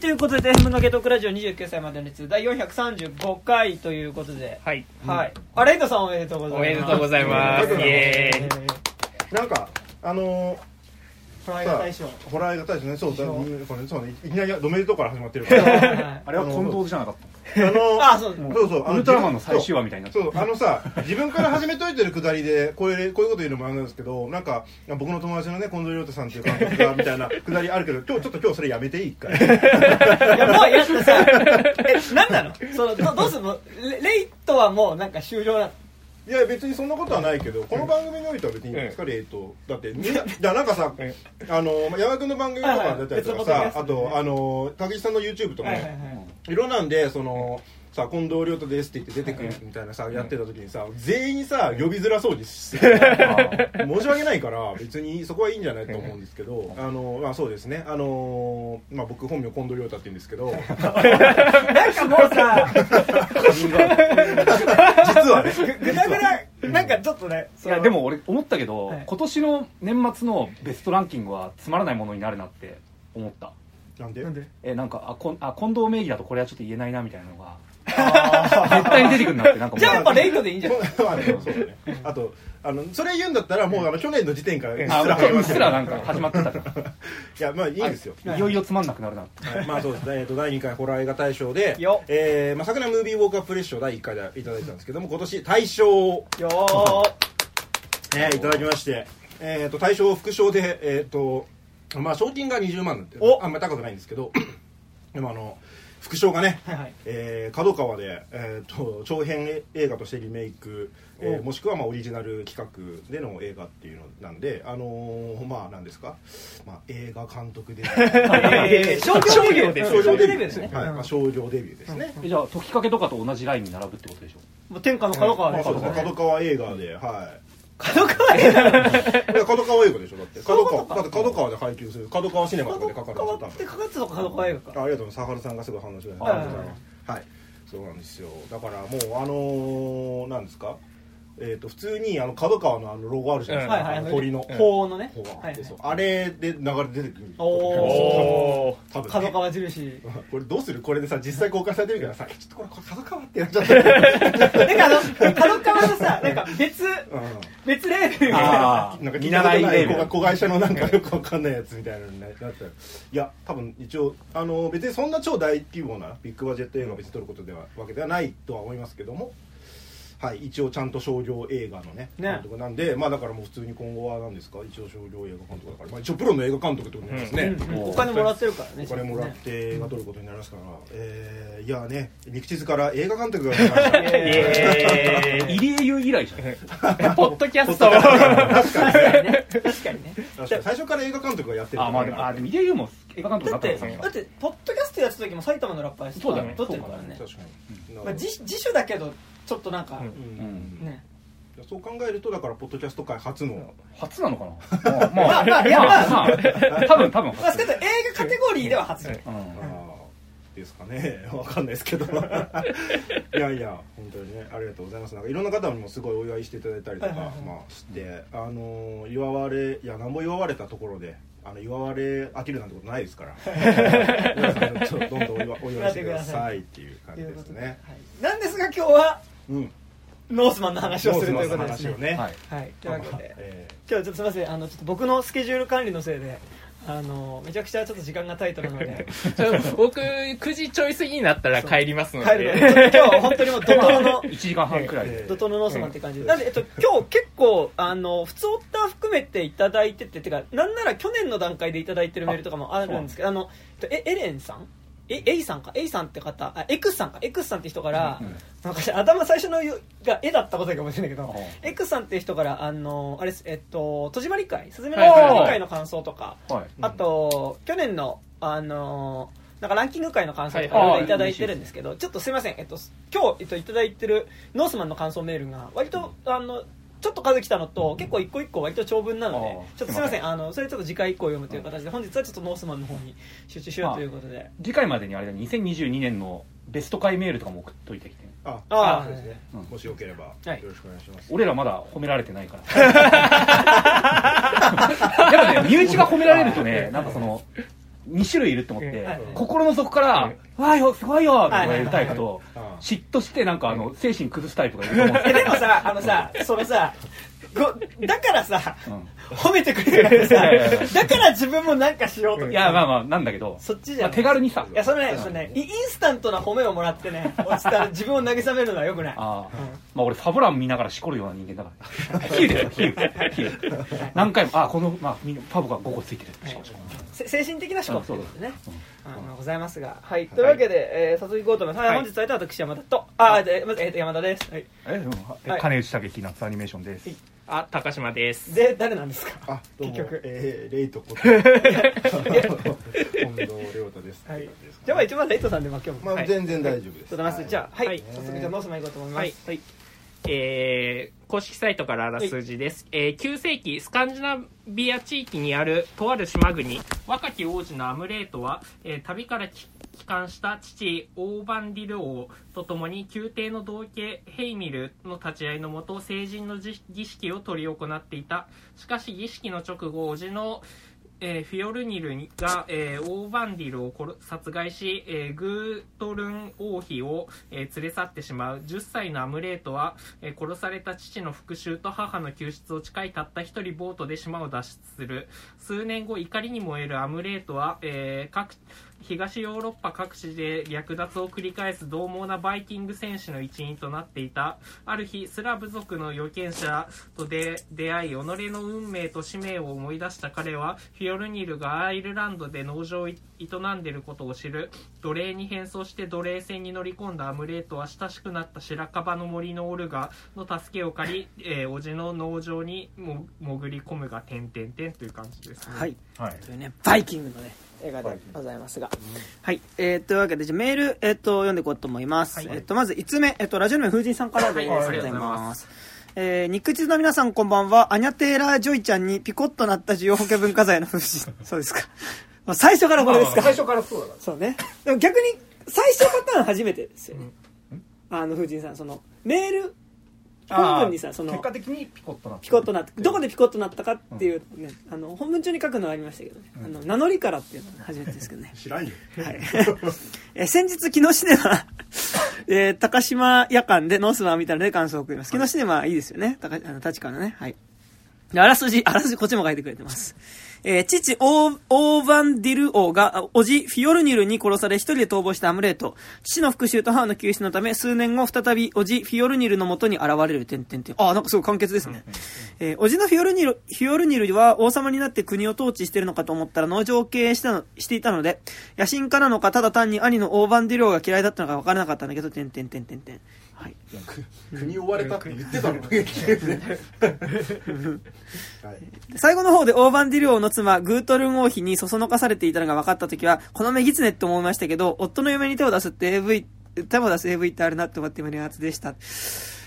ということで、FM のゲトークラジオ29歳までの熱第435回ということで、はい。はい。あ、レイトさんおめでとうございます。おめでとうございます。イエーイ。なんかあのートライが大賞。ホラー映画大賞ねそうだ賞うんこれそうねいきなりおめでとうから始まってるからはいあれは近藤じゃなかっあの あ、そう。そうそうたウルトラマンの最終話みたいになってそうあのさ自分から始めといてるくだりでこれこういうこと言うのもあれなんですけどなんか僕の友達のね近藤亮太さんっていう監督が みたいなくだりあるけど今日ちょっと今日それやめていい一回いや、もうやってさ、え、なんなの？その、どどうすんの？レレイトはもうなんか終了なの？いや別にそんなことはないけどこの番組においては別にいいん。ですか、レイトだって みんなんかさうん。あのまあ山田君の番組とか出たりとかさ、あとあの高木さんの YouTube とかはいろんなんでそのさ近藤亮太ですって言って出てくるみたいなさ、やってた時にさ全員さ呼びづらそうにして 申し訳ないから別にそこはいいんじゃないと思うんですけどあの、まあ、そうですね。あの、まあ、僕本名近藤亮太って言うんですけど。なんかもうさ、実はね。ぐぐだぐだ、なんかちょっとね、いやでも俺思ったけど、はい。今年の年末のベストランキングはつまらないものになるなって思った。なんで？なんで？えなんかあこんあ近藤名義だとこれはちょっと言えないなみたいなのが絶対に出てくるなってなんかもう。じゃあやっぱレイトでいいんじゃない？まあでもそうだねあとあのそれ言うんだったらもうあの去年の時点からうっすあら始まっすらなんか始まってたから。いやまあいいんですよ。いよいよつまんなくなるなまあそうです。ね、えー、と第2回ホラー映画大賞でよ、えーまあ、昨年ムービーウォークアップレッション第1回でいただいたんですけども今年大賞を、えー。いただきまして、えー、と大賞副賞で、えーとまあ、賞金が20万なんてお。あんまり高くないんですけどでもあの副賞がね、はいはい。えー、角川で、えー、と長編映画としてリメイク、えーおもしくはまあオリジナル企画での映画っていうのなんであのーまあなんですか、まあ、映画監督で。えー 商業デビュー商業デビューでね。ですすね、はい。まあ、商業デビューですね、えじゃあ時かけとかと同じラインに並ぶってことでしょもう天下の角川ですね。角川映画ではい角川映画いや角川映画でしょだって。角川だって角川で配給する。角川シネマとかでかかる角んですよ川ってかかってた角川映画か。あありがとうございます。佐原さんがすぐ反応してくれてはい。ありがとうございますはい。そうなんですよ。だからもうあのー、なんですか？えー、と普通にあの角川のあのロゴあるじゃないですか、はい鳥の。法のね。はいはい。そう。あれで流れ出てくる。おー。多分角川印。これどうする？これでさ実際公開されてるからさちょっとこれこれ角川ってなっちゃった。らなんかあの、角川のさ、なんか別、うん。別レーベル。あなんか見習いレベル。子会社のなんかよくわかんないやつみたいなのになったらいや多分一応あの別にそんな超大規模なビッグバジェット映画を別に撮ることではわけではないとは思いますけどもはい一応ちゃんと商業映画のねね。監督なんでまあだからもう普通に今後は何ですか？一応商業映画監督だから、まあ、一応プロの映画監督ってことになりますね、うんお金もらってるからね。お金もらって映画撮ることになりますから、えーいやね陸地図から映画監督が出ました。イエーイ入江優以来じゃん。ポッドキャスト。確かにね。確かにね。確かに。最初から映画監督がやってる。あまあでもあでも入江優も映画監督だって、だって、ポッドキャストやってた時も埼玉のラッパーやってたそうだね。撮ってるからね。確かに、まあ、自自主だけど、ちょっとなんか、うん。うん。ね。そう考えるとだからポッドキャスト界初の。初なのかな？まあまあまあいやまあまあ。多分多分まあ、少なくとも映画カテゴリーでは初。うん。あーですかね。わかんないですけど。いやいや本当にねありがとうございます。なんかいろんな方にもすごいお祝いしていただいたりとか、はいはいはい。まあ、してあのー祝われいや何も祝われたところであの祝われ飽きるなんてことないですから。皆さんちょっとどんどんお祝いお祝いしてくださいっていう感じですね。はい。なんですが今日は、うん。ノースマンの話をするということですね。ね。はい。はい。というわけで、え今日ちょっとすみません、あの、ちょっと僕のスケジュール管理のせいで、あの、めちゃくちゃちょっと時間がタイトなので、僕、9時ちょい過ぎになったら帰りますの帰る。ので、で。ちょっと今日は本当にもう怒涛の、1時間半くらい怒涛のノースマンって感じで。うんなんで、えっと、今日結構、あの、普通オッター含めていただいてて、てか、なんなら去年の段階でいただいてるメールとかもあるんですけど、あの、えっとえエレンさんえ、エイさんか、エイさんって方、あ、エクスさんか、エクスさんって人から、うんなんか頭最初のがエだったことかもしれないけど、うんエクスさんって人から、あの、あれです、えっと、戸締まり回、すずめの戸締まり回の感想とか、はい。あと、去年の、あのなんかランキング回の感想とか、はい。いただいてるんですけど、ちょっとすいません、えっと、今日、えっと、いただいてるノースマンの感想メールが、割と、あの、ちょっと数来たのと、結構一個一個割と長文なのでちょっとすいません、あの、それちょっと次回以降読むという形で、本日はちょっとノースマンの方に集中しようということで。次回までにあれだ2022年のベスト回メールとかも送っといてきてああー。そうですね、うん。もしよければ、はい。よろしくお願いします。俺らまだ褒められてないから。やっぱね身内が褒められるとねなんかその2種類いると思って、はい。心の底から「わーよすごいよ!」って言われるタイプと嫉妬してなんかあの精神崩すタイプがいると思う。んでもさあのさそのさこだからさうん褒めてくれるからさ。だから自分もなんかしようとか。いやまあまあなんだけど。まあそっちじゃん。手軽にさ。いやそれねそれねイインスタントな褒めをもらってね落ちたら自分を慰めるのはよくない。ああ、まあ俺ファブラン見ながらしこるような人間だから。比喩ですよ比喩比喩何回もあこの、まあ、みんなファブが5個ついてる。シコシコせ精神的な思考ってことでね。うん。あのございますが。はい。というわけで、えー早速いこうと思います、はいはい。本日会えた私山田と。あでまず、えーと山田です、はい、え金内武樹夏アニメーションです、あ、高島です。で誰なんですか？あどうも。結局。えー、レイトこと近藤亮太です。はい。じゃあまあ一番レイトさんでまあ今日も、まあ、全然大丈夫です、ありがとうございます、じゃあはい、はい。早速じゃあノースマンいこうと思います。はい。えー公式サイトからあら数字です、えー9世紀スカンジナビア地域にあるとある島国若き王子のアムレートは、えー旅から帰帰還した父オーバンディル王と共に宮廷の同家ヘイミルの立ち会いのもと成人の儀式を執り行っていた。しかし儀式の直後叔父のえーフィオルニルが、えーオーバンディルを殺殺害し、えーグートルン王妃を、え連れ去ってしまう。10歳のアムレートは、え殺された父の復讐と母の救出を誓いたった一人ボートで島を脱出する。数年後怒りに燃えるアムレートは、えー各東ヨーロッパ各地で略奪を繰り返す獰猛なバイキング戦士の一員となっていたある日スラブ族の預言者と出、出会い己の運命と使命を思い出した彼はフィオルニルがアイルランドで農場を営んでいることを知る。奴隷に変装して奴隷船に乗り込んだアムレートは親しくなった白樺の森のオルガの助けを借り、えー、叔父の農場にも潜り込むが点々点という感じです、はい。はい。というねバイキングのね映画でございますが、はい、えー、というわけでじゃあメール、えっと読んでいこうと思います、はい。えっとまず5つ目、えっとラジオネーム風神さんからです、はい。ありがとうございまます。えー、肉汁の皆さんこんばんは。アニャテーラージョイちゃんにピコッとなった需要保険文化財の風神。そうですか。まあ最初からこれですか。最初からそうだかそうね。でも逆に最初パターン初めてですよね、あの風神さんそのメールら本文にさその結果的にピコッとなったピコッとなってどこでピコッとなったかっていうね、あの本文中に書くのはありましたけどね、あの名乗りからっていうのが初めてですけどね 知らんよはい。えー先日、キノシネマ、えー高島屋館でノースマンを見たので感想を送ります。キノシネマいいですよね。高あの立川のね。はい。であらすじ、あらすじこっちも書いてくれてます。えー父オー、オーバンディル王が、あ叔父、フィオルニルに殺され一人で逃亡したアムレート。父の復讐と母の救出のため、数年後、再び叔父、フィオルニルの元に現れる、点々点。あ、なんかすごい簡潔ですね。えー、叔父のフィオルニル、フィオルニルは王様になって国を統治しているのかと思ったら農場を経営したのしていたので、野心家なのか、ただ単に兄のオーバンディル王が嫌いだったのか分からなかったんだけど、点々点々点。はい。国追われたって言ってたのはいで最後の方でオーバンディル王の妻、グートルン王妃にそそのかされていたのが分かった時は、この目ギツネって思いましたけど、夫の嫁に手を出すって AV、手を出す AV ってあるなって思って胸熱でした。す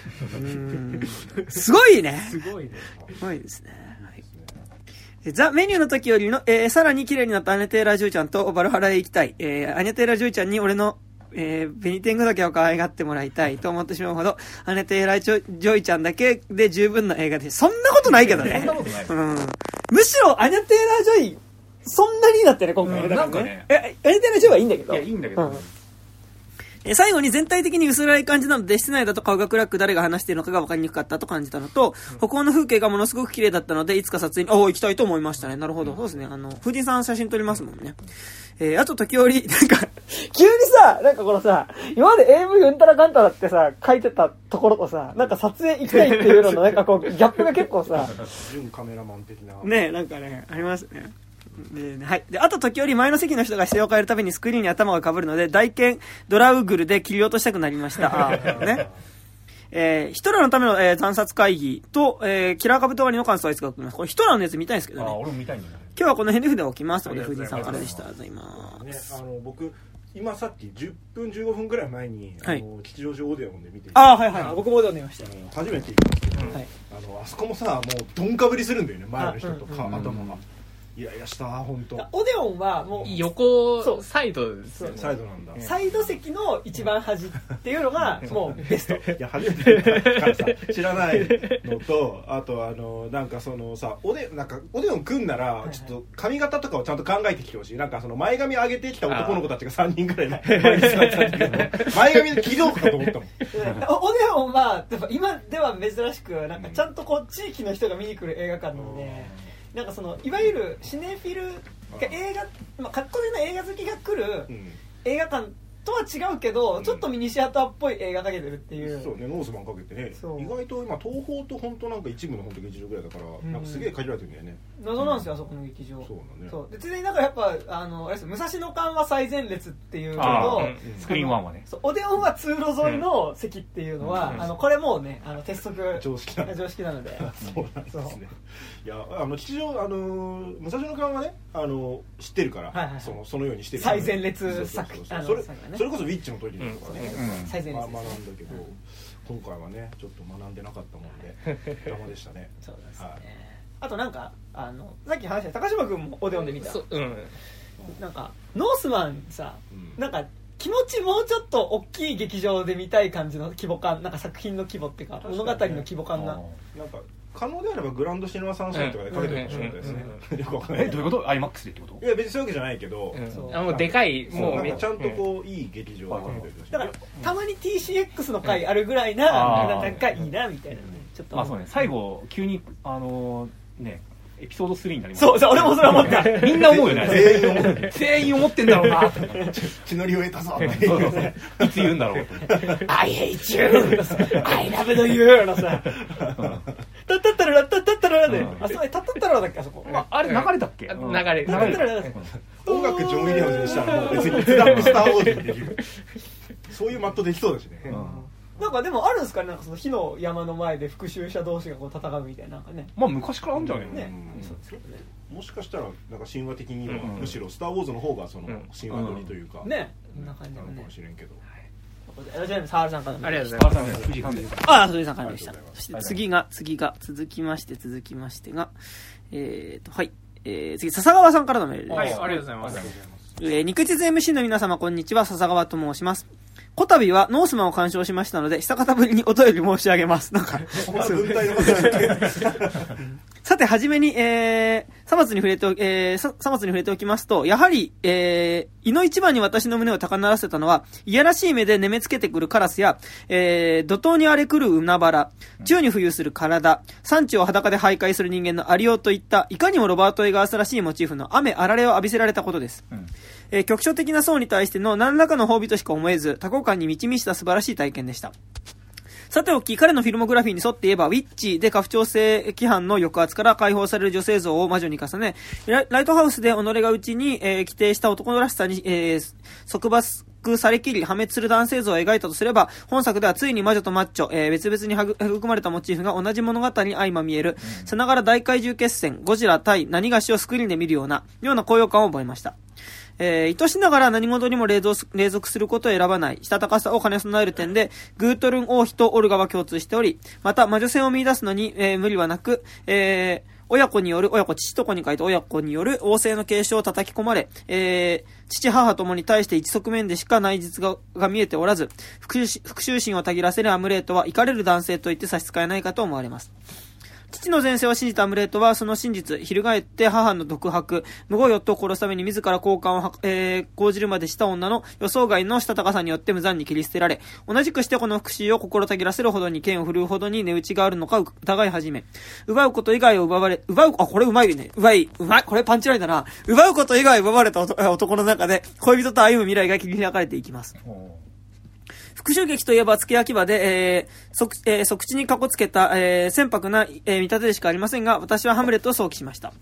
ごいね。すごいねすごいですね。ザ・メニューの時よりの、えーさらに綺麗になったアニャ・テイラー・ジョイちゃんとバルハラへ行きたい。えーアニャ・テイラー・ジョイちゃんに俺の、えーベニテングダケを可愛がってもらいたいと思ってしまうほど、アニャ・テイラー・ジョイちゃんだけで十分な映画です。そんなことないけどね。そんなことないうん。むしろアニャ・テイラー・ジョイ、そんなにだってね、今回ね。うんなんかねえ、アニャ・テイラー・ジョイはいいんだけど。いやいいんだけど、うんえー最後に全体的に薄暗い感じなので、室内だと顔が暗く誰が話しているのかが分かりにくかったと感じたのと、北欧の風景がものすごく綺麗だったので、いつか撮影に、おー行きたいと思いましたね。なるほど。そうですね。あの、藤井さん写真撮りますもんね。えーあと時折、なんか、急にさ、なんかこのさ、今まで AV うんたらかんたらってさ、書いてたところとさ、なんか撮影行きたいっていうのの、なんかこう、ギャップが結構さ、準カメラマン的なねなんかね、ありますね。で、はい。で、あと時折前の席の人が姿勢を変えるたびにスクリーンに頭が被るので、大剣ドラウグルで切り落としたくなりました。ね。えーヒトラーのための、えー惨殺会議と、えーキラーカブトガニの感想はいつか送ります。これヒトラーのやつ見たいんですけどあね。俺も見たいんだよ今日はこの辺で筆を置きますので、藤井さんからでした。ありがとうございます。ね、あの僕今さっき10分15分ぐらい前に、はいあの吉祥寺オーデオンで見てああ、はいはい。僕もで見ました。初めて行ったんですけど、はい。あのあそこもさもうどんかぶりするんだよね前の人とか、うん頭が、イライラした本当。オデオンはもうそ横う。サイドですよね。サイドなんだ。サイド席の一番端っていうのがもうベスト。いや初めて見たからさ知らないのとあとあのなんかそのさおでなんかオデオン組んならちょっと髪型とかをちゃんと考えてきてほしい。なんかその前髪上げてきた男の子たちが3人ぐらい前に座ってたんだけど前髪で切ろうかと思ったもん。おオデオンは今では珍しくなんかちゃんとこう地域の人が見に来る映画館なのでなんかそのいわゆるシネフィルが映画、まあ、かっこいいな映画好きが来るうん。映画館とは違うけど、ちょっとミニシアターっぽい映画かけてるっていう。そうねノースマンかけてね。そう。意外と今東宝と本当なんか一部の本当劇場ぐらいだから、ん。なんかすげえ限られてるんだよね。謎なんですよあそこの劇場。そうだね。そう。でついでになんかやっぱあのあれですよ武蔵野館は最前列っていうのあとーあスクリーンワンはね。そうオデオンは通路沿いの席っていうのは、うん。あのこれもうねあの鉄則常識な常識なので。そうなんですねいやあの吉祥あのー武蔵野館はねあの知ってるから、はいはいはい。そのそのようにしてる。最前列作そうそうあのそれね。それこそウィッチの時にとかね、うん最前列。まです学んだけど、今回はねちょっと学んでなかったもんで 邪魔でしたね。そうですね、はい。あとなんかあのさっき話した高島君もオデオンで見た？そううん。なんかノースマンさ、うん。なんか気持ちもうちょっと大きい劇場で見たい感じの規模感なんか作品の規模っていうか物語の規模感が。なんか可能であればグランドシネマサンシャインとかでかけてほしかったですね。うんよくわかんない。えどういうこと？IMAX でってこと？いや別にそういうわけじゃないけど、あもうでかいもうちゃ。んとこう、いい劇場でかけてほし。いだからたまに TCX の回あるぐらいな、うんなんかいいなみたいなね。ちょっと。まあそうね最後急にあのねエピソード3になります。そうそう俺もそれ思った みんな思うよね。全員思う。全員思ってんだろうな。血のりを得たぞ。いつ言うんだろう。I hate you! I love you! のさタッタタララタタタラで、あそうタタタラだっけあそこ、ああれ流れたっけ流れ流れた音楽ジョン・ウィリアムズにしたらもう別にスター・スター・ウォーズにできるそういうマットできそうだしね、なんかでもあるんですかねなんかその火の山の前で復讐者同士がこう戦うみたいななんかねまあ昔からあるんじゃないのね、うんそうですよねもしかしたらなんか神話的には、むしろ「スター・ウォーズ」の方がその神話撮りというか、ねこんな感じなのかもしれんけど、沢原さんからのありがとうございますあれさんね9時半ですああ、それさんからでしたありがとうございま。すそして次が、次が、続きまして、続きましてが、えーと、はい。えー、次、笹川さんからのメールです。はいありがとうございますえー肉実 MC の皆様、こんにちは。笹川と申します。こたびはノースマンを鑑賞しましたので、久方ぶりにお便り申し上げます。なんか、さて、はじめに、えー、さまつに触れてお、えー、さ、さまつに触れておきますと、やはり、えー、胃の一番に私の胸を高鳴らせたのは、いやらしい目で眠めつけてくるカラスや、えー、怒涛に荒れ狂う海原、宙に浮遊する体、産地を裸で徘徊する人間のありようといった、いかにもロバート・エガースらしいモチーフの雨あられを浴びせられたことです。うんえー局所的な層に対しての何らかの褒美としか思えず、多幸感に満ち満ちた素晴らしい体験でした。さておき、彼のフィルモグラフィーに沿って言えば、ウィッチで家父長制規範の抑圧から解放される女性像を魔女に重ね、ラライトハウスで己が内に、えー規定した男らしさに、えー束縛されきり破滅する男性像を描いたとすれば、本作ではついに魔女とマッチョ、えー別々に育まれたモチーフが同じ物語に相まみえる、さながら大怪獣決戦、ゴジラ対何がしをスクリーンで見るような、ような高揚感を覚えました。えー、愛しながら何事にも隷属隷属することを選ばない、したたかさを兼ね備える点で、グートルン王妃とオルガは共通しており、また魔女戦を見出すのに、えー無理はなく、えー親子による、親子、父と子に書いて親子による王政の継承を叩き込まれ、えー父母ともに対して一側面でしか内実がが見えておらず、復讐復讐心をたぎらせるアムレートは、怒れる男性と言って差し支えないかと思われます。父の前世を信じたアムレートは、その真実、翻って母の独白、無語夫を殺すために自ら交換をは、えー講じるまでした女の予想外のしたたかさによって無残に切り捨てられ、同じくしてこの復讐を心たぎらせるほどに剣を振るうほどに値打ちがあるのか疑い始め、奪うこと以外を奪われ、奪う、あ、これうまいね。奪い、うまい、これパンチラインだな。奪うこと以外を奪われた男の中で、恋人と歩む未来が切り開かれていきます。復讐劇といえば、付け焼き場で、えー、即、えー、即地にかこつけた、えー、船舶な、えー見立てでしかありませんが、私はハムレットを想起しました。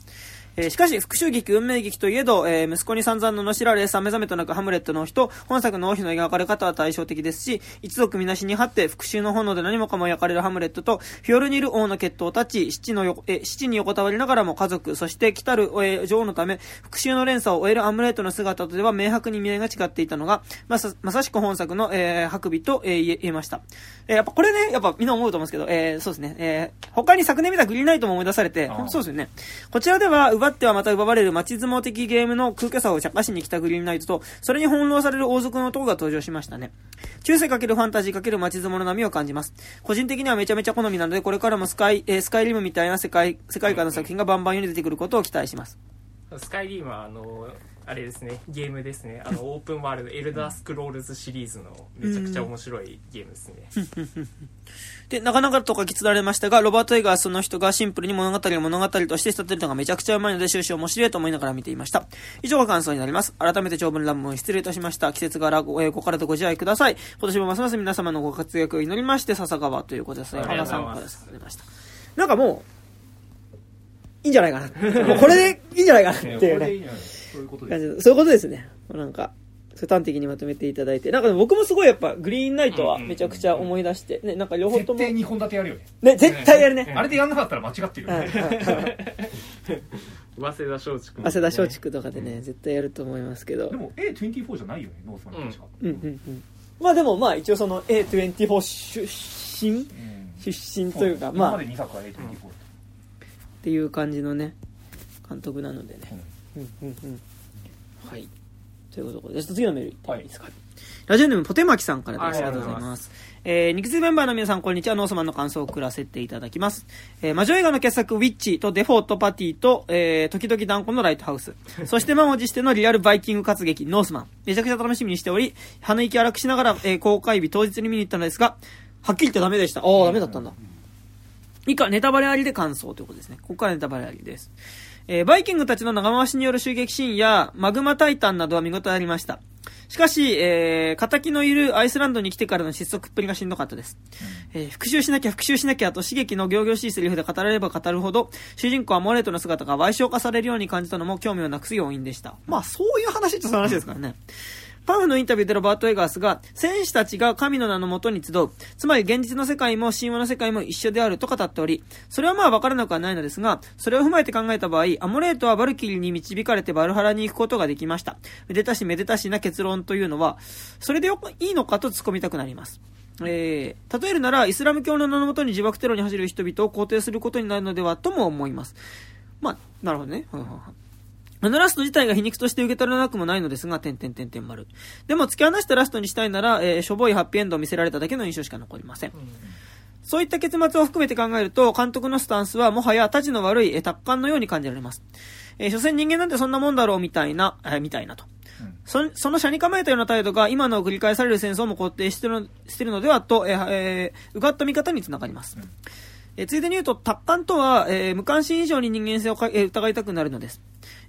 えーしかし、復讐劇、運命劇といえど、えー息子に散々罵られ、さめざめとなくハムレットの日と、本作の王妃の描かれ方は対照的ですし、一族みなしに張って、復讐の炎で何もかも焼かれるハムレットと、フィオルニル王の血統を断ち、七のよ、えー七に横たわりながらも家族、そして来たる、えー女王のため、復讐の連鎖を終えるアムレットの姿とでは明白に見えが違っていたのが、まさ、まさしく本作の、えー、ハクビと、えー言え言えました。えーやっぱこれね、やっぱみんな思うと思うんですけど、えーそうですね、えー他に昨年見たグリーンナイトも思い出されて、そうですよね。こちらでは、奪ってはまた奪われる街相撲的ゲームの空虚さを茶化しに来たグリーンナイトと、それに翻弄される王族の男が登場しましたね。中世かけるファンタジーかける街相撲の波を感じます。個人的にはめちゃめちゃ好みなので、これからもスカイ、えースカイリムみたいな世界、世界観の作品がバンバン世に出てくることを期待します。スカイリームはあのあれですねゲームですねあの オープンワールドエルダースクロールズシリーズのめちゃくちゃ面白いゲームですね で、なかなかと書き継がれましたが、ロバート・エガーその人がシンプルに物語を物語として仕立てるのがめちゃくちゃうまいので終始面白いと思いながら見ていました。以上が感想になります。改めて長文乱文失礼いたしました。季節柄ご、えーご体ご自愛ください。今年もますます皆様のご活躍を祈りまして、笹川ということです原さんからされました。なんかもう、いいんじゃないかな。もうこれでいいんじゃないかなっていうね。そういうことですね。なんか、端的にまとめていただいて。なんか僕もすごいやっぱ、グリーンナイトはめちゃくちゃ思い出して、ね、なんか両方とも、ね、絶対2本立てやるよね。絶対やるね。あれでやんなかったら間違ってるようんね 早稲田松竹。早稲田松竹とかでね、絶対やると思いますけど。で。も A24 じゃないよねノースマン確かうん。うんうん。まあでもまあ一応その A24 出身？うん。出身というか、今まあ、っまで2作は A24 ていう感じのね、監督なのでね。うんうんうん。はい。ということで、次のメールいっていいですか、ラジオネームポテマキさんからです。あありりがとうございます。えー、肉水メンバーの皆さん、こんにちは。ノースマンの感想を送らせていただきます。えー、魔女映画の傑作、ウィッチとデフォーとパティと、えー、時々断固のライトハウス。そして満を持してのリアルバイキング活劇、ノースマン。めちゃくちゃ楽しみにしており、鼻息荒くしながら、えー、公開日当日に見に行ったのですが、はっきり言ってダメでした。ああ、ダメだったんだ。以下、ネタバレありで感想ということですね。ここからネタバレありです。えーバイキングたちの長回しによる襲撃シーンや、マグマタイタンなどは見事ありました。しかし、えー、仇のいるアイスランドに来てからの失速っぷりがしんどかったです。えー復讐しなきゃ復讐しなきゃと刺激の行々しいセリフで語られれば語るほど、主人公アモレートの姿が賠償化されるように感じたのも興味をなくす要因でした。まあ、そういう話ってそういう話ですからね。パンフのインタビューでロバート・エガースが、戦士たちが神の名のもとに集う、つまり現実の世界も神話の世界も一緒であると語っており、それはまあ分からなくはないのですが、それを踏まえて考えた場合、アモレートはバルキリーに導かれてバルハラに行くことができました。めでたしめでたしな結論というのは、それでよくいいのかと突っ込みたくなります。えー、例えるなら、イスラム教の名のもとに自爆テロに走る人々を肯定することになるのではとも思います。まあ、なるほどね。あのラスト自体が皮肉として受け取らなくもないのですが、点々点々丸。でも突き放したラストにしたいなら、えーしょぼいハッピーエンドを見せられただけの印象しか残りません。そういった結末を含めて考えると、監督のスタンスはもはや立ちの悪い、えー達観のように感じられます。えー所詮人間なんてそんなもんだろうみたいな、えーみたいなと。そその車に構えたような態度が今の繰り返される戦争も肯定してるのしてるのではと、えーえーうがった見方につながります。えーついでに言うと、達観とは、えー無関心以上に人間性をか、えー疑いたくなるのです。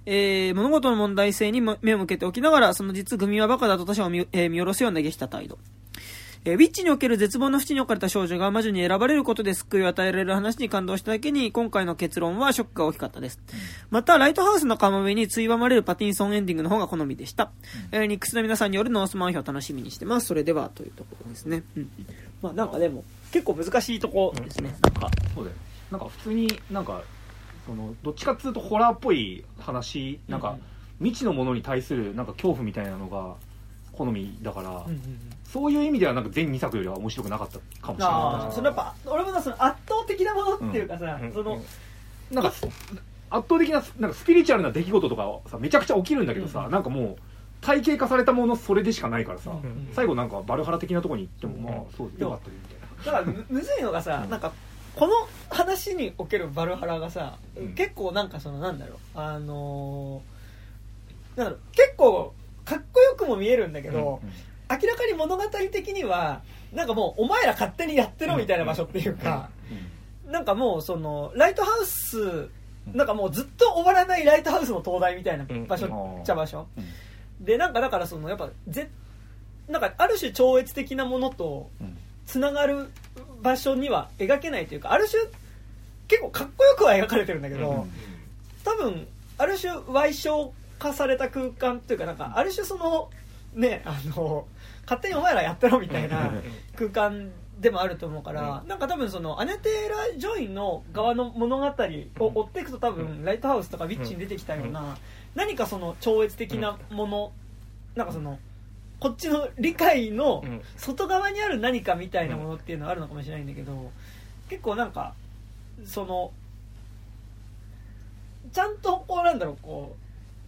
えー物事の問題性にも目を向けておきながら、その実組はバカだと他者を見,、えー見下ろすような下した態度。えーウィッチにおける絶望の淵に置かれた少女が魔女に選ばれることで救いを与えられる話に感動しただけに、今回の結論はショックが大きかったです。また、ライトハウスの釜上についばまれるパティンソンエンディングの方が好みでした。えーニックスの皆さんによるノースマン表楽しみにしてます。それでは、というところですね。うん。まあ、なんかでも、結構難しいとこですね。なんか。そうだよなんか普通になんかそのどっちかっつうとホラーっぽい話なんか未知のものに対するなんか恐怖みたいなのが好みだから、そういう意味ではなんか全2作よりは面白くなかったかもしれない。そのやっぱ、俺もなその圧倒的なものっていうかさ、うんその、なんか圧倒的ななんかスピリチュアルな出来事とかさめちゃくちゃ起きるんだけどさ、なんかもう体系化されたものそれでしかないからさ、ん最後なんかバルハラ的なとこに行っても、まあそうよかったよみたいな。だからむむずいのがさ、なんかこの話におけるバルハラがさ、うん。結構なんかそのなんだろうあのーなんだろう結構かっこよくも見えるんだけど、明らかに物語的にはなんかもうお前ら勝手にやってろみたいな場所っていうか、なんかもうそのライトハウスなんかもうずっと終わらないライトハウスの灯台みたいな場所うんっちゃ場所、うん。でなんかだからそのやっぱぜなんかある種超越的なものとうん。つながる場所には描けないというかある種結構かっこよくは描かれてるんだけど、うん。多分ある種歪小化された空間というかなんかある種そのねあの勝手にお前らやってろみたいな 空間でもあると思うから、なんか多分そのアネテーラ・ジョインの側の物語を追っていくと多分ライトハウスとかウィッチに出てきたような何かその超越的なものなんかそのこっちの理解のうん。外側にある何かみたいなものっていうのはあるのかもしれないんだけど結構なんかそのちゃんとこうなんだろうこ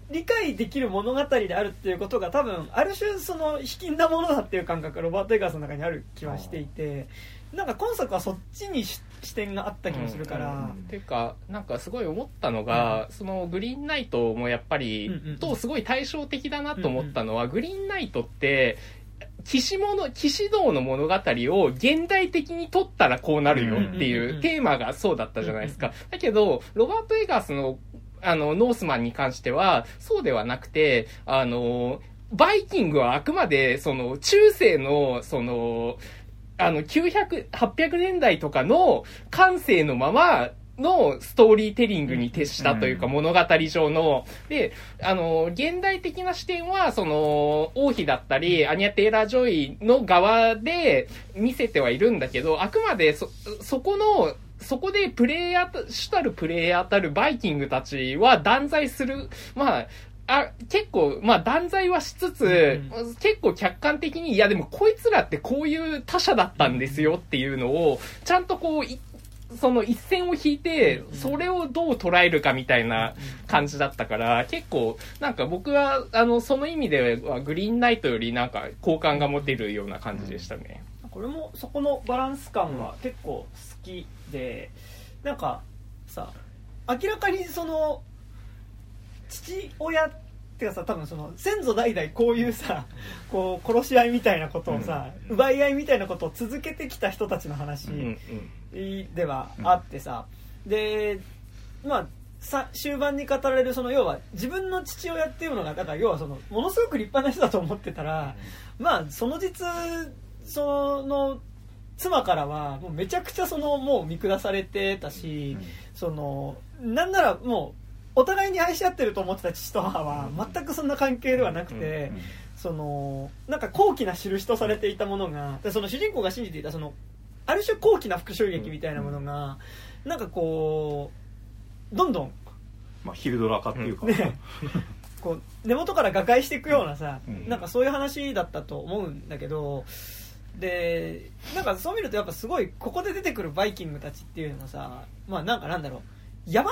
う理解できる物語であるっていうことが多分ある種その卑近なものだっていう感覚がロバート・エガースの中にある気はしていてなんか今作はそっちにし視点があった気もするから、うんっていうかなんかすごい思ったのが、そのグリーンナイトもやっぱり、うんうんうん。とすごい対照的だなと思ったのは、グリーンナイトって騎士物騎士道の物語を現代的に撮ったらこうなるよってうんうんうんいううんテーマがそうだったじゃないですか。だけど、ロバート・エガースのあの、ノースマンに関しては、そうではなくて、あの、バイキングはあくまで、その、中世の、その、あの、900、800年代とかの感性のままのストーリーテリングに徹したというか、うん物語上の。で、あの、現代的な視点は、その、王妃だったり、アニャ・テイラー・ジョイの側で見せてはいるんだけど、あくまでそ、そこの、そこでプレイヤーた、主たるプレイヤーたるバイキングたちは断罪する、まあ、あ、結構、まあ断罪はしつつ、結構客観的に、いやでもこいつらってこういう他者だったんですよっていうのを、ちゃんとこう、いその一線を引いて、それをどう捉えるかみたいな感じだったから、結構、なんか僕は、あの、その意味ではグリーンナイトよりなんか好感が持てるような感じでしたね。これもそこのバランス感は結構好きで、なん。かさ明らかにその父親ってかさ多分その先祖代々こういうさこう殺し合いみたいなことをさ、奪い合いみたいなことを続けてきた人たちの話うんではあってさ、でまあさ終盤に語られるその要は自分の父親っていうのがだから要はそのものすごく立派な人だと思ってたら、まあその実その妻からはもうめちゃくちゃそのもう見下されてたし、そのなんならもうお互いに愛し合ってると思ってた父と母は全くそんな関係ではなくて、そのなんか高貴な印とされていたものがでその主人公が信じていたそのある種高貴な復讐劇みたいなものが、なんかこうどんどんまあ、ヒルドラ化っていうか、ね。こう根元から瓦解していくようなさ、うん。なんかそういう話だったと思うんだけどでなんかそう見るとやっぱすごいここで出てくるバイキングたちっていうのはさまあなんかなんだろう野蛮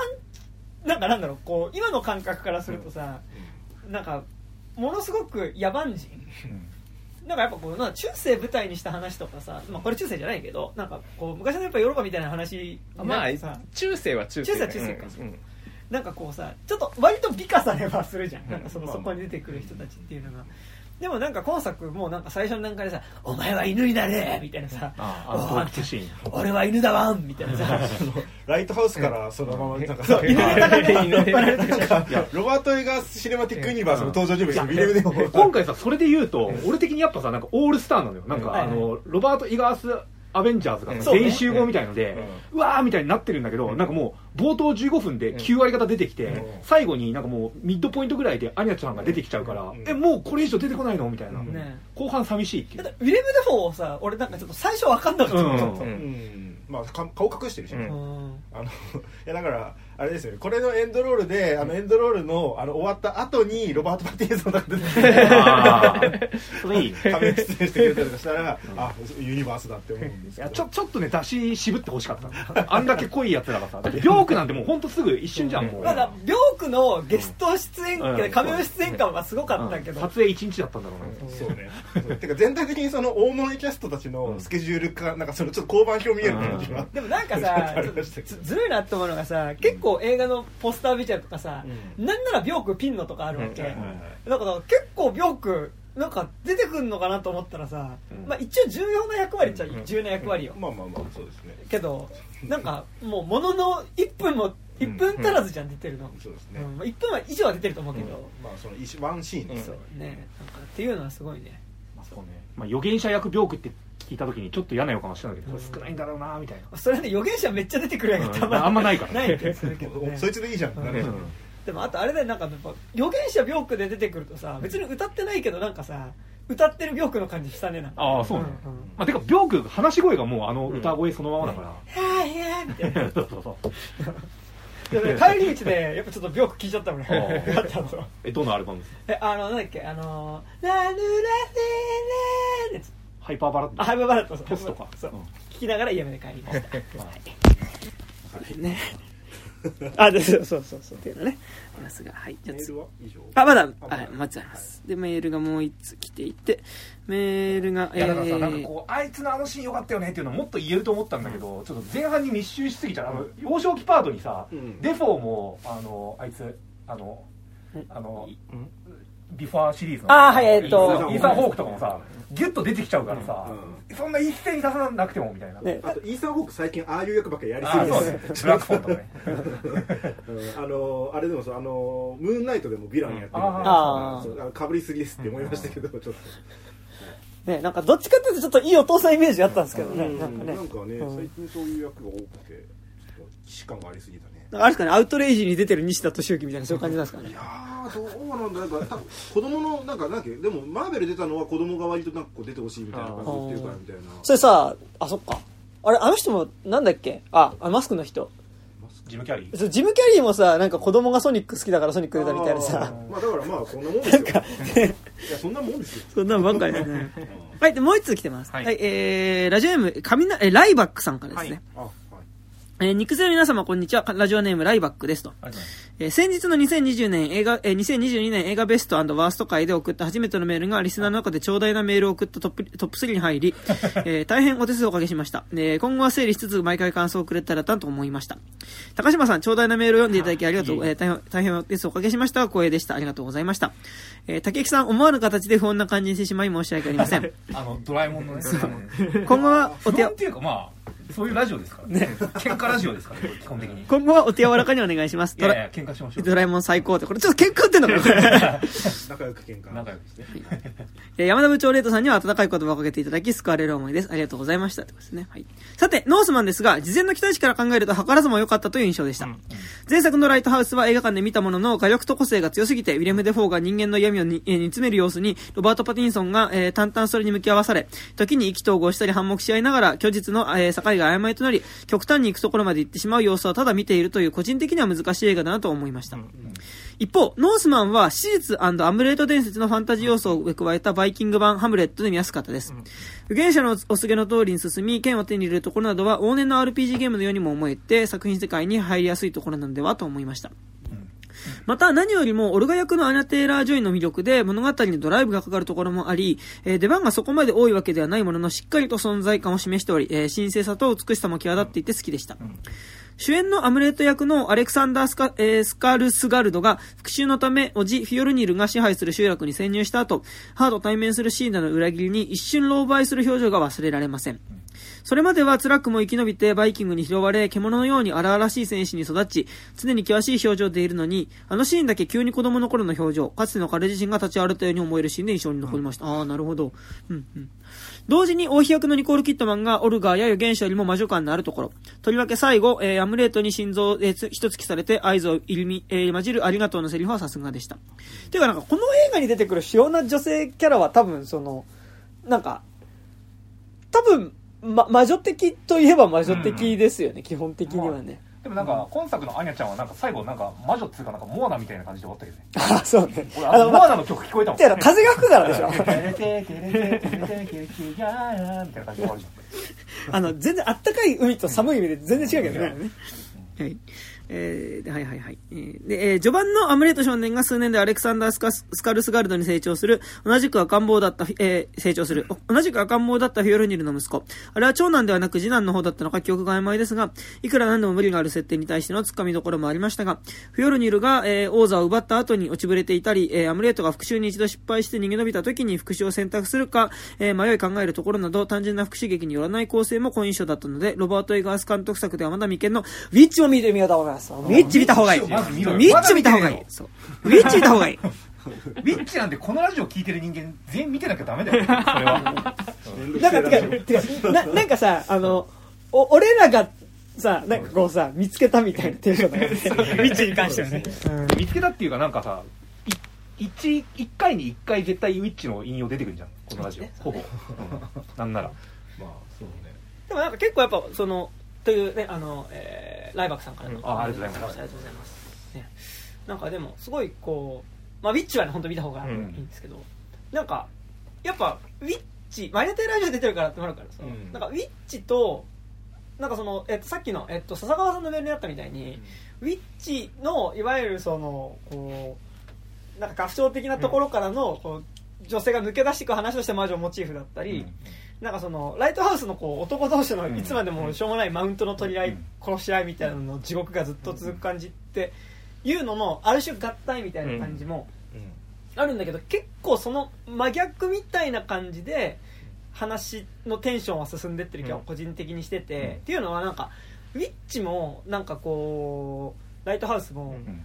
なんかなんだろうこう今の感覚からするとさ、なんかものすごく野蛮人。なんかやっぱこうな中世舞台にした話とかさ、まあ、これ中世じゃないけどなんかこう昔のやっぱヨーロッパみたいな話にまあ中世は中世。中世は中世か。うんなんかこうさちょっと割と美化されはするじゃん。なんかそのまあ。そこに出てくる人たちっていうのがでもなんか今作もうなんか最初の段階でさ「お前は犬になれ!」みたいなさああの洞窟シーン「俺は犬だわん!」みたいなさ ライトハウスからそのままなんかそう犬ネタがね引っロバート・エガース・シネマティック・ユニバースの登場人物のビレムでも今回さそれで言うと俺的にやっぱさなんかオールスターなのよなんか、はいあのロバート・イガース・アベンジャーズが全員集合みたいので、うわーみたいになってるんだけど、なんかもう冒頭15分で9割方出てきて、うん。最後になんかもうミッドポイントぐらいでアニャちゃんが出てきちゃうから、ん。えもうこれ以上出てこないのみたいな、後半寂しいっていう。だってウィレム・デフォーをさ俺なんかちょっと最初分かんなかったうんまあか顔隠してるしね、うんうんあのいやだからあれですよね。これのエンドロールであのエンドロールのあの終わった後にロバート・パティンソンが出てきて出演してくれたりとかしたらあユニバースだって思うんですけど。いやちょちょっとね出し渋ってほしかった。あんだけ濃いやつらがさ。だってビョークなんてもうほんとすぐ一瞬じゃんもう。まだビョークのゲスト出演うん。仮面出演感はすごかったけど。うん。撮影1日だったんだろうねそうね。そう。てか全体的にその大物キャストたちのスケジュールかなんかそのちょっと交番表見える感じはでもなんかさ ずずるいなって思うのがさ結構映画のポスタービジュアルとかさ、なんならビョークピンのとかあるわけ、うん。だから結構ビョークなんか出てくんのかなと思ったらさ、うん。まあ、一応重要な役割っちゃうん。重要な役割よ、まあまあまあそうですね。けどなんかもうものの1分も1分足らずじゃん出てるの、そうですね、うん。まあ、1分は以上は出てると思うけど、まあその一ワンシーンですそうね。なんかっていうのはすごいね。まあそうね。まあ、預言者役ビョークって聞いた時にちょっと嫌な予感はしたんだけど、これ少ないんだろうなみたいな、それで預言者めっちゃ出てくるやんたまうんあんまないからない気がするけどね。そいつでいいじゃん、うん。でもあとあれだよなんかやっぱ預言者ビョークで出てくるとさ別に歌ってないけどなんかさ歌ってるビョークの感じしたねなんか。ああそうね、うんうん。まあ、てかビョーク話し声がもうあの歌声そのままだから、はいはいみたいな。そうそうそう。帰り道でやっぱちょっとビョーク聞いちゃったもんね。えどのアルバムですか？えあのなんだっけあのーラヌラセレーってハイパーバラッドあハイバーバラッドそう。ポストか。そう。うん。聞きながら家まで帰りました。まあね。あでそうそうそうそう。っていうのね。ありますが。はい。じゃああまだあまだ。はい。待ってあります。でメールがもう一つ来ていてメールがいやだからさ、えー。なんかこうあいつのあのシーン良かったよねっていうのもっと言えると思ったんだけど、ちょっと前半に密集しすぎちゃう。あの幼少期パートにさ、うん。デフォーもあのあいつあのあのビフォアシリーズのあーはい。えっと。イーサン・ホークとかもさギュッと出てきちゃうからさ、そんな一斉に出さなくてもみたいな、ね。あとイーサン・ホーク最近ああいう役ばっかりやりすぎですね。ブラックフォンとかね。うん。あのあれでもそうあのムーンナイトでもヴィランやってるんでかぶりすぎですって思いましたけどちょっと。ねなんかどっちかっていうとちょっといいお父さんイメージあったんですけどね。うん。なんかね。なんかねうん。最近そういう役が多くてちょっと既視感がありすぎたあれですかねアウトレイジに出てる西田敏行みたいなそういう感じなんですかね。いやーどうなんだなんか子供のなんかなんだっけ？でもマーベル出たのは子供が割となんかこう出てほしいみたいな感じで言ってるからみたいな。それさあそっか。あれあの人もなんだっけ？ああマスクの人。ジム・キャリー？そうジム・キャリーもさなんか子供がソニック好きだからソニック出たみたいなさ。まあだからまあそんなもんですよ。いやそんなもんですよ。そんなのばっかりだねはいでもう一通来てます。は、はいいえー、ラジオネームかみなえライバックさんからですね、あはいえー、肉声の皆様こんにちは。ラジオネームライバックですと。ありがとうござい。ますえー先日の2020年映画、えー2022年映画ベストワースト会で送った初めてのメールがリスナーの中で長大なメールを送ったトップトップ3に入り、えー大変お手数をおかけしました。えー今後は整理しつつ毎回感想をくれたらなと思いました。高島さん、長大なメールを読んでいただきありがとう、えー大変大変お手数をおかけしました。光栄でした。ありがとうございました。えー竹木さん、思わぬ形で不穏な感じにしてしまい申し訳ありません。あのドラえもんのね今後はお手 っていうかまあそういうラジオですからね喧嘩ラジオですからね基本的にい今後はお手柔らかにお願いします。ドラやいや喧嘩しましょうドラえもん最高って、これちょっと喧嘩売ってんのかな？これ仲良く喧嘩仲良くですねえー山田部長レートさんには温かい言葉をかけていただき救われる思いです。ありがとうございました。ってことですね。はい。さて、ノースマンですが、事前の期待値から考えると図らずも良かったという印象でした。前作のライトハウスは映画館で見たものの、画力と個性が強すぎて、ウィレム・デ・フォーが人間の闇をに、えー煮詰める様子に、ロバート・パティンソンが、えー淡々それに向き合わされ、時に意気投合したり反目し合いながら、虚実の、えー境が曖昧となり、極端に行くところまで行ってしまう様子はただ見ているという、個人的には難しい映画だなと思いました。一方、ノースマンは史実アムレート伝説のファンタジー要素を加えたバイキング版ハムレットで見やすかったです。預言者のお告げの通りに進み、剣を手に入れるところなどは往年の RPG ゲームのようにも思えて、作品世界に入りやすいところなのではと思いました。また何よりもオルガ役のアナ・テイラー・ジョイの魅力で物語にドライブがかかるところもあり、えー出番がそこまで多いわけではないもののしっかりと存在感を示しており、えー神聖さと美しさも際立っていて好きでした。主演のアムレット役のアレクサンダースカ、えースカルスガルドが復讐のため、おじフィオルニルが支配する集落に潜入した後、ハード対面するシーナの裏切りに一瞬狼狽する表情が忘れられません。それまでは辛くも生き延びてバイキングに拾われ、獣のように荒々しい戦士に育ち、常に険しい表情でいるのに、あのシーンだけ急に子供の頃の表情、かつての彼自身が立ち上がったように思えるシーンで印象に残りました。ああ、なるほど。うんうん。同時に王妃役のニコール・キットマンがオルガーや預言者よりも魔女感のあるところ。とりわけ最後、えーアムレートに心臓、えーつ一突きされて合図を入み、えー混じるありがとうのセリフはさすがでした。ていうかなんかこの映画に出てくる主要な女性キャラは多分その、なんか、多分、ま、魔女的といえば魔女的ですよね、基本的にはね。でもなんか今作のアニャちゃんはなんか最後なんか魔女っていうかなんかモアナみたいな感じで終わったけどね あ、そうね。俺あの、モアナの曲聞こえたもんてか風が吹くからでしょ。あの、全然あったかい海と寒い海で全然違うけどね。はい。えーではいはいはい。えーで、えー序盤のアムレート少年が数年でアレクサンダースカス・スカルスガルドに成長する、同じく赤ん坊だった、えー成長する、同じく赤ん坊だったフィオルニルの息子。あれは長男ではなく次男の方だったのか記憶が曖昧ですが、いくら何でも無理がある設定に対しての突っ込みどころもありましたが、フィオルニルが、えー王座を奪った後に落ちぶれていたり、えーアムレートが復讐に一度失敗して逃げ延びた時に復讐を選択するか、えー迷い考えるところなど、単純な復讐劇によらない構成も好印象だったので、ロバート・エガース監督作ではまだ未見の、ウィッチも見てみようと思います。ウィッチ見た方がいい。ウウィッチ見た方がいい。そう。ウィッチ見た方がいい。ウィッチなんてこのラジオ聞いてる人間全員見てなきゃダメだよ。それは。なんか、てか、てかな、なんかさ、あの、お、俺らが、さ、なんかこうさ、見つけたみたいなテンションだよね。ウィッチに関してはね。見つけたっていうかなんかさい一一回に一回絶対ウィッチの引用出てくるじゃん。このラジオ。ほぼ、うん。なんなら。まあそうね。でもなんか結構やっぱ、その、というね、あの、えー、ライバックさんからの、うん。あありがとうございます。ありがとうございます。ね。なんかでも、すごいこう、まあ、ウィッチはね、本当見た方がいいんですけど、なんか、やっぱ、ウィッチ、マイナテラジオ出てるからってなるからさ、うん。なんかウィッチと、なんかその、えっと、さっきの、えっと、笹川さんのメールにあったみたいに、ウィッチのいわゆるそのこうなんか合唱的なところからのこう女性が抜け出していく話として魔女モチーフだったり、なんかそのライトハウスのこう男同士のいつまでもしょうもないマウントの取り合い、うん。殺し合いみたいなのの地獄がずっと続く感じっていうののある種合体みたいな感じもあるんだけど結構その真逆みたいな感じで話のテンションは進んでってる気は個人的にしてて、うん。っていうのはなんかウィッチもなんかこうライトハウスもうん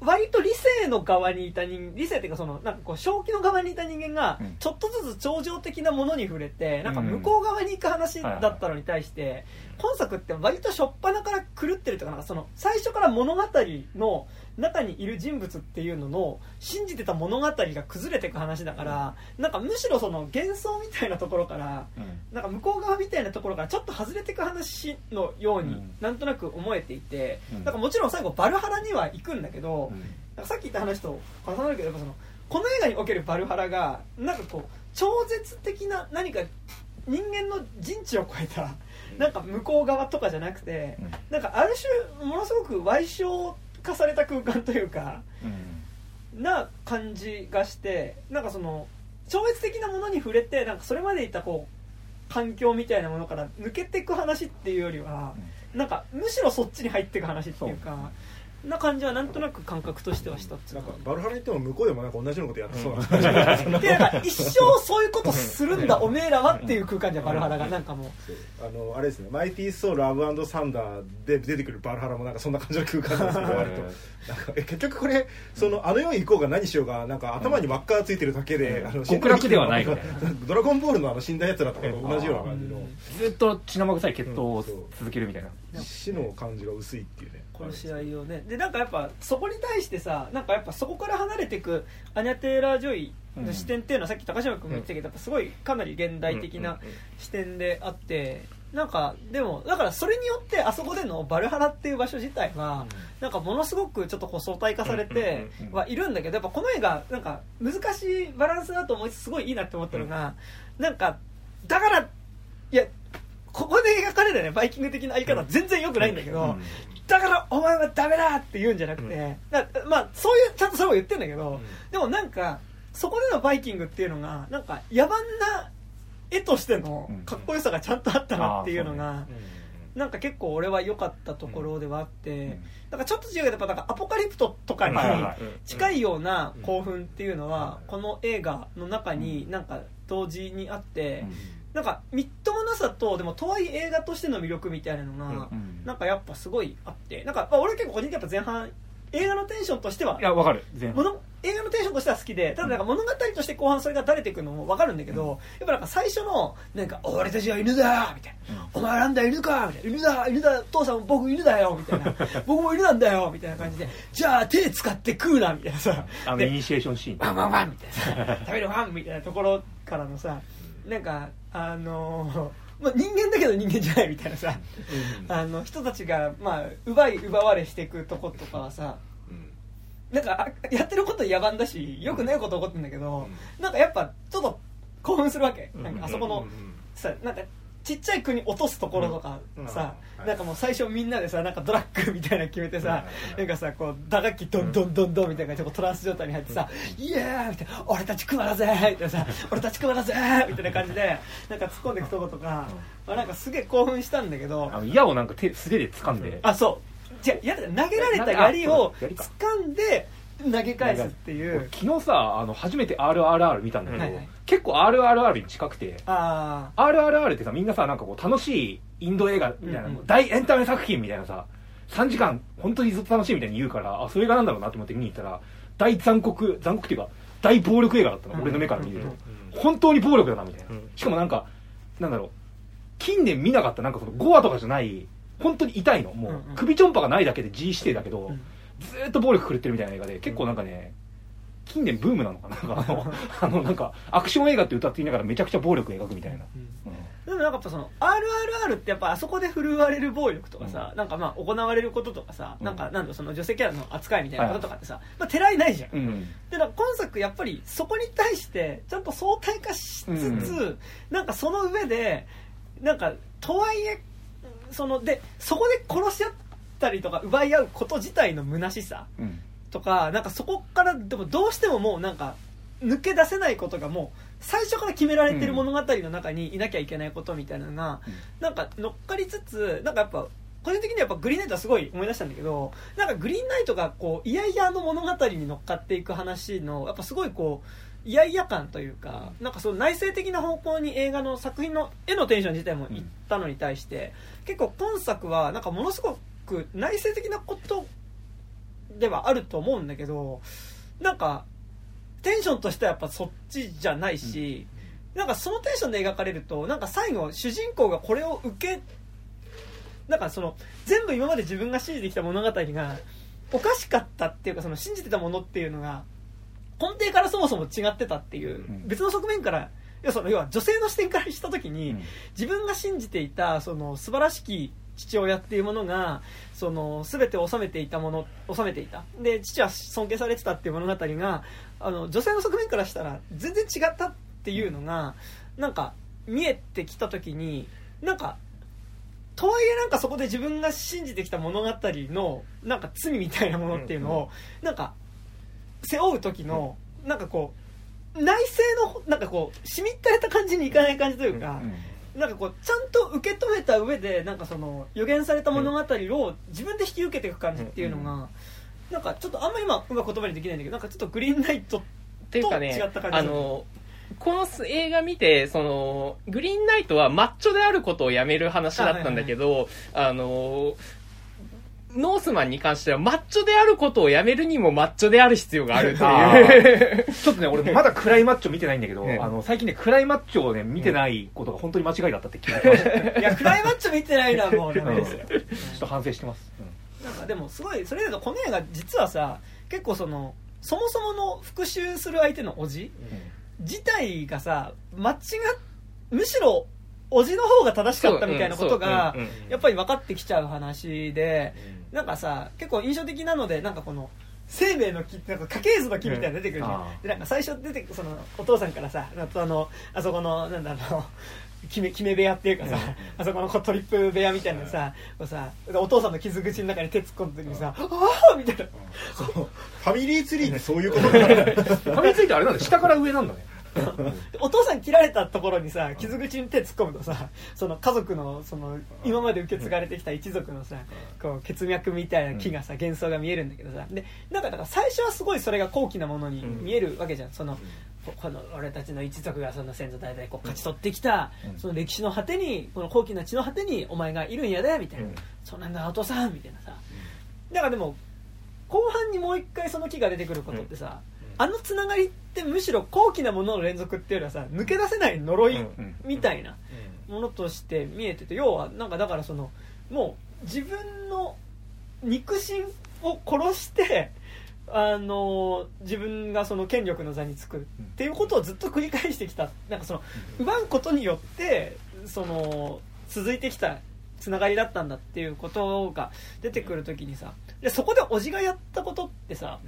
割と理性の側にいた人理性っていうかそのなんかこう正気の側にいた人間がうん。ちょっとずつ超常的なものに触れてなんか向こう側に行く話だったのに対して今作って割と初っ端から狂ってるというかなんかその最初から物語の中にいる人物っていうのの信じてた物語が崩れていく話だからなんかむしろその幻想みたいなところからなんか向こう側みたいなところからちょっと外れていく話のようにうん。なんとなく思えていて、うん。なんかもちろん最後バルハラには行くんだけど、うん。なんかさっき言った話と重なるけどやっぱそのこの映画におけるバルハラがなんかこう超絶的な何か人間の人知を超えたなんか向こう側とかじゃなくてうん。なんかある種ものすごく歪小化された空間というかうん。な感じがしてなんかその超越的なものに触れてなんかそれまでいたこう環境みたいなものから抜けていく話っていうよりはなんかむしろそっちに入っていく話っていうかな感じはなんとなく感覚としてはしたっつう。かなんかバルハラに行っても向こうでもなんか同じようなことやってそうな。感じでなんか一生そういうことするんだおめえらはっていう空間じゃんバルハラがなんかもう。あのあれですね「マイティー・ソール・ラブサンダー」で出てくるバルハラもなんかそんな感じの空間なんですけど割と。なんかえ結局これそのあの世に行こうが何しようがなんか頭に輪っかがついてるだけで、うん。あの極楽ではないみたいなドラゴンボールのあの死んだやつらとかと同じような感じの。ずっと血生臭い決闘を続けるみたいな。死の感じが薄いっていうね殺し合いをね。でなんかやっぱそこに対してさなんかやっぱそこから離れていくアニャ・テイラー・ジョイの視点っていうのはさっき高島君も言ってたけどやっぱすごいかなり現代的な視点であってなんかでもだからそれによってあそこでのバルハラっていう場所自体はなんかものすごくちょっとこう相対化されてはいるんだけどやっぱこの映画なんか難しいバランスだと思いつつすごいいいなって思ったのがなんかだからいやここで描かれるねバイキング的なあり方は全然良くないんだけど、だからお前はダメだって言うんじゃなくて、だまあそういうちゃんとそれを言ってんだけど、でもなんかそこでのバイキングっていうのがなんか野蛮な絵としてのかっこよさがちゃんとあったなっていうのが、なんか結構俺は良かったところではあって、なんかちょっと違うけどやっぱなんかアポカリプトとかに近いような興奮っていうのはこの映画の中になんか同時にあって、なんかみっともなさとでもとはいえ映画としての魅力みたいなのが、なんかやっぱすごいあってなんか、まあ、俺結構個人的にやっぱ前半映画のテンションとしてはいやわかる全もの映画のテンションとしては好きでただなんか物語として後半それが垂れていくのも分かるんだけど、やっぱなんか最初のなんか「俺たちは犬だ!」みたいな「お前なんだ犬か!」みたいな「犬だ犬だ父さん僕犬だよ!」みたいな「僕も犬なんだよ!」みたいな感じで「じゃあ手使って食うな!」みたいなさであのイニシエーションシーンワンワンワンみたいなさ食べるワンみたいなところからのさなんかあのーまあ、人間だけど人間じゃないみたいなさ。あの人たちが、まあ、奪い奪われしていくとことかはさ。なんかあやってること野蛮だしよくないこと起こってんだけど、なんかやっぱちょっと興奮するわけ、なんかあそこの、さなんかちっちゃい国落とすところとかうん。さ、うん。なんかもう最初みんなでさなんかドラッグみたいなの決めてさ、うん。なんかさこう打楽器どんどんどんどんみたいな感じでトランス状態に入ってさ「イエーイ!」みたいな「俺たち熊だぜ!」みたいなさ「俺たち熊だぜ!」みたいな感じでなんか突っ込んでいくとことか、まあ、なんかすげえ興奮したんだけどあの矢をなんか手素手で掴んで。あそう。違うやだ投げられた槍を掴んで投げ返すっていう。昨日さあの初めて RRR 見たんだけど、はいはい結構 RRR に近くて。あ RRR ってさみんなさなんかこう楽しいインド映画みたいな、うんうん。大エンタメ作品みたいなさ3時間本当にずっと楽しいみたいに言うからあそれがなんだろうなと思って見に行ったら大残酷残酷っていうか大暴力映画だったの、うん。俺の目から見ると、うん本当に暴力だなみたいな、うん。しかもなんかなんだろう近年見なかったなんかその5話とかじゃない本当に痛いの。もう、うんうん。首ちょんぱがないだけで G 指定だけど、うん。ずーっと暴力狂ってるみたいな映画で結構なんかね、近年ブームなのかな。なんかあの あのなんかアクション映画って歌って言いながらめちゃくちゃ暴力描くみたいな、うん。でもなんかやっぱその RRR ってやっぱあそこで振るわれる暴力とかさ、なんかまあ行われることとかさ、うん。なんかなんだその女性キャラの扱いみたいなこととかってさ、まあてらいないじゃん、うん。でなんか今作やっぱりそこに対してちゃんと相対化しつつ、うん。なんかその上でなんかとはいえそのでそこで殺し合ったりとか奪い合うこと自体の虚しさうんとかなんかそこからでもどうしてももうなんか抜け出せないことがもう最初から決められてる物語の中にいなきゃいけないことみたいなのが、なんか乗っかりつつなんかやっぱ個人的にはやっぱグリーンナイトはすごい思い出したんだけどなんかグリーンナイトがこういやいやの物語に乗っかっていく話のやっぱすごいこういやいや感というかなんかその内省的な方向に映画の作品の絵のテンション自体もいったのに対して、結構今作はなんかものすごく内省的なことではあると思うんだけどなんかテンションとしてはやっぱそっちじゃないし、なんかそのテンションで描かれるとなんか最後主人公がこれを受けなんかその全部今まで自分が信じてきた物語がおかしかったっていうかその信じてたものっていうのが根底からそもそも違ってたっていう、ん。別の側面から要はその要は女性の視点からした時に、うん。自分が信じていたその素晴らしき父親っていうものがその全てを収めていたもの収めていた。で父は尊敬されてたっていう物語があの女性の側面からしたら全然違ったっていうのがなんか見えてきた時になんかとはいえなんかそこで自分が信じてきた物語のなんか罪みたいなものっていうのをなんか背負う時のなんかこう内政のなんかこうしみったれた感じにいかない感じというか、なんかこうちゃんと受け止めた上でなんかその予言された物語を自分で引き受けていく感じっていうのが、なんかちょっとあんま今うまく言葉にできないんだけどなんかちょっとグリーンナイトっていうかねと違った感じあのこの映画見てそのグリーンナイトはマッチョであることをやめる話だったんだけどあのノースマンに関してはマッチョであることをやめるにもマッチョである必要があるっていう。ちょっとね俺まだ暗いマッチョ見てないんだけど、ええ。あの最近ね暗いマッチョをね見てないことが本当に間違いだったって気がしました。ちいやクライマッチョ見てないのはもうダメですよ。ょっと反省してます、なんかでもすごいそれだとこの映画実はさ結構そのそもそもの復讐する相手のおじ自体がさ間違っむしろおじの方が正しかったみたいなことがやっぱり分かってきちゃう話でなんかさ結構印象的なのでなんかこの生命の木なんか家系図の木みたいなの出てくるじゃん、でなんか最初出てくるそのお父さんからさあとあの あそこのなんだろう決め決め部屋っていうかさ、あそこのこうトリップ部屋みたいなさ,、こうさお父さんの傷口の中に手突っ込んだ時にさ「ああ!」みたいな。そう。ファミリーツリーってそういうこと だ。からうん、壁についてあれなんだ。下から上なんだね。で お父さん切られたところにさ傷口に手突っ込むとさその家族のその今まで受け継がれてきた一族のさこう血脈みたいな木がさ幻想が見えるんだけどさでなんかだから最初はすごいそれが高貴なものに見えるわけじゃん。そのここの俺たちの一族がその先祖代々こう勝ち取ってきた。うん。その歴史の果てにこの高貴な地の果てにお前がいるんやでみたいな。うん。そうなんだお父さんみたいなさ。だからでも後半にもう一回その木が出てくることってさ、あのつながりってむしろ高貴なものの連続っていうのはさ抜け出せない呪いうん。みたいなものとして見えてて要はなんかだからそのもう自分の肉親を殺してあの自分がその権力の座につくっていうことをずっと繰り返してきた。なんかその奪うことによってその続いてきたつながりだったんだっていうことが出てくる時にさでそこでおじがやったことってさ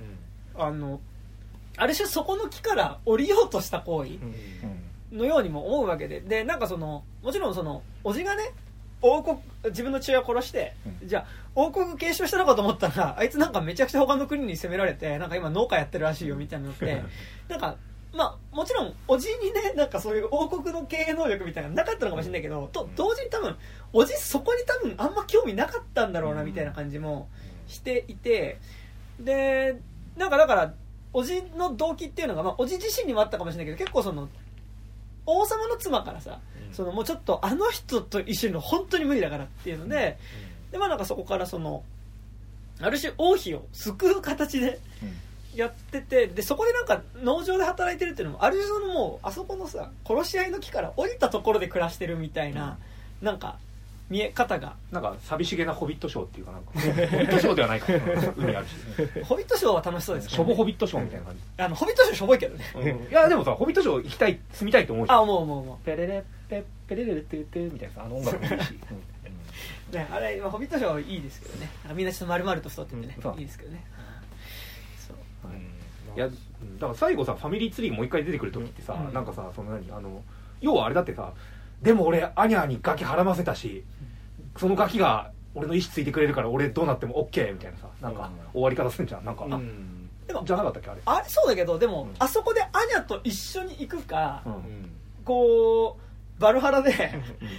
あのある種そこの木から降りようとした行為のようにも思うわけで。でなんかそのもちろんそのおじがね王国自分の父親を殺して、じゃあ王国継承したのかと思ったら あいつなんかめちゃくちゃ他の国に攻められてなんか今農家やってるらしいよみたいなのって。なんかまあもちろんおじにねなんかそういう王国の経営能力みたいなのなかったのかもしれないけどと同時に多分おじそこに多分あんま興味なかったんだろうなみたいな感じもしていて。でなんかだからおじの動機っていうのが、まあ、おじ自身にもあったかもしれないけど結構その王様の妻からさ、そのもうちょっとあの人と一緒にの本当に無理だからっていうので、でまあなんかそこからそのある種王妃を救う形でやっててでそこでなんか農場で働いてるっていうのもある種そのもうあそこのさ殺し合いの木から降りたところで暮らしてるみたいな、なんか見え方がなんか寂しげなホビットショーっていうかなんか。ホビットショーではないか。海あるし。ホビットショーは楽しそうですけしょぼホビットショーみたいな感じ。あのホビットショーしょぼいけどね。いやでもさホビットショー行きたい住みたいと思うじゃんあ思う思う思ペレレペペレレレテテみたいなさあの音楽もいいし、う、ね、あれ、まあ、ホビットショーはいいですけどね。みんなちょっと丸々と太っててね、うん。いいですけどね。そう。いやだから最後さファミリーツリーもう一回出てくる時ってさ、うん。なんかさその何あの要はあれだってさでも俺アニャにガキはらませたしそのガキが俺の意思ついてくれるから俺どうなっても OK みたいなさなんか終わり方すんじゃん。なんか、うん。でもじゃなかったっけあれ？あれそうだけどでも、うん。あそこでアニャと一緒に行くか、うん。こうバルハラで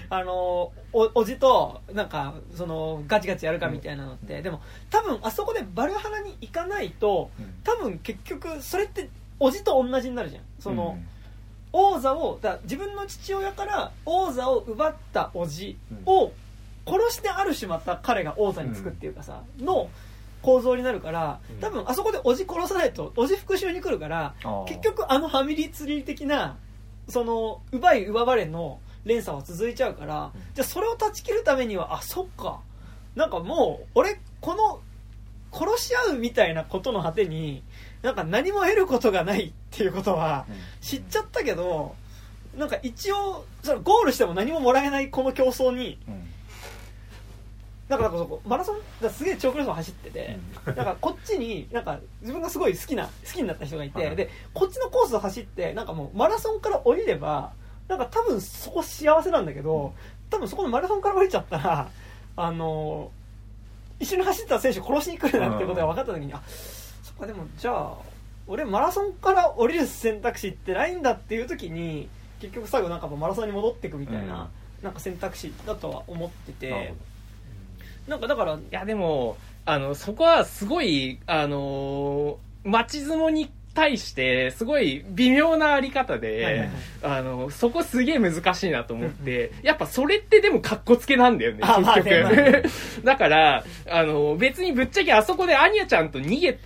あのおおじとなんかそのガチガチやるかみたいなのって、でも多分あそこでバルハラに行かないと多分結局それっておじと同じになるじゃん。その、王座をだ自分の父親から王座を奪ったおじを殺してある種また彼が王座につくっていうかさ、の構造になるからうん。多分あそこでおじ殺さないとおじ復讐に来るから結局あのファミリーツリー的なその奪い奪われの連鎖は続いちゃうから、じゃあそれを断ち切るためにはあそっか。なんかもう俺この殺し合うみたいなことの果てになんか何も得ることがないっていうことは知っちゃったけどなんか一応それゴールしても何ももらえないこの競争になん。かなんかそこマラソンだすげえ長距離走走ってて、なんかこっちになんか自分がすごい好きな好きになった人がいて、はいでこっちのコースを走ってなんかもうマラソンから降りればなんか多分そこ幸せなんだけど多分そこのマラソンから降りちゃったらあの一緒に走った選手殺しに来るなってことが分かった時に、あそっかでもじゃあ俺マラソンから降りる選択肢ってないんだっていう時に結局最後なんかマラソンに戻っていくみたいな,、なんか選択肢だとは思ってて。なん。かだからいやでもあのそこはすごいあの町相撲に対してすごい微妙なあり方ではいあのそこすげえ難しいなと思ってやっぱそれってでもカッコつけなんだよね結局。だからあの別にぶっちゃけあそこでアニャちゃんと逃げた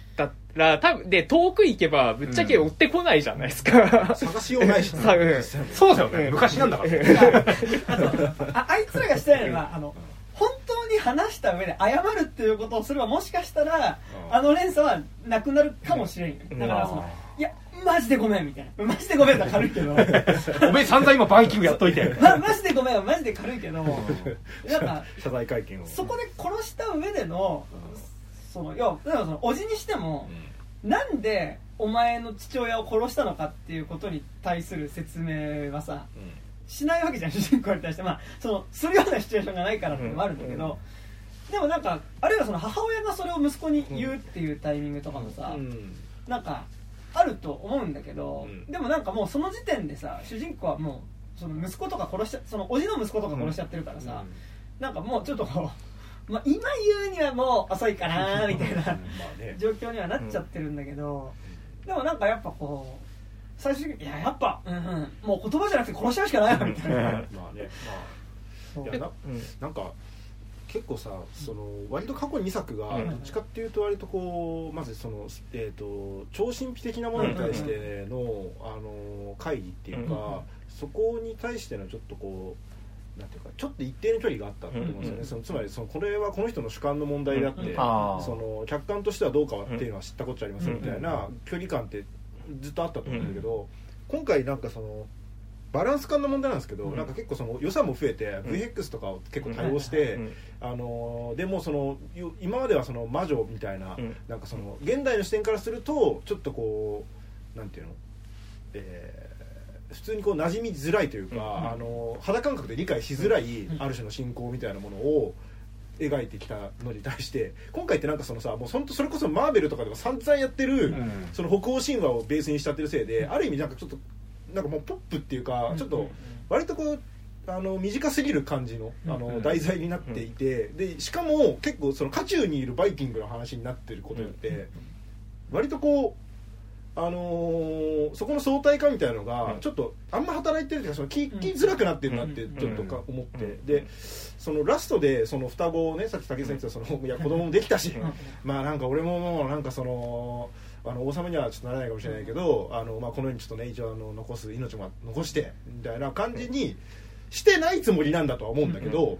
ら多分で遠く行けばぶっちゃけ追ってこないじゃないですか、探しようないしさうん。実際もそうだよね、うん。昔なんだから、ああいつらがしたいのはあの本当に話した上で謝るっていうことをすればもしかしたらうん。あの連鎖はなくなるかもしれんだからそのいやマジでごめんみたいな。マジでごめんだ軽いけど。おめえ散々今バイキングやっといて。まマジでごめんはマジで軽いけど。なん。か謝罪会見を。そこで殺した上でのそのいやだからそのおじにしてもなんでお前の父親を殺したのかっていうことに対する説明はさしないわけじゃん主人公に対して。まあそのするようなシチュエーションがないからってのもあるんだけど、でもなんかあるいはその母親がそれを息子に言うっていうタイミングとかもさ、うん。なんかあると思うんだけど、うん。でもなんかもうその時点でさ主人公はもうその息子とか殺しそのおじの息子とか殺しちゃってるからさ、なんかもうちょっとこう、まあ、今言うにはもう遅いかなみたいなまあね。状況にはなっちゃってるんだけど、でもなんかやっぱこう最終的にいややっぱ、うんうん、もう言葉じゃなくて殺しちゃうしかないわみたいな。まあね。まあ。いやなうん。なんか結構さその割と過去2作がうん。どっちかっていうと割とこうまずその、えー、と超神秘的なものに対しての、あの会議っていうか、うん。そこに対してのちょっとこうなんていうかちょっと一定の距離があったと思うんですよね、うんそのつまりそのこれはこの人の主観の問題であって、その客観としてはどうかはっていうのは知ったことありますみたいな距離感ってずっとあったと思うんだけど、今回なんかそのバランス感の問題なんですけど、うん。なんか結構その予算も増えて、ん。VX とかを結構対応して、うんあのーでもそのよ今まではその魔女みたいな、うん。なんかその現代の視点からするとちょっとこうなんていうの、えー普通にこう馴染みづらいというか、うん。あのー肌感覚で理解しづらい、ん。ある種の信仰みたいなものを描いてきたのに対して今回ってなんかそのさもうそんとそれこそマーベルとかでも散々やってる、うん。その北欧神話をベースにしちゃってるせいで、ある意味なんかちょっとなんかもうポップっていうか、ちょっと割とこうあの短すぎる感じのあの、うん。題材になっていて、でしかも結構その渦中にいるバイキングの話になってることによって、割とこうあのーそこの相対化みたいなのがうん。ちょっとあんま働いてるというかその聞きづらくなってるなってうん。ちょっとか思って、うん。でそのラストでその双子をねさっき武井さん言ってたそのいや子供もできたし、うん。まあなんか俺ももうなんかそのあの王様にはちょっとならないかもしれないけど、あのまあ、このようにちょっとね一応あの残す命も残してみたいな感じにしてないつもりなんだとは思うんだけど、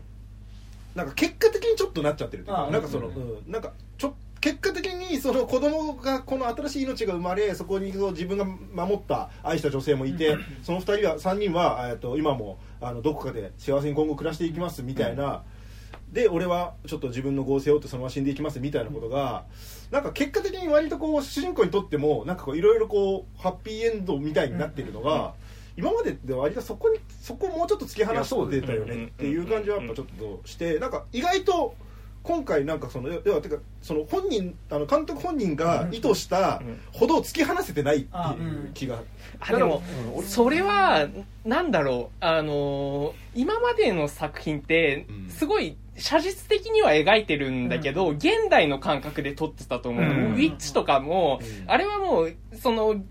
なんか結果的にちょっとなっちゃってるというかなんかその、うん。うん。なんかちょ結果的にその子供がこの新しい命が生まれそこにそう自分が守った愛した女性もいて、その2人は3人は、えっと今もあのどこかで幸せに今後暮らしていきますみたいな、で俺はちょっと自分の合成をってそのまま死んでいきますみたいなことが、なんか結果的に割とこう主人公にとってもなんかこういろいろこうハッピーエンドみたいになってるのが、今までで割とそこにそこをもうちょっと突き放してたよねっていう感じはやっぱちょっとしてなんか意外と今回なんかその要はてかその本人あの監督本人が意図したうん。ほど突き放せてないっていう気が、あでもうん俺それはなんだろう。あのー今までの作品ってうん。すごい写実的には描いてるんだけど、現代の感覚で撮ってたと思う、うん。ウィッチとかも、うん。あれはもうその現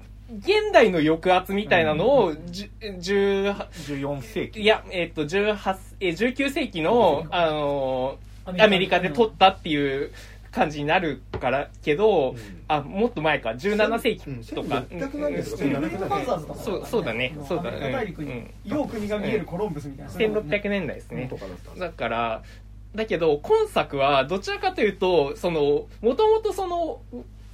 代の抑圧みたいなのを、じゅ10 14世紀。いや、えっと、18えー19世紀の、あのーアメリカで。撮っったっていう感じになるからけど、うん。あもっと前か。17世紀とか、う。ん1600何年とかうん1700メインファーザーズとかそうそうだね。そうだアメリカ大陸によう国が見えるコロンブスみたいな。1600年代ですね。だからだけど今作はどちらかというとそのもともとその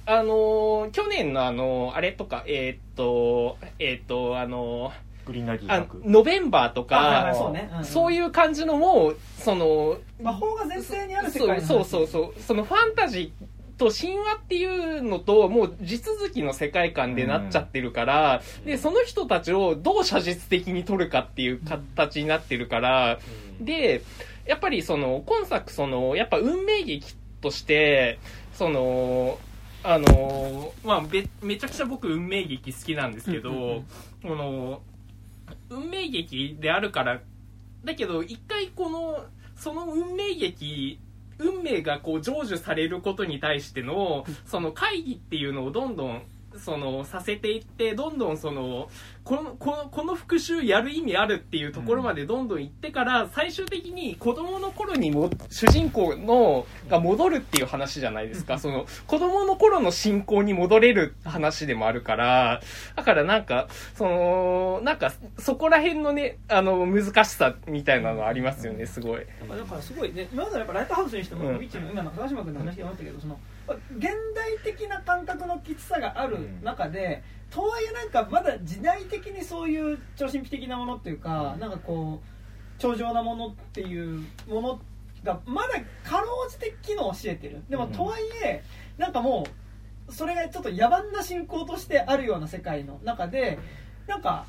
あのー去年のあのあれとかえーっとえーっとあのグリーンナイトあ作ノベンバーとかそうね。ん。そういう感じのもその魔法が前提にある世そう界そうそうそう。そのファンタジーと神話っていうのともう地続きの世界観でなっちゃってるから、でその人たちをどう写実的に撮るかっていう形になってるから、でやっぱりその今作そのやっぱ運命劇としてそのあのまあめめちゃくちゃ僕運命劇好きなんですけど、うんうんうん。この運命劇であるから。だけど一回このその運命劇運命がこう成就されることに対してのその会議っていうのをどんどんそのさせていってどんどんそのこのこのこの復讐やる意味あるっていうところまでどんどん行ってから最終的に子供の頃にも主人公のが戻るっていう話じゃないですか。その子供の頃の信仰に戻れる話でもあるからだからなんかそのなんかそこら辺のねあの難しさみたいなのありますよねすごい。だからすごいね今までやっぱライトハウスにしても、うん。今の高島君の話にもあったけどその現代的な感覚のきつさがある中で、とはいえなんかまだ時代的にそういう超神秘的なものっていうか、なんかこう超常なものっていうものがまだかろうじて機能しててる。でもとはいえなんかもうそれがちょっと野蛮な信仰としてあるような世界の中でなんか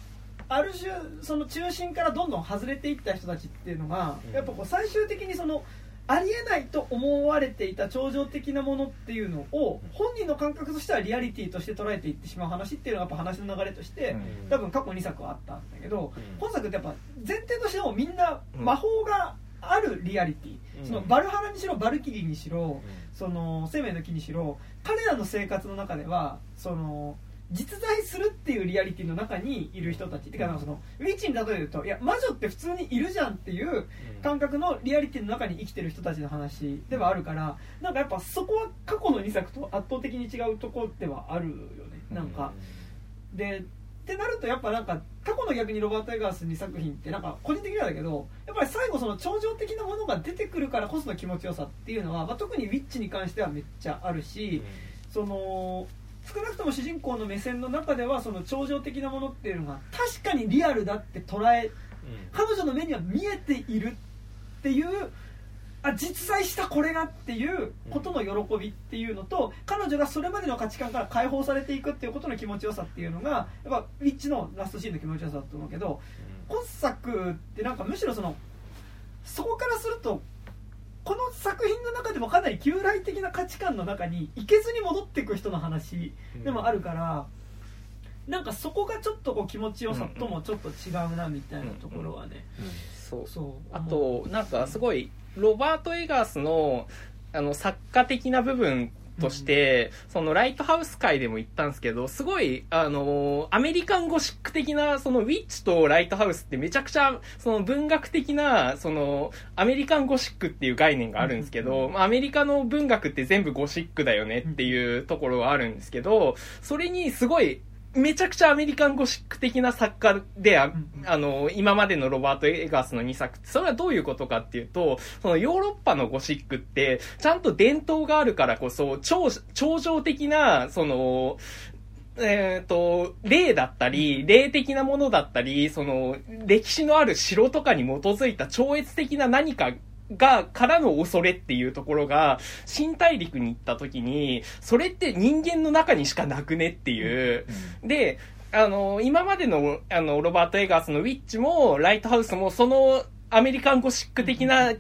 ある種その中心からどんどん外れていった人たちっていうのがやっぱこう最終的にそのありえないと思われていた超常的なものっていうのを本人の感覚としてはリアリティとして捉えていってしまう話っていうのがやっぱ話の流れとして多分過去2作はあったんだけど本作ってやっぱ前提としてもみんな魔法があるリアリティ。そのバルハラにしろバルキリーにしろその生命の木にしろ彼らの生活の中ではその実在するっていうリアリティの中にいる人たちっていうかそのウィッチに例えるといや魔女って普通にいるじゃんっていう感覚のリアリティの中に生きてる人たちの話ではあるからなんかやっぱそこは過去の2作と圧倒的に違うところではあるよね。なんか。でってなるとやっぱなんか過去の逆にロバート・エガース2作品ってなんか個人的にはだけどやっぱり最後その超常的なものが出てくるからこその気持ちよさっていうのは、まあ、特にウィッチに関してはめっちゃあるし、その少なくとも主人公の目線の中ではその超常的なものっていうのが確かにリアルだって捉え彼女の目には見えているっていうあ実在したこれがっていうことの喜びっていうのと彼女がそれまでの価値観から解放されていくっていうことの気持ちよさっていうのがやっぱウィッチのラストシーンの気持ちよさだと思うけど今作ってなんかむしろそのそこからするとこの作品の中でもかなり旧来的な価値観の中に行けずに戻っていく人の話でもあるから、なんかそこがちょっとこう気持ちよさともちょっと違うなみたいなところはね、そう。そう。あとなんかすごいロバート・エガースのあの作家的な部分として、そのライトハウス界でも言ったんですけどすごいあのアメリカンゴシック的なそのウィッチとライトハウスってめちゃくちゃその文学的なそのアメリカンゴシックっていう概念があるんですけど、まあアメリカの文学って全部ゴシックだよねっていうところはあるんですけどそれにすごいめちゃくちゃアメリカンゴシック的な作家であ、あの、今までのロバート・エガースの2作。って、それはどういうことかっていうと、そのヨーロッパのゴシックって、ちゃんと伝統があるからこそ、超、超常的な、その、えっ、と、霊だったり、霊的なものだったり、その、歴史のある城とかに基づいた超越的な何かが、からの恐れっていうところが、新大陸に行った時に、それって人間の中にしかなくねっていう、で、あの、今までの、あの、ロバート・エガースのウィッチも、ライトハウスも、その、アメリカンゴシック的な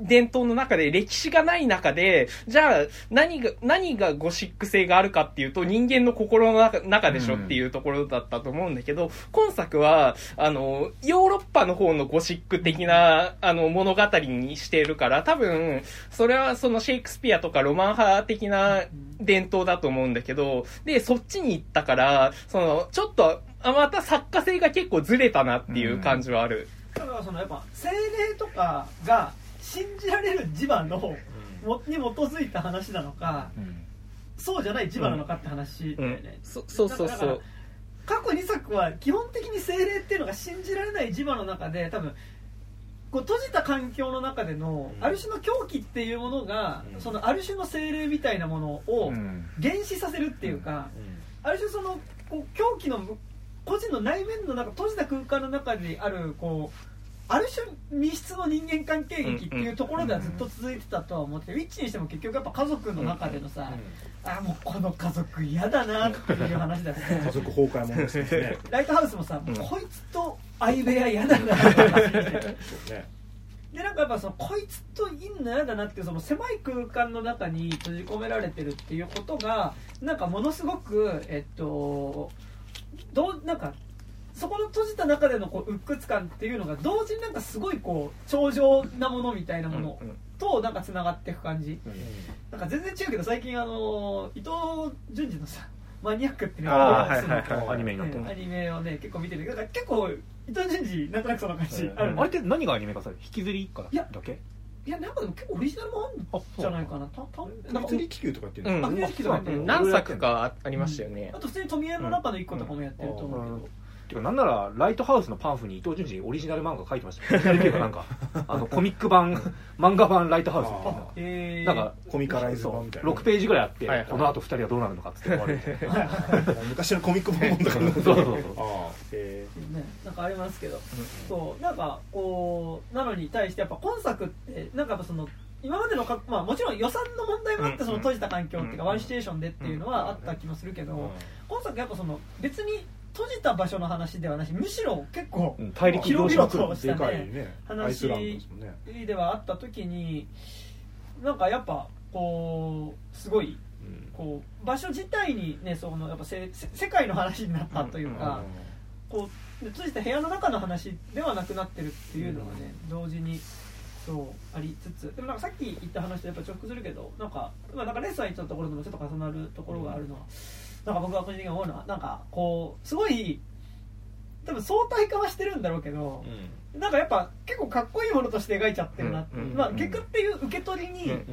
伝統の中で歴史がない中で、じゃあ何が、何がゴシック性があるかっていうと人間の心の中中でしょっていうところだったと思うんだけど、今作は、あの、ヨーロッパの方のゴシック的な、あの、物語にしているから、多分、それはそのシェイクスピアとかロマン派的な伝統だと思うんだけど、で、そっちに行ったから、その、ちょっと、あまた作家性が結構ずれたなっていう感じはある。だからそのやっぱ精霊とかが信じられる磁場のもに基づいた話なのかそうじゃない磁場なのかって話だよね、そそうそうそだからう。過去2作は基本的に精霊っていうのが信じられない磁場の中で多分こう閉じた環境の中でのうん。ある種の狂気っていうものが、うん。そのある種の精霊みたいなものをうん。原始させるっていうか、ある種そのこう狂気の個人の内面の中閉じた空間の中にあるこうある種密室の人間関係劇っていうところではずっと続いてたとは思ってウィッチにしても結局やっぱ家族の中でのさ、あもうこの家族嫌だなっていう話だよ家ね族崩壊もんですね。ライトハウスもさ、うん。こいつと相部屋嫌だなって話でそうね。でなんかやっぱそのこいつといんの嫌だなっていうその狭い空間の中に閉じ込められてるっていうことがなんかものすごくえっとどうなんかそこの閉じた中でのこう鬱屈感っていうのが同時になんかすごいこう超常なものみたいなものとなんかつながっていく感じ。なんか全然違うけど最近あの伊藤潤二のさマニアックっていうのがアニメになってね。アニメをね結構見てるだから結構伊藤潤二なんとなくそんな感じ。ある。あれって何がアニメ化される？引きずりかいやだけ？いやなんかでも結構オリジナルもあるんあじゃないかな。たたなんか物理気球とかっていううん何作かあありましたよね。あ。と普通に富江の中の一個とかもやってると思うけど、ていうかなんならライトハウスのパンフに伊藤潤二オリジナル漫画書いてました。よっていうかなんかあのコミック版漫画版ライトハウスみたいな。えー、なんかコミカライズそう版みたいな。6ページぐらいあって、はいはい。この後2人はどうなるのかっつって終わる 昔のコミック本とかそうそうそう。ああへね、なんかありますけど、そうなんかこうなのに対してやっぱ今作ってなんかやっぱその今までのか、まあ、もちろん予算の問題もあってうん。その閉じた環境っていうかうん。ワンシチュエーションでっていうのはあった気もするけど、え今作やっぱその別に閉じた場所の話ではなしむしろ結構うん大陸広々としたねね話ではあった時になんかやっぱこうすごいうん。こう場所自体にねそのやっぱせせ世界の話になったというか、こう閉じた部屋の中の話ではなくなってるっていうのがね、同時にそうありつつでもなんかさっき言った話とやっぱ重複するけどなんか,、まあ、なんかレッスン行ったところでもちょっと重なるところがあるのは、なんか僕が個人的に思うのはなんかこうすごい多分相対化はしてるんだろうけど、なんかやっぱ結構かっこいいものとして描いちゃってるなって、うんうんまあ結果っていう受け取りに、うん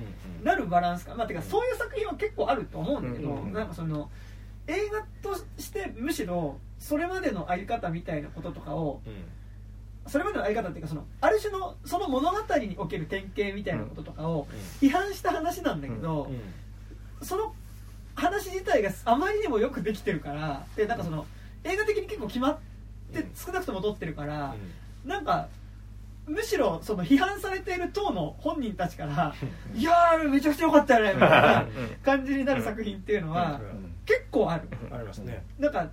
なるバランスか。まあてかそういう作品は結構あると思うんだけど、うんうん。なんかその映画としてむしろそれまでのあり方みたいなこととかをそれまでのあり方っていうかそのある種のその物語における典型みたいなこととかを批判した話なんだけど、その話自体があまりにもよくできてるからでなんかその映画的に結構決まって少なくとも撮ってるから、なんかむしろその批判されている党の本人たちから「いやーめちゃくちゃ良かったよね」みたいな感じになる作品っていうのは結構ある。ありますね。なんか違う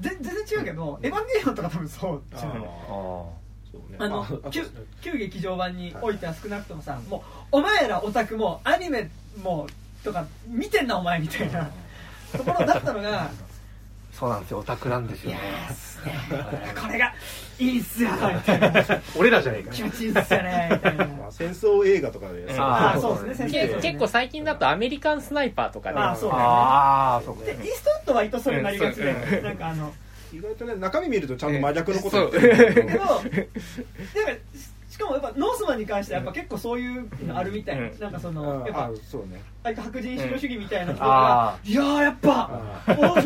ぜ全然違うけど「エヴァンゲリオン」とか多分そう。じゃんあの旧劇場版においては少なくともさもうお前らオタクもアニメもとか見てんなお前みたいな。ところだったのがそうなんですよオタクなんですよ。ねこれがいいっすよみたいな。俺らじゃねえか気持ちいいっすよねみたいな。まあ戦争映画とかで。ああーそうですね。結構最近だとアメリカンスナイパーとかねあそうだね。ああそうか。でイーストウッドは割とそれになりがちでうんなんかあの。意外とね中身見るとちゃんと真逆のこと言ってる。けどけどなんかもやっぱノースマンに関してはやっぱ結構そういうのあるみたい。な、うん。なんかそのあやっぱあそうね。白人至上主義みたいな人あが「いやーやっぱ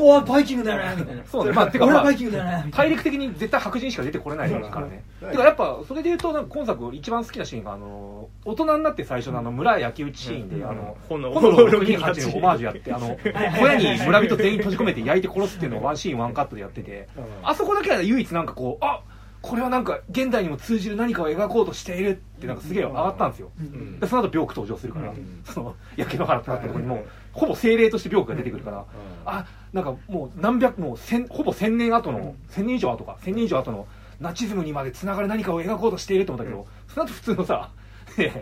おおバイキングだな」みたいな「そうね。まあてかまあ俺はバイキングだな」みたい大な陸的に絶対白人しか出てこれないですからね。うん。てかやっぱそれで言うとなんか今作一番好きなシーンがあの大人になって最初のあの村焼き討ちシーンであの炎炎の628のオマージュやってあの小屋に村人全員閉じ込めて焼いて殺すっていうのをワンシーンワンカットでやっててうん。あそこだけは唯一なんかこうあこれはなんか現代にも通じる何かを描こうとしているってなんかすげえ上がったんですよ。うんでその後ビョーク登場するから、うんその焼け野原ってなったところにもうほぼ精霊としてビョークが出てくるから、うんあなんかもう何百もう千ほぼ1000年後の1000年以上後か1000年以上後のナチズムにまでつながる何かを描こうとしていると思ったけど、その後普通のさ、ね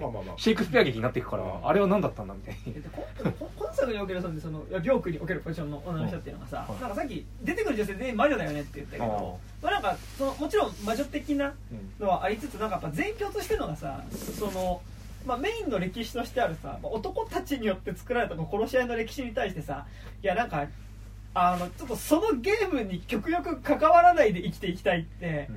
まあまあまあシェイクスピア劇になっていくから、あれは何だったんだみたいにでこでもこ今作におけるそのそのいや病区におけるポジションの女の人っていうのがさ、はい。なんかさっき出てくる女性全員魔女だよねって言ったけどまあ、なんかそのもちろん魔女的なのはありつつなんかやっぱ全教としてのがさその、まあ、メインの歴史としてあるさまあ男たちによって作られたこの殺し合いの歴史に対してさいやなんかあのちょっとそのゲームに極力関わらないで生きていきたいって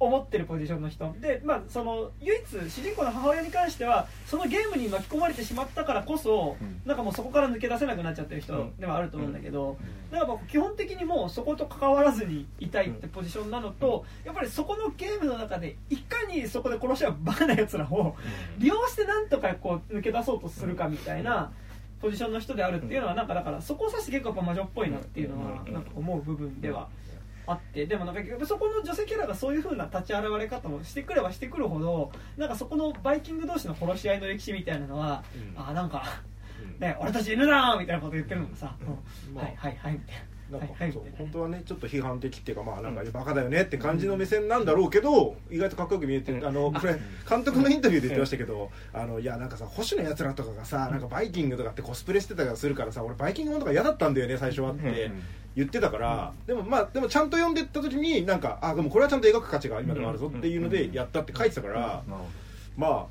思ってるポジションの人。で、まあ、その唯一主人公の母親に関してはそのゲームに巻き込まれてしまったからこそ、うん。なんかもうそこから抜け出せなくなっちゃってる人ではあると思うんだけど、だから基本的にもうそこと関わらずにいたいってポジションなのと、やっぱりそこのゲームの中でいかにそこで殺し合うバカなやつらを利用してなんとかこう抜け出そうとするかみたいなポジションの人であるっていうのはなんかだからそこを指して結構やっぱ魔女っぽいなっていうのはなんか思う部分ではあってでもなんかそこの女性キャラがそういう風な立ち現れ方をしてくればしてくるほどなんかそこのバイキング同士の殺し合いの歴史みたいなのは、うん。あなんか、うん。ね、俺たち犬だみたいなこと言ってるのもさ、うん。まあはいはいはいみたいな。なんか、はいはいそう本当はねちょっと批判的っていうかまあなんかバカだよねって感じの目線なんだろうけど、意外とかっこよく見えて、うん。あのこれ監督のインタビューで言ってましたけど、あのいやなんかさ保守のやつらとかがさなんかバイキングとかってコスプレしてたりするからさ俺バイキングものとか嫌だったんだよね最初はって言ってたから、でもまあでもちゃんと読んでった時になんかあでもこれはちゃんと描く価値が今でもあるぞっていうのでやったって書いてたから、まあ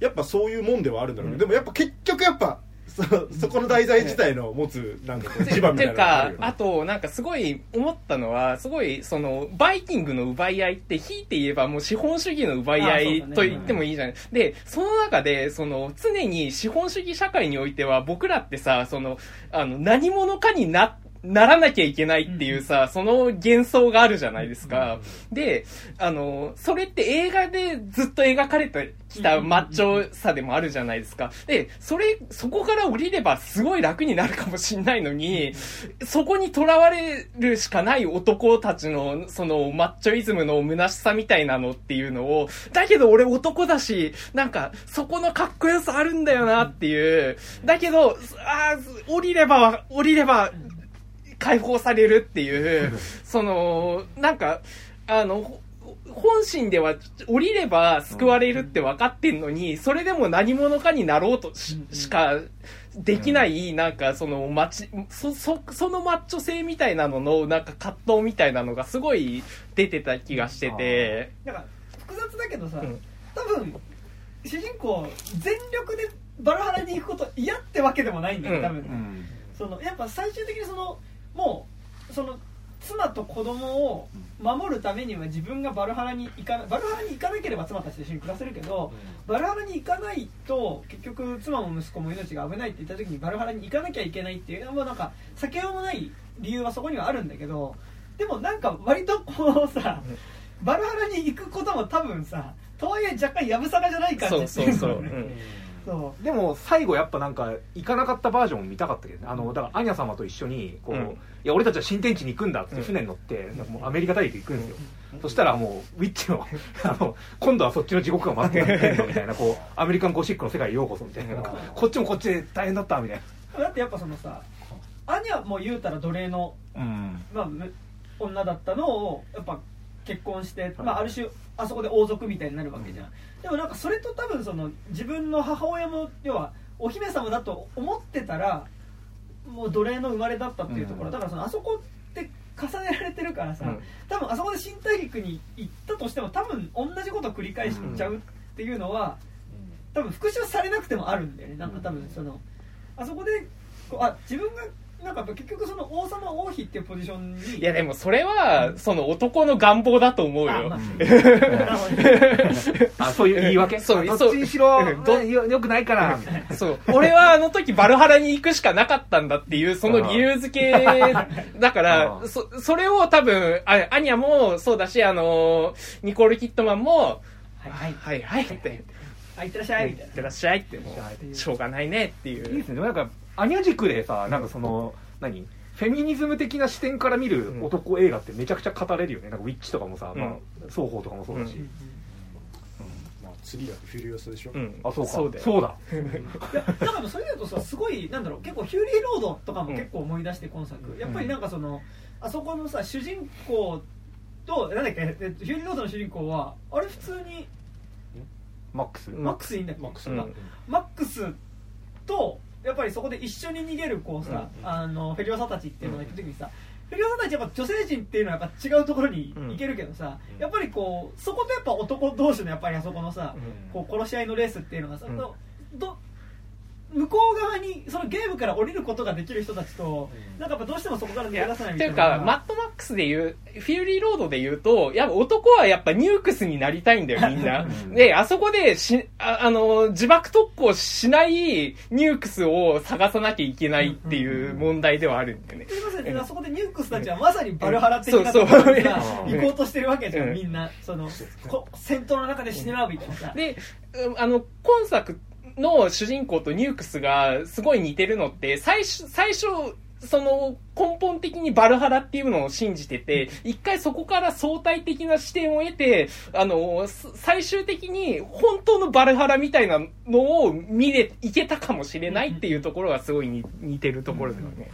やっぱそういうもんではあるんだろうけど、でもやっぱ結局やっぱそそこの題材自体の持つなんかこう磁場みたいなのていうかがあとなんかすごい思ったのはすごいそのバイキングの奪い合いってひいて言えばもう資本主義の奪い合いと言ってもいいじゃない、でその中でその常に資本主義社会においては僕らってさそのあの何者かになならなきゃいけないっていうさ、その幻想があるじゃないですか。で、あの、それって映画でずっと描かれてきたマッチョさでもあるじゃないですか。で、それ、そこから降りればすごい楽になるかもしんないのに、そこに囚われるしかない男たちの、その、マッチョイズムの虚しさみたいなのっていうのを、だけど俺男だし、なんか、そこのかっこよさあるんだよなっていう、だけど、あー降りれば、降りれば、解放されるっていう、その、なんか、あの、ほ本心では降りれば救われるって分かってんのに、それでも何者かになろうとししかできない、なんかそのマチそ、そ、そのマッチョ性みたいなのの、なんか葛藤みたいなのがすごい出てた気がしてて、なんか複雑だけどさ、うん。多分主人公全力でバラハラに行くこと嫌ってわけでもないんだよ、うん。多分、うん。そのやっぱ最終的にそのもうその妻と子供を守るためには自分がバルハラに行かなバルハラに行かなければ妻たちと一緒に暮らせるけど、バルハラに行かないと結局妻も息子も命が危ないって言った時にバルハラに行かなきゃいけないっていうのもなんか避けようもない理由はそこにはあるんだけどでもなんか割とこうさバルハラに行くことも多分さとはいえ若干やぶさかじゃない感じそうそうそう。っていのねう。んそう。でも最後やっぱなんか行かなかったバージョンを見たかったけどね。あのだからアニャ様と一緒にこう、うん。いや俺たちは新天地に行くんだってうん。船に乗って、なんかもうアメリカ大陸行くんですよ、そしたらもうウィッチの あの今度はそっちの地獄が待ってるみたいなこうアメリカンゴシックの世界へようこそみたいな。こっちもこっちで大変だったみたいだってやっぱそのさアニャも言うたら奴隷のなうん。まあ、む女だったのをやっぱ結婚して、まあ、ある種あそこで王族みたいになるわけじゃん、でもなんかそれと多分その自分の母親も要はお姫様だと思ってたらもう奴隷の生まれだったっていうところ、うん。だからそのあそこって重ねられてるからさ、うん。多分あそこで新大陸に行ったとしても多分同じことを繰り返しちゃうっていうのは、多分復讐されなくてもあるんだよね。なんか多分そのあそこでこうあ自分がなんか結局その王様王妃っていうポジションにいやでもそれは、その男の願望だと思うよ。あそう。いう言い訳？そうどっちにしろうんどよよくないから。そう。俺はあの時バルハラに行くしかなかったんだっていう、その理由付け だかあら、ーそ、それを多分、あアニャもそうだし、あの、ニコール・キットマンも、はい。はいはいはいって、あいってらっしゃい。みたいいってらっしゃいって、もう、しょうがないねってい。いいうですね。なんかアニャ軸でさなんかその何？フェミニズム的な視点から見る男映画ってめちゃくちゃ語れるよね。なんかウィッチとかもさ、まあ、双方とかもそうだし、うん。まあ、次だとフュリオサでしょ、うん。あそうか。そうだよ。そうだ。いやだからそれだとさすごいなんだろう結構フューリー・ロードとかも結構思い出して今作、やっぱりなんかそのあそこのさ主人公となんだっけ、えっと、フューリーロードの主人公はあれ普通にマックス？マックスいいんだっけ？マックス。うん。あマックスとやっぱりそこで一緒に逃げるこうさ、うんあのフェリオサたちっていうのがいた時にさ、フェリオサたちやっぱ女性陣っていうのはやっぱ違うところに行けるけどさ、うん。やっぱりこうそことやっぱ男同士のやっぱりあそこのさ、うん。こう殺し合いのレースっていうのがさ、うん。どど向こう側にそのゲームから降りることができる人たちと、うん。なんかやっぱどうしてもそこから抜いやけ出せないみとたいうないかマッドマックスで言うフューリーロードで言うとやっぱ男はやっぱニュークスになりたいんだよみんな。うん。であそこでしああの自爆特攻しないニュークスを探さなきゃいけないっていう問題ではあるんだよね。ということで、あそこでニュークスたちはまさにバルハラ的な行こうとしてるわけじゃん、うんみんなそのこ戦闘の中で死ねまうみたいな。さ、で、うんあの、今作の主人公とニュークスがすごい似てるのって、最初、最初、その根本的にバルハラっていうのを信じてて、一回そこから相対的な視点を得て、あの、す最終的に本当のバルハラみたいなのを見れ、いけたかもしれないっていうところがすごい似似てるところだよね。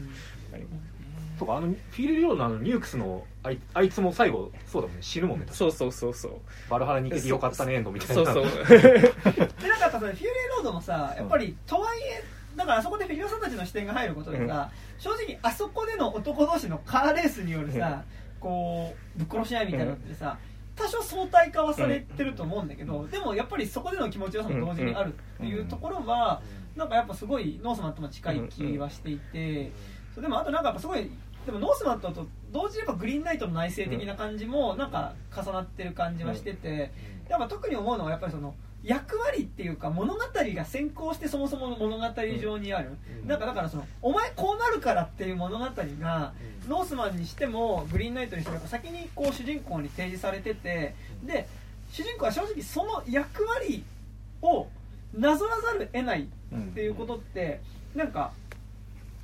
とかあのフィール・リオのあのニュークスのあいあいつも最後そうだもんね。死ぬもんねそうそうそうそう。バルハラに行けてよかったねエンドみたいなそうそう。でなんかやっぱさフューリーロードもさやっぱりとはいえだからあそこでフィギュアさんたちの視点が入ることでさ、正直あそこでの男同士のカーレースによるさ、こうぶっ殺し合いみたいなのってさ、多少相対化はされてると思うんだけど、でもやっぱりそこでの気持ちよさも同時にあるっていうところは、なんかやっぱすごいノースマンとも近い気はしていて、そうでもあとなんかやっぱすごいでもノースマンとと同時にやっぱグリーンナイトの内省的な感じもなんか重なってる感じはしてて、やっぱ特に思うのはやっぱりその役割っていうか物語が先行してそもそもの物語上にある、うん。なんかだからそのお前こうなるからっていう物語が、ノースマンにしてもグリーンナイトにしても先にこう主人公に提示されててで主人公は正直その役割をなぞらざるを得ないっていうことってなんか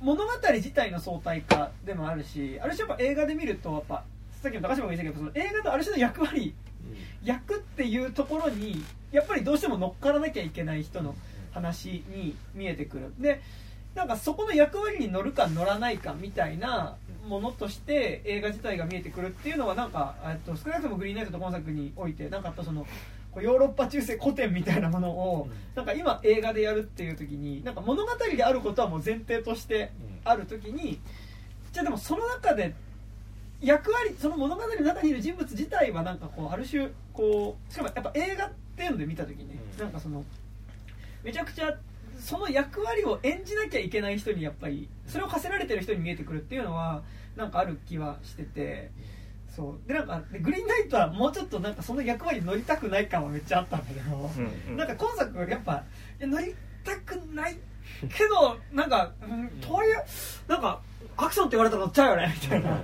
物語自体の相対化でもあるしある種やっぱ映画で見るとやっぱさっきの高島が言ったけどその映画とある種の役割役っていうところにやっぱりどうしても乗っからなきゃいけない人の話に見えてくる。でなんかそこの役割に乗るか乗らないかみたいなものとして映画自体が見えてくるっていうのはなんかえっと少なくともグリーンナイトと今作においてなんかやっぱそのヨーロッパ中世古典みたいなものをなんか今映画でやるっていう時になんか物語であることはもう前提としてある時にじゃあでもその中で役割その物語の中にいる人物自体はなんかこうある種こうしかもやっぱ映画っていうので見た時に、うん。なんかそのめちゃくちゃその役割を演じなきゃいけない人にやっぱりそれを課せられてる人に見えてくるっていうのはなんかある気はしててそう。でなんかでグリーンナイトはもうちょっとなんかその役割に乗りたくない感はめっちゃあったんだけど、うんうん。なんか今作やっぱ乗りたくないけどなんか、うん、とはいえなんかアクションって言われたら乗っちゃうよねみたいな。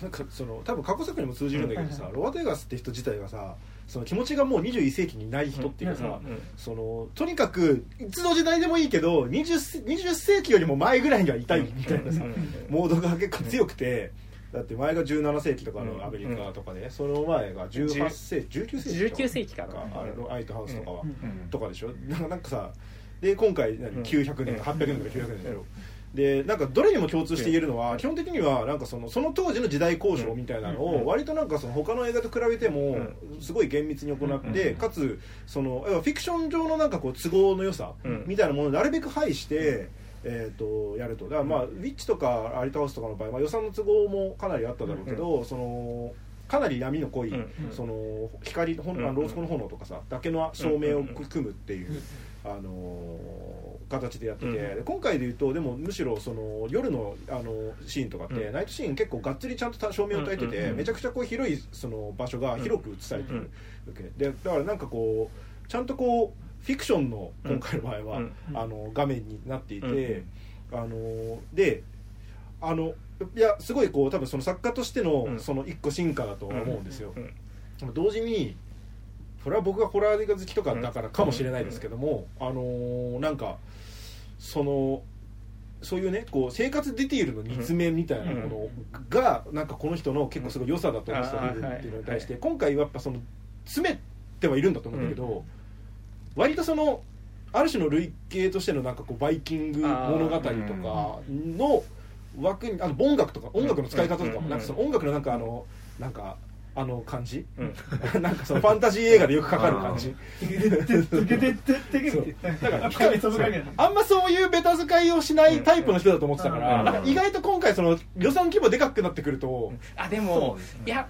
なんかその多分過去作にも通じるんだけどさ、うんロワテガスって人自体がさその気持ちがもう21世紀にない人っていうかさ、そのとにかくいつの時代でもいいけど 20, 20世紀よりも前ぐらいにはいたいみたいなさ、モードが結構強くて。だって前が17世紀とかのアメリカとかで、その前が18世紀19世紀19世紀かな。あれのアイトハウスとかは、とかでしょ。なんかなんかさで今回何？うん。900年とか800年とか900年でしょ。でなんかどれにも共通して言えるのは基本的にはなんかそのその当時の時代交渉みたいなのうん。を割となんかその他の映画と比べてもすごい厳密に行ってうん。かつそのフィクション上のなんかこう都合の良さうん。みたいなものをなるべく排してえー、とやると。だからまあウィッチとかアリタウスとかの場合、まあ、予算の都合もかなりあっただろうけど、そのかなり闇の濃い、うんその光ほんロースコの炎とかさだけの照明を組むっていう、あのー形でやってて、うんで今回でいうとでもむしろその夜のあのシーンとかって、うん。ナイトシーン結構がっつりちゃんと照明を焚いてて、うんうんうん。めちゃくちゃこう広いその場所が広く映されてるわけ、でだからなんかこうちゃんとこうフィクションの今回の場合は、うん。あの画面になっていて、うん。あのであのいやすごいこう多分その作家としての、うん。その一個進化だと思うんですよ、同時にそれは僕がホラー映画好きとかだからかもしれないですけども、あのーなんかそのそういうねこう生活ディティールの煮詰めみたいなものが、なんかこの人の結構すごい良さだと思ってた部分っていうのに対して、うん。今回はやっぱその詰めてはいるんだと思うんだけど、割とそのある種の類型としてのなんかこうバイキング物語とかの枠にあの音楽とか音楽の使い方とかもうん。なんかその音楽のなんかあのなんかあの感じ、うん。なんかそのファンタジー映画でよくかかる感じ？あんまそういうベタ使いをしないタイプの人だと思ってたから、意外と今回その予算規模でかくなってくると、あ、でも、いや、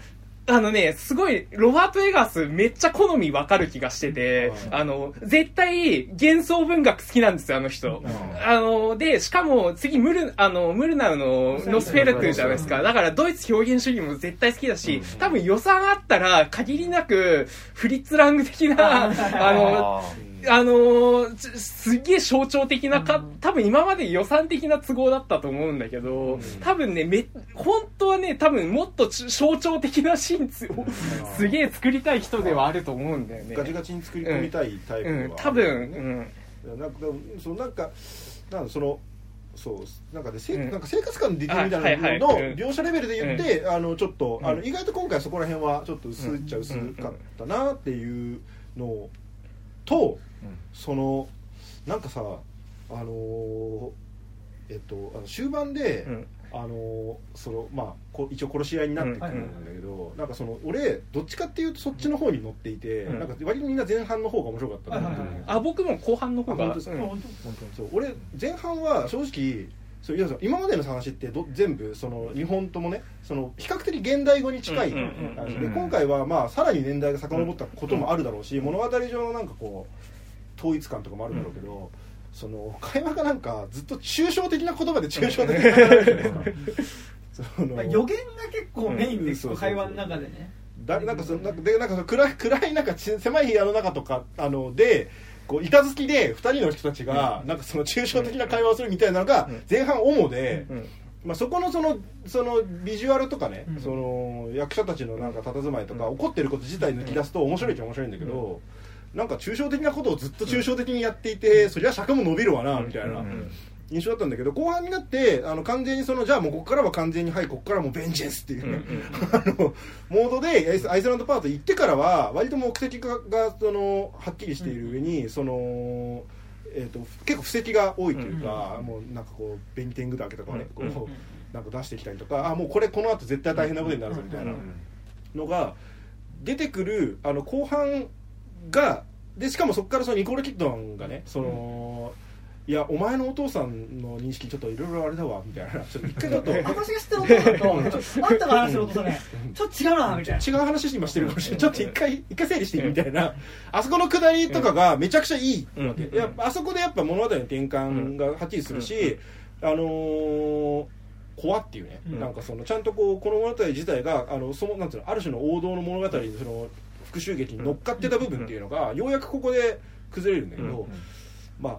あのね、すごい、ロバート・エガースめっちゃ好みわかる気がしてて、うん。あの、絶対幻想文学好きなんですよ、あの人。ん。あの、で、しかも次、ムル、あの、ムルナウのノスフェルトゥじゃないですか。だから、ドイツ表現主義も絶対好きだし、多分予算あったら、限りなく、フリッツ・ラング的な、あの、ああのーすげえ象徴的なか、多分今まで予算的な都合だったと思うんだけど、多分ね、め、本当はね、多分もっとち象徴的なシーンつをすげえ作りたい人ではあると思うんだよね。ガチガチに作り込みたいタイプは、うん、多分、うん。なんかそうなんかなんかそのそうなんかね、せうん。なんか生活感出てるみたいなののうん。描写レベルで言って、あのちょっと、うん。あの意外と今回そこら辺はちょっと薄っちゃ薄かったなっていうのと、そのなんかさあのーえっとあの終盤で、うん。あのそのまあこ一応殺し合いになってくるんだけど、なんかその俺どっちかっていうとそっちの方に乗っていて、うん。なんか割とみんな前半の方が面白かったなって思う。んだけどあ、僕も後半の方が、あ本当ですか？うん。そう俺前半は正直そういや今までの話ってど全部その日本ともねその比較的現代語に近い話うんで今回はまあさらに年代が遡ったこともあるだろうし物語上のなんかこう統一感とかもあるだろうけど、その会話がなんかずっと抽象的な言葉で抽象的な そのまあ予言が結構メインでうんそうそうそう。会話の中でね。だなんかそのなんかでなんかその暗い暗いなんかち狭い部屋の中とかあのでこう板付きで2人の人たちがなんかその抽象的な会話をするみたいなのがうん。前半主で、うん。まあ、そこのそのそのビジュアルとかね、うん。その役者たちのなんか佇まいとか、怒ってること自体抜き出すと面白いっちゃ面白いんだけど、なんか抽象的なことをずっと抽象的にやっていて、そりゃ尺も伸びるわなみたいな。うん。印象だったんだけど後半になってあの完全にそのじゃあもうここからは完全にはいここからもうベンジェンスっていうね、あのモードでアイスランドパート行ってからは割と目的ががそのはっきりしている上に、その、えー、と結構布石が多いというか、もうなんかこうベニテングだけとかね、うんこうなんか出してきたりとかあもうこれこの後絶対大変なことになるぞみたいなのが出てくるあの後半がでしかもそこからそのニコール・キッドマンがねその、いやお前のお父さんの認識ちょっといろいろあれだわみたいな。ちょっと一回ちょっと 私が知ってる音だとちょっとあんたが話してる音とねちょっと違うなみたいな違う話今してるかもしれない。ちょっと一回一回整理していいみたいな。あそこのくだりとかがめちゃくちゃいい。わけ、うん。いやあそこでやっぱ物語の転換がはっきりするし、あのー怖っていうね、うん。なんかそのちゃんとこうこの物語自体があのそのなんていうのある種の王道の物語にその復讐劇に乗っかってた部分っていうのが、ようやくここで崩れるんだけど、うん。まあ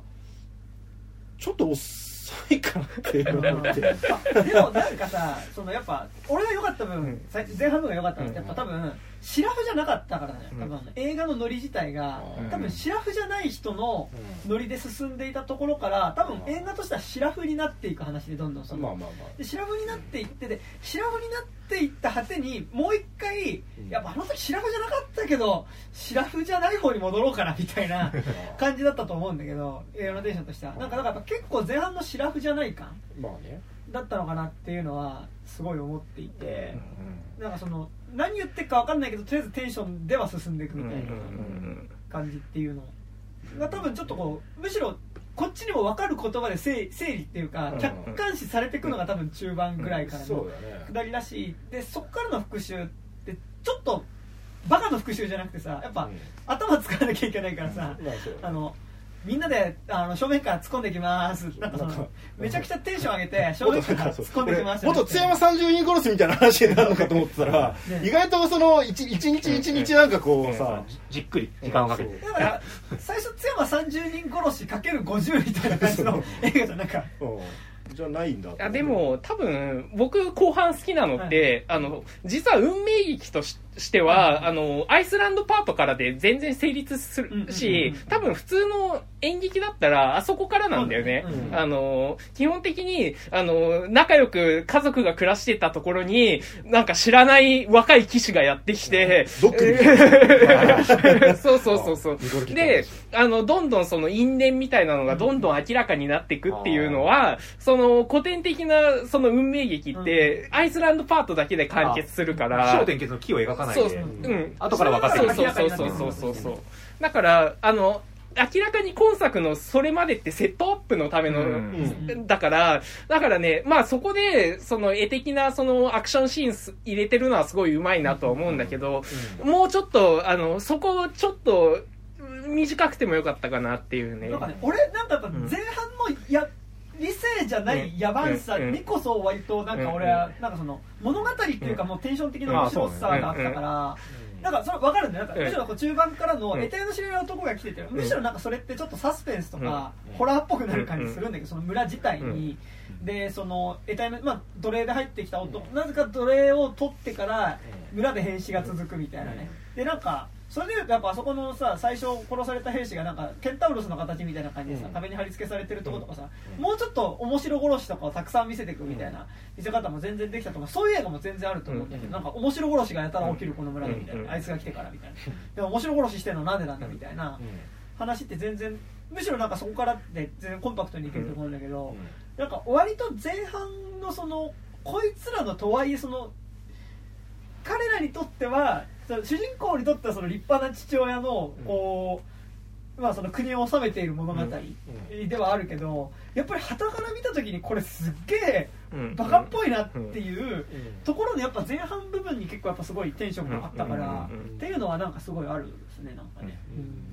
ちょっと遅いかなっていうのを思って。でもなんかさそのやっぱ俺が良かった分、前半の方が良かったのってうんやっぱ多分シラフじゃなかったからね多分、うん映画のノリ自体がうん。多分シラフじゃない人のノリで進んでいたところから多分映画としてはシラフになっていく話でどんどんその、まあまあまあ。でシラフになっていってでシラフになっていった果てにもう一回、うん。やっぱあの時シラフじゃなかったけどシラフじゃない方に戻ろうかなみたいな感じだったと思うんだけど映画のテンションとしては。なんかだから結構前半のシラフじゃない感まあね。だったのかなっていうのはすごい思っていて、なんかその何言ってるか分かんないけどとりあえずテンションでは進んでいくみたいな感じっていうの。が多分ちょっとこうむしろこっちにも分かる言葉で整整理っていうかうん客観視されていくのが多分中盤ぐらいからの下りらしい。でそこからの復習ってちょっとバカの復習じゃなくてさやっぱ、うん。頭使わなきゃいけないからさ、あのみんなであの正面から突っ込んできます。なんかそのめちゃくちゃテンション上げて 正面から突っ込んできます元津山三十人殺しみたいな話になるのかと思ってたら、ね。意外とその一一日一日なんかこうさ、じっくり時間をかけて。だから最初津山30人殺しかける50みたいな感じの映画じゃなんか。う。んじゃないんだ。あでも多分僕後半好きなのって、あの実は運命劇とししては、あのアイスランドパートからで全然成立するし、多分普通の演劇だったらあそこからなんだよね、うんうんあの基本的にあの仲良く家族が暮らしてたところになんか知らない若い騎士がやってきて、そうそうそうそう。であのどんどんその因縁みたいなのがどんどん明らかになっていくっていうのは、その古典的なその運命劇って、アイスランドパートだけで完結するから。焦点結の木を描かかないそう。でうん。後から分かってくる。そうそうそうそうそうそう。だからあの明らかに今作のそれまでってセットアップのための、うん。だから、だからね、まあそこで、その絵的なそのアクションシーンす入れてるのはすごい上手いなとは思うんだけど、もうちょっと、あの、そこをちょっと短くてもよかったかなっていうね。なんかね、俺なんかやっぱ前半のや理性じゃない野蛮さにこそ割となんか俺はなんかその物語っていうかもうテンション的な面白さがあったから。なんかそれ分かるんだよ。なんかむしろこう中盤からの得体の知れない男が来ててむしろなんかそれってちょっとサスペンスとかホラーっぽくなる感じするんだけどその村自体に。でその得体のまあ奴隷で入ってきた男なぜか奴隷を取ってから村で変死が続くみたいなね。でなんかそれでいうとやっぱあそこのさ最初殺された兵士がなんかケンタウロスの形みたいな感じでさ壁に貼り付けされてるところとかさもうちょっと面白殺しとかをたくさん見せていくみたいな見せ方も全然できたとかそういう映画も全然あると思うんだけどなんか面白殺しがやたら起きるこの村でみたいなあいつが来てからみたいな。でも面白殺ししてるのなんでなんだみたいな話って全然むしろなんかそこからって全然コンパクトにいけると思うんだけどなんか割と前半のそのこいつらのとはいえその彼らにとってはその主人公にとってはその立派な父親のこう、まあ、その国を治めている物語ではあるけどやっぱり傍から見た時にこれすっげえうん。バカっぽいなっていうところのやっぱ前半部分に結構やっぱすごいテンションがあったからっていうのはなんかすごいあるですねなんかね。うん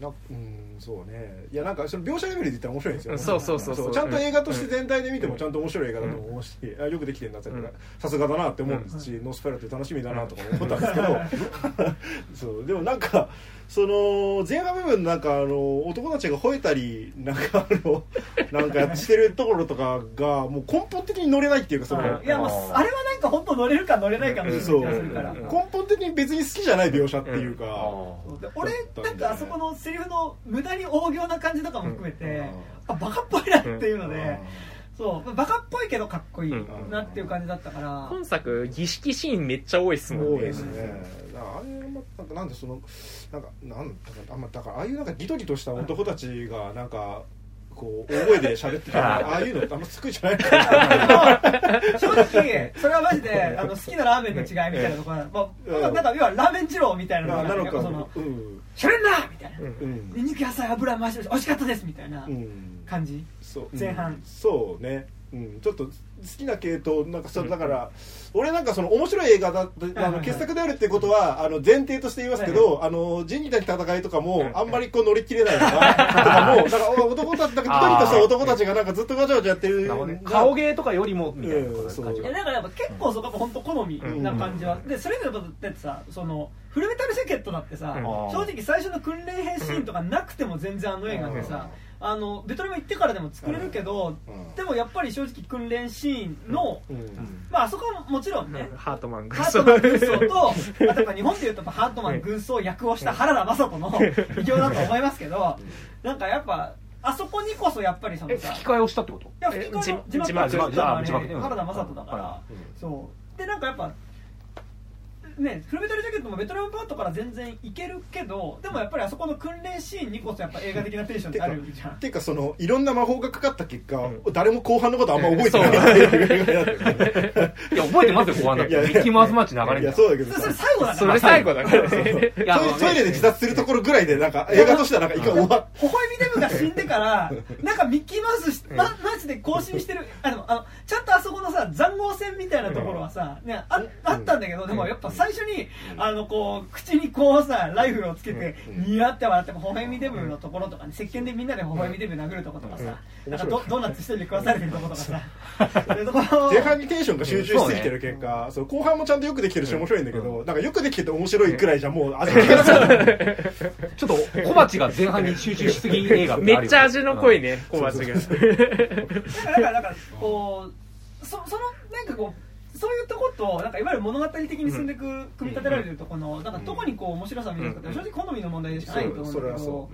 なうんそうね。いやなんかその描写レベルで言ったら面白いんですよ。そうそうそうそう。ちゃんと映画として全体で見てもちゃんと面白い映画だと思うし、あよくできてるなってさすがだなって思うんですし、ノスフェラって楽しみだなとか思ったんですけど。そうでもなんかその前半部分なんかあの男たちが吠えたりなんかあの なんかしてるところとかがもう根本的に乗れないっていうかそのいやまああれはなんか本当乗れるか乗れないかのそう。気がするから。根本的に別に好きじゃない描写っていうか、俺なんかあそこのセリフの無駄に大行な感じとかも含めて、あバカっぽいなっていうので、そう。バカっぽいけどかっこいいなっていう感じだったから、今作、儀式シーンめっちゃ多いっすもんね。多いで。すね。だからああいうのなんかなんでそのなんかなんだかあんまだからああいうなんかギトギトした男たちがなんかこう大声で喋ってたら ああいうのってあんま得意じゃないか 正直それはマジであの好きなラーメンの違いみたいなところ、まあ、なんか要はラーメン二郎みたいなのがななのかなんかそのうん「しゃべんな!」みたいな。うん「ニンニク野菜油回しました。美味しかったです」みたいな。うん感じ、そう前半。うんそうね。うん、ちょっと好きな系統なんかそれだから、俺なんかその面白い映画だあの傑作であるってことはあの前提として言いますけど、あの仁義なき戦いとかもあんまりこう乗り切れないとかとかもだから男たちなんかギトギとした男たちがなんかずっとガチャガチャやってるね。顔芸とかよりもみたいな感じがいやだからやっぱ結構そこが本当好みな感じは、でそれぞれだってさそのフルメタルシャケットだってさ、うん。正直最初の訓練兵シーンとかなくても全然あの映画ってさ、あのベトナム行ってからでも作れるけど、うん。でもやっぱり正直訓練シーンの、うん。まああそこはもちろんね、ハートマン軍ハートマン軍曹と、例えば日本でいうとハートマン軍曹役をした原田雅人の偉業だと思いますけど、なんかやっぱ、あそこにこそやっぱりそのさ、え吹き替えをしたってこと？いや吹き替えの字幕字幕原田雅人だから、はそう。でなんかやっぱねフルメタルジャケットもベトナムパートから全然いけるけどでもやっぱりあそこの訓練シーンにこそやっぱ映画的なテンションってあるじゃん。ていうかそのいろんな魔法がかかった結果、誰も後半のことあんま覚えてない。って いや覚えてますよ後半だって。ミッキーマウスマッチ流れいるやそうだけどそれさ最後だから。それ最後だから。トイトイレで自殺するところぐらいでなんか映画としてはなんかいか終わっ微笑みデブが死んでからなんかミッキーマウスし、ま、マジで更新してるあでもあのちゃんとあそこのさ塹壕戦みたいなところはさ、ね、ああったんだけどでもやっぱ最初にあのこう口にこうさライフルをつけてニヤって笑って微笑みデブのところとかね石鹸でみんなで微笑みデブ殴るところとかさなんかドドーナツ一人で食わされてるところとかさ。前半にテンションが集中しすぎてる結果、そう後半もちゃんとよくできてるし面白いんだけど、なんかよくできてて面白いくらいじゃもう味気がなくなるちょっと小鉢が前半に集中しすぎ映画ね。めっちゃ味の濃いね、小鉢が。だからなんかこうそそのなんかこうそういうとことなんかいわゆる物語的に進んでいく組み立てられてるところのなんかどこにこう面白さを見るかって正直好みの問題でしかないと思うんだけどそれはそ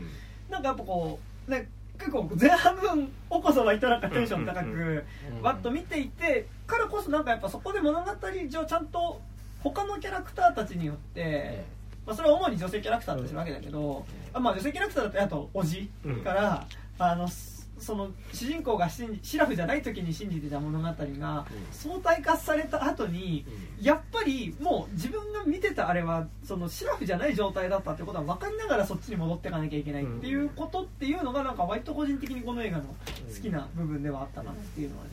なんかやっぱこうね結構前半分おこそ割となんかテンション高くわっと見ていてからこそなんかやっぱそこで物語上ちゃんと他のキャラクターたちによって、まあ、それは主に女性キャラクターとしてるわけだけど、あまあ女性キャラクターだってあとおじから、あのすその主人公がシラフじゃない時に信じてた物語が相対化された後にやっぱりもう自分が見てたあれはそのシラフじゃない状態だったってことは分かりながらそっちに戻っていかなきゃいけないっていうことっていうのがなんか割と個人的にこの映画の好きな部分ではあったかなっていうのはね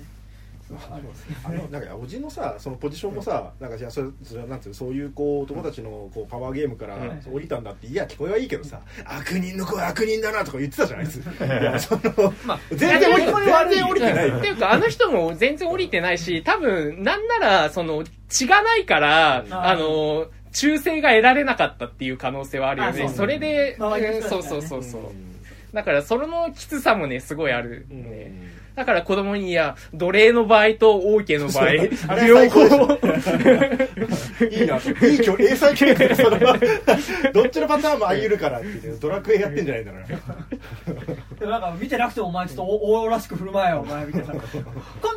あのなんかおじのさそのポジションもさ、なんかじゃあそれそれはなんつうのそういうこう男たちのこうパワーゲームからうん。降りたんだっていや聞こえはいいけどさ、悪人の子は悪人だなとか言ってたじゃないですか。いやその まあ全然降り全然降りてない。よっていうか、あの人も全然降りてないし、多分、なんなら、その、血がないから、ん。あの、忠誠が得られなかったっていう可能性はあるよね。あそれで、そうそうそうそう。だから、それのきつさもね、すごいある、うん。ね。だから子供に、いや、奴隷の場合と王家の場合両方、いいな。といい今日英才教育でそのどっちのパターンもあり得るからってドラクエやってんじゃないんだからでもなんか見てなくてもお前ちょっとおおらしく振る舞えよお前みたいな。こん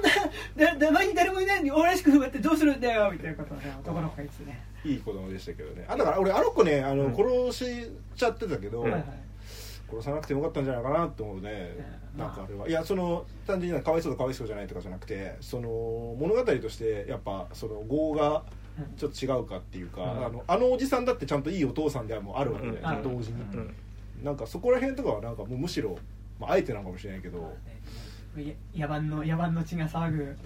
なでで前に誰もいないのにおらしく振る舞ってどうするんだよみたいなことをね男の子が言っててね。いい子供でしたけどね。あだから俺あの子ねあの、うん。殺しちゃってたけど、殺さなくてよかったんじゃないかなと思うね、うんなんかあれは。いやその単純にかわいそうとかわいそうじゃないとかじゃなくてその物語としてやっぱその業がちょっと違うかっていうか、うん。あのあのおじさんだってちゃんといいお父さんではもうあるわけでうん。同時に、うん。なんかそこら辺とかはなんかもうむしろ、まあ、あえてなのかもしれないけど、や野蛮の野蛮の血が騒ぐ。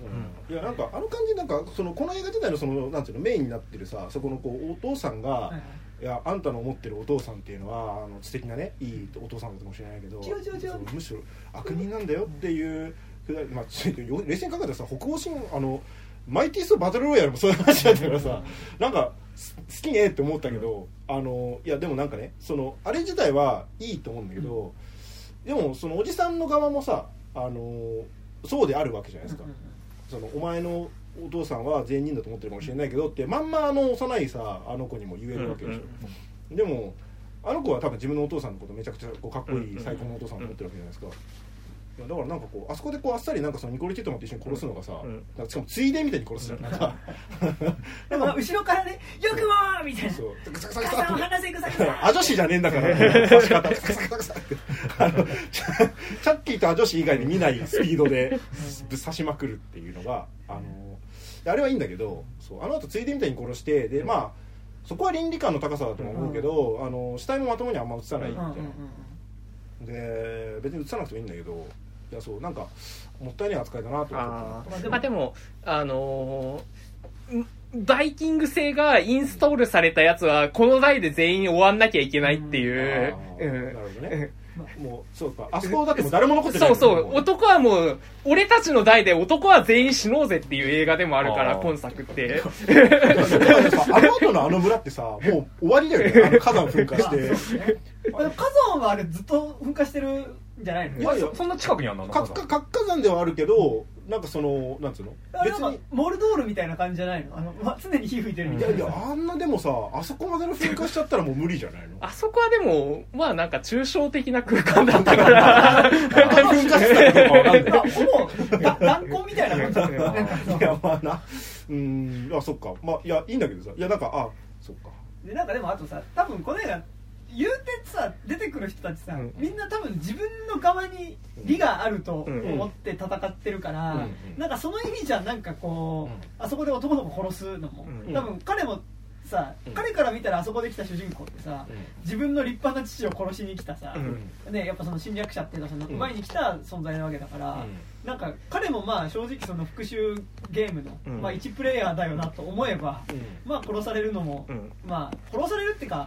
いやなんかあの感じなんかそのこの映画自体のそのなんていうのメインになってるさそこのこうお父さんが、はいはいいやあんたの思ってるお父さんっていうのはあの素敵なねいいお父さんだかもしれないけどむしろ悪人なんだよっていうくだりまあ、冷静に考えたらさ北欧神あのマイティーストバトルロイヤルもそういう話だったからさなんかす好きねって思ったけど、あのいやでもなんかねそのあれ自体はいいと思うんだけど、でもそのおじさんの側もさあのそうであるわけじゃないですか。そのお前のお父さんは善人だと思ってるかもしれないけどってまんまあの幼いさあの子にも言えるわけでしょ、でもあの子は多分自分のお父さんのことめちゃくちゃこうかっこいいうん最高のお父さんと思ってるわけじゃないですか、だからなんかこうあそこでこうあっさりなんかそのニコリ・キットマンと一緒に殺すのがさ、うん。なんかしかもついでみたいに殺すじゃん。なんかでも後ろからね「よくも!」みたいな。そう「クサクサクサじゃねえんだから刺し方クサクサクサってチャチャッキーとア女子以外に見ないスピードでぶっ刺しまくるっていうのがあのあれはいいんだけどそうあの後ついでみたいに殺してでまあそこは倫理観の高さだとも思うけど、あの死体もまともにあんま映さない。みたいな、で別に映さなくてもいいんだけどいやそうなんかもったいない扱いだなと思あって。まあでもあでも、あのーんバイキング製がインストールされたやつは、この代で全員終わんなきゃいけないっていう。うん。なるほどねもうそうか。あそこだってもう誰も残ってない。そうそう。も男はもう俺たちの代で男は全員死のうぜっていう映画でもあるから今作って。あの後のあの村ってさもう終わりだよね。あの火山噴火して。火山はあれずっと噴火してるんじゃないの？いやいやそそんな近くにあんの？かか活火山ではあるけどなんかそのなんつうの？別に。モルドールみたいな感じじゃないの？あの、まあ、常に火吹いてるみいたいな。やいやあんなでもさあそこまでの噴火しちゃったらもう無理じゃないの？あそこはでもまあなんか抽象的な空間だったから。噴火したかどうかわかんない。まあほぼだ断交みたいな感じだ。よ ねいやまあな。うんあそっか。まあいやいいんだけどさ。いやなんかあそっか。でなんかでもあとさ多分この映画言うてさ出てくる人たちさ、うん。みんな多分自分の側に利があるとうん。思って戦ってるから、うん。なんかその意味じゃなんかこう、あそこで男の子殺すのも、うん。多分彼もさ、うん。彼から見たらあそこで来た主人公ってさ、自分の立派な父を殺しに来たさ、うん。ね、やっぱその侵略者っていうのはそのうん。前に来た存在なわけだから、なんか彼もまあ正直その復讐ゲームの、うん。まあ、1プレイヤーだよなと思えば、まあ殺されるのも、うん。まあ殺されるっていうか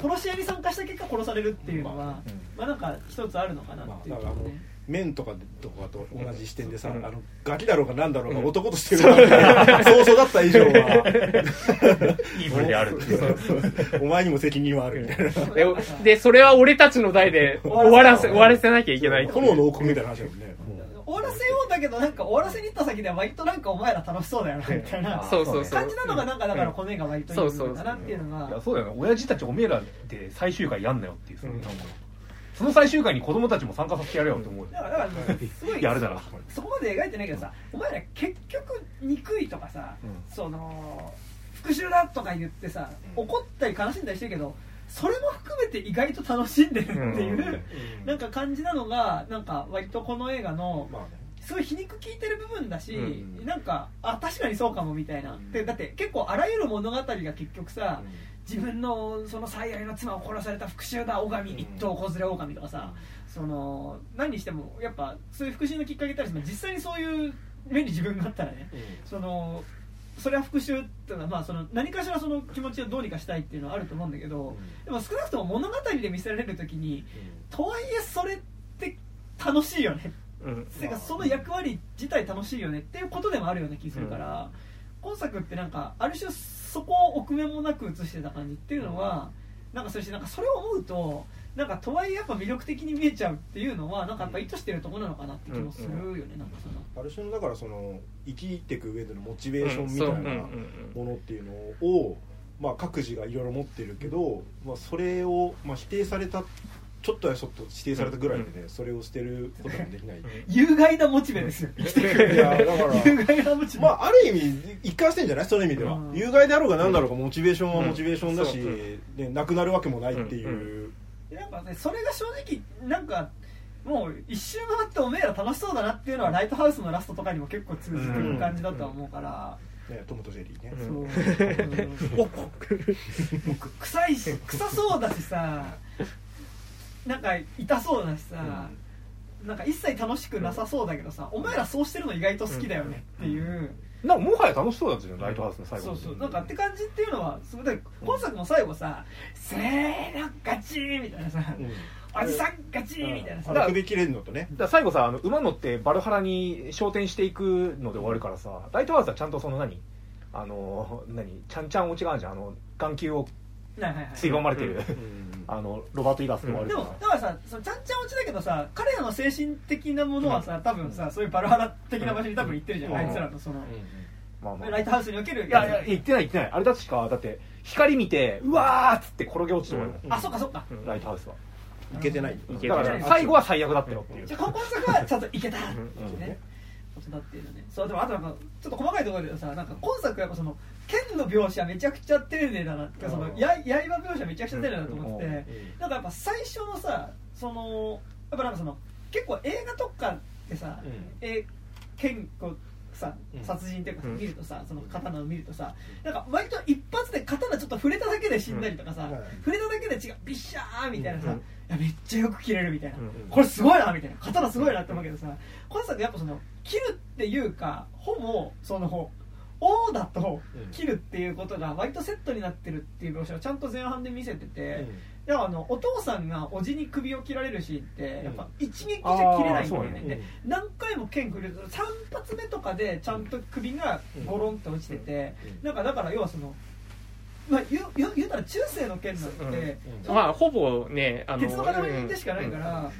殺し屋に参加した結果殺されるっていうのは、ままあなんか一つあるのかなっていう。気もね、面とかとかと同じ視点でさ、う。んあのガキだろうが何だろうがうん。男としてるそう。そうだった以上は。イーブルである。っていうお前にも責任はあるみたいな。ででそれは俺たちの代で終わらせ終わらせなきゃいけない炎の王国みたいな話だもんね終わらせようだけどなんか終わらせに行った先では割となんかお前ら楽しそうだよなみたいなそうそうそう。感じなのがなんかだからこの映画割といい部分だなっていうのが。そうだよね。親父たちおめえらで最終回やんなよっていうその,、うん。その最終回に子供たちも参加させてやれよって思うよ。だからだからすごい。やるならそこまで描いてないけどさお前ら結局憎いとかさ、うん。その復讐だとか言ってさ怒ったり悲しんだりしてるけどそれも含めて意外と楽しんでるっていう、うん。なんか感じなのがなんか割とこの映画のまあね。すごい皮肉効いてる部分だし、うんなんかあ確かにそうかもみたいな、うん。でだって結構あらゆる物語が結局さ、自分のその最愛の妻を殺された復讐だ狼うん。一頭子連れ狼とかさ、その何にしてもやっぱそういう復讐のきっかけってあるし実際にそういう目に自分があったらね。うん。そのそれは復讐っていうのは、まあ、その何かしらその気持ちをどうにかしたいっていうのはあると思うんだけど、でも少なくとも物語で見せられる時にとはいえそれって楽しいよね。うん。てかその役割自体楽しいよねっていうことでもあるような気するから、今作ってなんかある種そこを臆面もなく映してた感じっていうのは、なんかそれしなんかそれを思うとなんかとはいえやっぱ魅力的に見えちゃうっていうのはなんかやっぱ意図してるところなのかなって気もするよね、なんかその。ある種のだからその生きていく上でのモチベーションみたいなうんものっていうのを、まあ、各自がいろいろ持ってるけど、まあ、それを、まあ、否定されたちょっとやそっと否定されたぐらいでね、それを捨てることもできない、有害なモチベですよ。生きてくるいやだから 有害なモチベ、まあある意味一貫してんじゃない？その意味では、うん。有害であろうが何だろうがモチベーションはモチベーションだし、うん。ね、なくなるわけもないっていう、うんなんかねそれが正直なんかもう一周回っておめえら楽しそうだなっていうのはライトハウスのラストとかにも結構通じてる感じだと思うから、ね、トムとジェリーね、そう、うん。臭いし臭そうだしさなん。か痛そうだしさ、なん。か一切楽しくなさそうだけどさ、お前らそうしてるの意外と好きだよねっていう、なんかもはや楽しそうだったじゃんライトハウスの最後そうそう。なんかって感じっていうのはすごい今作も最後さ「せーのガチー」みたいなさうん「おじさんガチー」みたいなさ。あの首切れるのとね。だ最後さあの馬乗ってバルハラに昇天していくので終わるからさライトハウスはちゃんとその何？あの何？ちゃんちゃん落ちがあるじゃん。あの眼球をついばまれてる、うん。あのロバート・イガースで終わるでからもだからさそのちゃんちゃん落ちだけどさ彼らの精神的なものはさ多分さそういうバルハラ的な場所に多分行ってるじゃん、うん。あいつらのその、まあまあ。ライトハウスにおけるいやいや言ってない言ってない。あれだしかだって光見てうわーっつって転げ落ちて終わる。の、あそっかそっか、うん。ライトハウスは。いけてない。いけてない。だから最後は最悪だったよっていう。じゃあ今作はちゃんといけたっていううん。ねことだっていうのねそうでもあとなんかちょっと細かいところでさなんか今作やっぱその剣の描写めちゃくちゃ丁寧だなってその刃描写めちゃくちゃ丁寧だなと思ってなんかやっぱ最初のさそのやっぱなんかその結構映画とかってさ、うん。え剣こうさうん。殺人っていうか見るとさその刀を見るとさなんか割と一発で刀ちょっと触れただけで死んだりとかさ、うん。はい触れただけで違うビッシャーみたいなさ、うん。いやめっちゃよく切れるみたいな、うん。これすごいなみたいな。刀すごいなって思うけどさ今作やっぱその切るっていうかほぼその王だと切るっていうことが割とセットになってるっていう描写をちゃんと前半で見せてて、だからあのお父さんがおじに首を切られるシーンってやっぱ一撃じゃ切れないんだよね、あーそうねで何回も剣振る3発目とかでちゃんと首がゴロンって落ちてて、うん。なんかだから要はその、まあ、言う言うたら中世の剣なんて、まあほぼねあの鉄の塊でしかないから、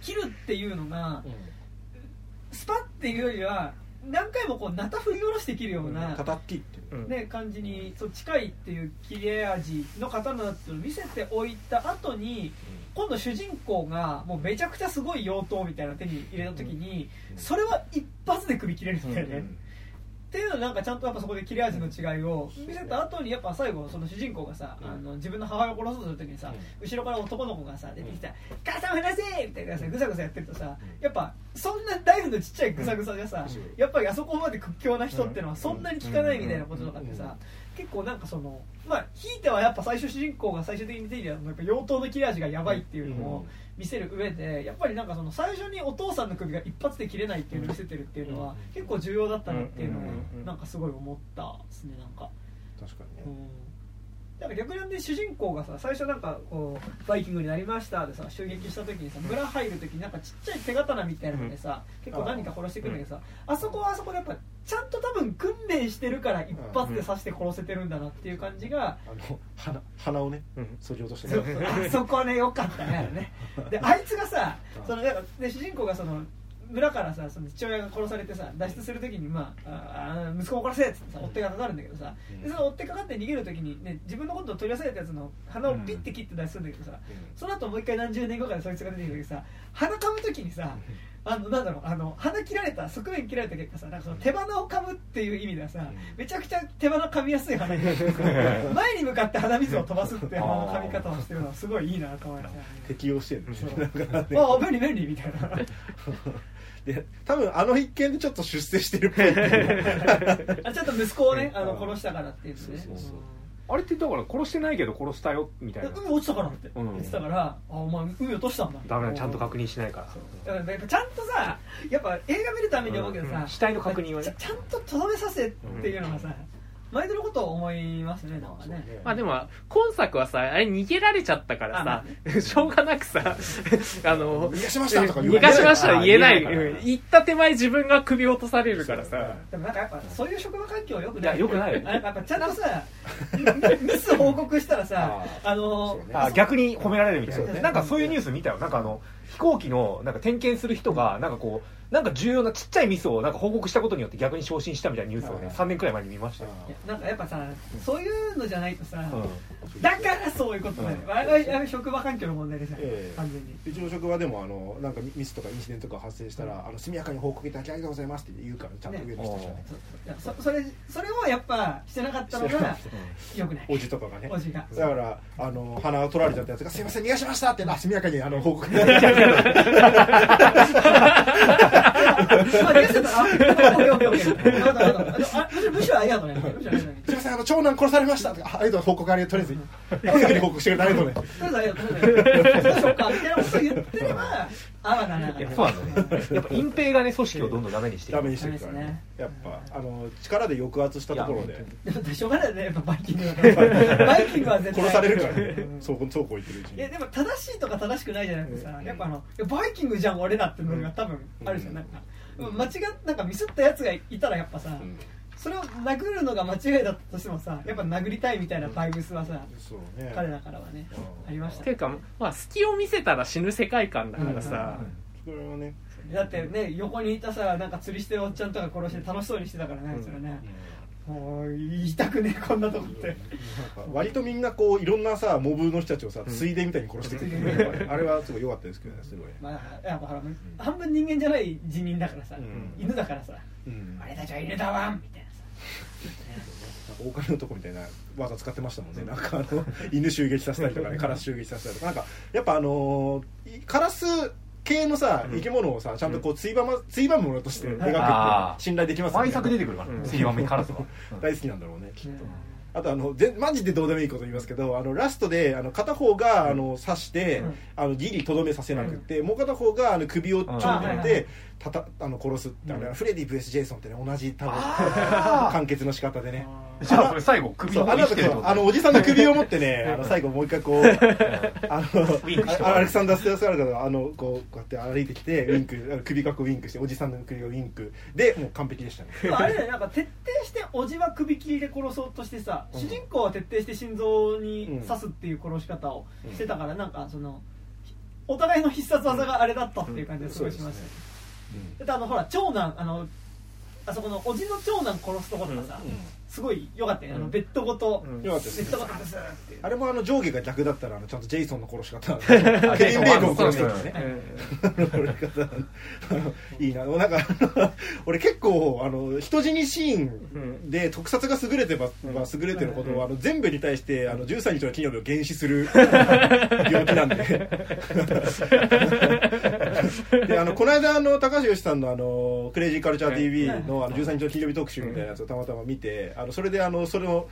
切るっていうのがスパッっていうよりは何回もこうなた振り下ろして切るような、っていう。うん。ね、感じにそう近いっていう切れ味の刀だっていうのを見せておいた後に今度主人公がもうめちゃくちゃすごい妖刀みたいなの手に入れた時に、うん。それは一発で首切れるんだよね、うんっていうのなんかちゃんとやっぱそこで切れ味の違いを見せた後にやっぱ最後その主人公がさ、うん。あの自分の母親を殺そうとする時にさ、後ろから男の子がさ出てきた「母さんを離せ!」みたいなさぐさぐさやってるとさやっぱそんな大のちっちゃいぐさぐさでさ、うん。やっぱりあそこまで屈強な人っていうのはそんなに効かないみたいなこととかってさ、結構なんかそのまあひいてはやっぱ最初主人公が最終的に見ているのはやっぱ妖刀の切れ味がやばいっていうのを見せる上でやっぱりなんかその最初にお父さんの首が一発で切れないっていうのを見せてるっていうのは結構重要だったなっていうのをなんかすごい思ったですねなんか。確かにね。うん。だから逆にで主人公がさ最初なんかこうバイキングになりましたでさ襲撃した時にさ村入る時になんかちっちゃい手刀みたいなのでさ、結構何か殺してくるんだけどさあそこはあそこでやっぱちゃんと多分訓練してるから一発で刺して殺せてるんだなっていう感じが、あの鼻鼻をねうん。そぎ落としてそうねあそこねよかったねあれね。であいつがさそのなんかで主人公がその村からさその父親が殺されてさ脱出するときに、まあ、ああ息子を殺せっつってさ追っ手がかかるんだけどさ、でその追っ手かかって逃げるときに、ね、自分のことを取り出されたやつの鼻をピッて切って脱出するんだけどさ、その後もう一回何十年後かでそいつが出てくる時さ鼻かむときにさあのなんだろうあの鼻切られた側面切られた結果さなんかその手鼻を噛むっていう意味ではさ、めちゃくちゃ手鼻噛みやすい鼻。に前に向かって鼻水を飛ばすっていう鼻の噛み方をしてるのはすごいいいなと思いましたね適応してるね。ああ便利便利みたいな。で多分あの一件でちょっと出世してるっぽい あちょっと息子をね あのうん殺したからっていうね。そうそうそうあれってだから殺してないけど殺したよみたいな。海落ちたからって。うん。言ってたから、あお前海落としたんだ。ダメだちゃんと確認しないから。だからやっぱちゃんとさやっぱ映画見るために思うけどさ、うん死体の確認はね。ちゃちゃんととどめさせっていうのがさ、毎度のことを思いますねなんかね。まあでも今作はさあれ逃げられちゃったからさしょうがなくさ あの逃がしましたとか言逃がしましたあ言えない。言えないから。うん言った手前自分が首を落とされるからさ。でもなんかやっぱそういう職場環境はよくない。いや良くない。あやっぱちゃんとさミミス報告したらさああのあ逆に褒められるみたいななんかそういうニュース見たよ。なんかあの飛行機のなんか点検する人がなんかこうなんか重要なちっちゃいミスをなんか報告したことによって逆に昇進したみたいなニュースをねはい。3年くらい前に見ましたよいやなんかやっぱさそういうのじゃないとさ、うん。だからそういうことだよ、うん。あれは職場環境の問題でさ、ええ。完全に。うちの職場でもあのなんかミスとかインシデントとか発生したら、あの速やかに報告いただきありがとうございますって言うからちゃんと上の人たちはね。そういやそそれそれをやっぱしてなかったのがよくない。おじとかがね。おじが。だからあの鼻を取られちゃったやつが「すいません逃がしました」ってあ速やかにあの報告いただきまあ、ニュースだったら、あ、オッケーオッケーオッケーまだまだあむしろむしろありがとうね。むしろありがとうね。すいませんあの長男殺されました。と かあありがとう報告ありがとうとりあえず。に報告してくれてありがとうねとりあえずありがとうね。どうしようかみたいなこと言ってれば、あわならない。そうなんだねやっぱ隠蔽がね組織をどんどんダメにしていくダメにしてるからね。やっぱあの力で抑圧したところで。でもしょうがないよね、やっぱバイキング。バイキングは絶対。殺されるからね。うんそうそうこう言ってるうちに。いやでも正しいとか正しくないじゃなくてさ、やっぱあのバイキングじゃん俺らってのが多分あるじゃん、なんか。間違っなんかミスったやつがいたらやっぱさ、うんそれを殴るのが間違いだったとしてもさやっぱ殴りたいみたいなバイブスはさ、そうね。彼らからはね、うん。ありました。ていうかまあ隙を見せたら死ぬ世界観だからさ。それはね。だってね横にいたさなんか釣りしてるおっちゃんとか殺して楽しそうにしてたからねあいつらね、もう言いたくねえこんなとこって。割とみんなこういろんなさモブの人たちをさついでみたいに殺してくる、あれはすごい良かったですけどねすごい、まあやっぱ半分人間じゃない人人だからさ、うん。犬だからさうん、俺たちは犬だわんみたいなさなんか狼の男みたいな技使ってましたもんね。なんかあの犬襲撃させたりとかねカラス襲撃させたりとか。なんかやっぱあのカラス系のさ生き物をさちゃんとこうついばまついばむものとして描くって信頼できますよね。毎作出てくるからうん。ね杉山カラスは。大好きなんだろうねきっと。ねあとあのぜマジでどうでもいいこと言いますけどあのラストであの片方があの刺して、うん。あのギリとどめさせなくて、もう片方があの首をちょんでたたあの殺すって、あのフレディ VS ジェイソンってね同じ多分 完結の仕方でね。じゃあこれ最後首そうのあの後方に来てるってあのおじさんの首を持ってね あの最後もう一回こうあのィンクして。あアレクサンダー・ステアスカルがあのこうこうやって歩いてきてウィンク首がこうウィンクしておじさんの首をウィンク。でもう完璧でしたね。あれだよなんか徹底しておじは首切りで殺そうとしてさ、うん。主人公は徹底して心臓に刺すっていう殺し方をしてたから、なんかそのお互いの必殺技があれだったっていう感じがすごいしました。よ、だってあのほら長男あのあそこのおじの長男殺すところとかさ、すごい良かったよね、あのベッドごと、うん。よかったです。ベッドごと外あれもあの上下が逆だったらあのちゃんとジェイソンの殺し方あケビン・ベーコンを殺し方 あのいいな。なんか 俺結構あの人死にシーンで特撮が優れてば、まあ、優れてることをあの全部に対してあの13日の金曜日を原始する 病気なんで であのこの間あの高橋由さんのあのクレイジーカルチャー TV のあの13日の金曜日特集みたいなやつをたまたま見てあのそれであのそれを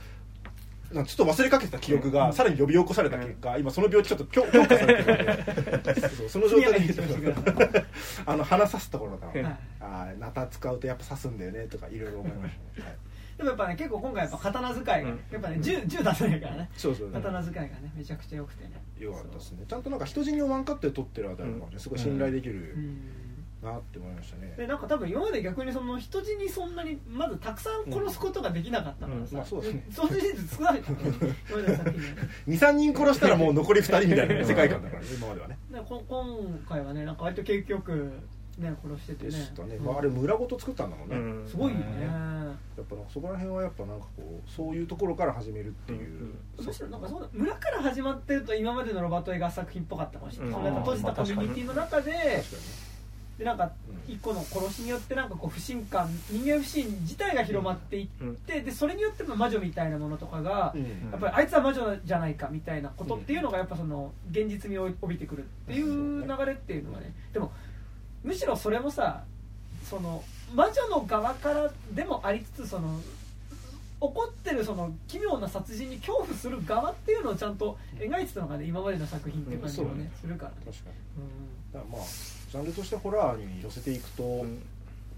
ちょっと忘れかけてた記憶がさらに呼び起こされた結果、今その病気ちょっと強 強化されてるんでその状態で あの鼻刺すところだから、はい。ああナタ使うとやっぱ刺すんだよねとかいろいろ思いました。ね、はいでもやっぱね結構今回やっぱ刀使いが、うん。やっぱね銃銃出せないからね。そうそうね刀使いがねめちゃくちゃ良くてね。よかったですね。ちゃんとなんか人死にをワンカットで撮ってるあたりがねすごい信頼できるうん。なって思いましたね、でなんか多分今まで逆にその人死にそんなにまずたくさん殺すことができなかったからうん。さ、まあそうですね。その事実少ないからね今までの作品ね23人殺したらもう残り2人みたいな世界観だからね今まではね。でこ今回はねなんか割と結局ね殺しててね。でしたね、うん。まあ、あれ村ごと作ったんだもんね、うん。すごいよね、やっぱなんかそこら辺はやっぱなんかこうそういうところから始めるっていう、むしろなんかそ村から始まってると今までのロバート映画作品っぽかったかもしれない、うん。閉じたコミュニティの中でででなんか一個の殺しによってなんかこう不信感人間不信自体が広まっていって、でそれによって魔女みたいなものとかが、うん。やっぱりあいつは魔女じゃないかみたいなことっていうのがやっぱその現実味を帯びてくるっていう流れっていうのがね。でもむしろそれもさその魔女の側からでもありつつその起こってるその奇妙な殺人に恐怖する側っていうのをちゃんと描いてたのがね今までの作品っていう感じもね,、うんね。するからね、確かに。うん。だからまあジャンルとしてホラーに寄せていくと、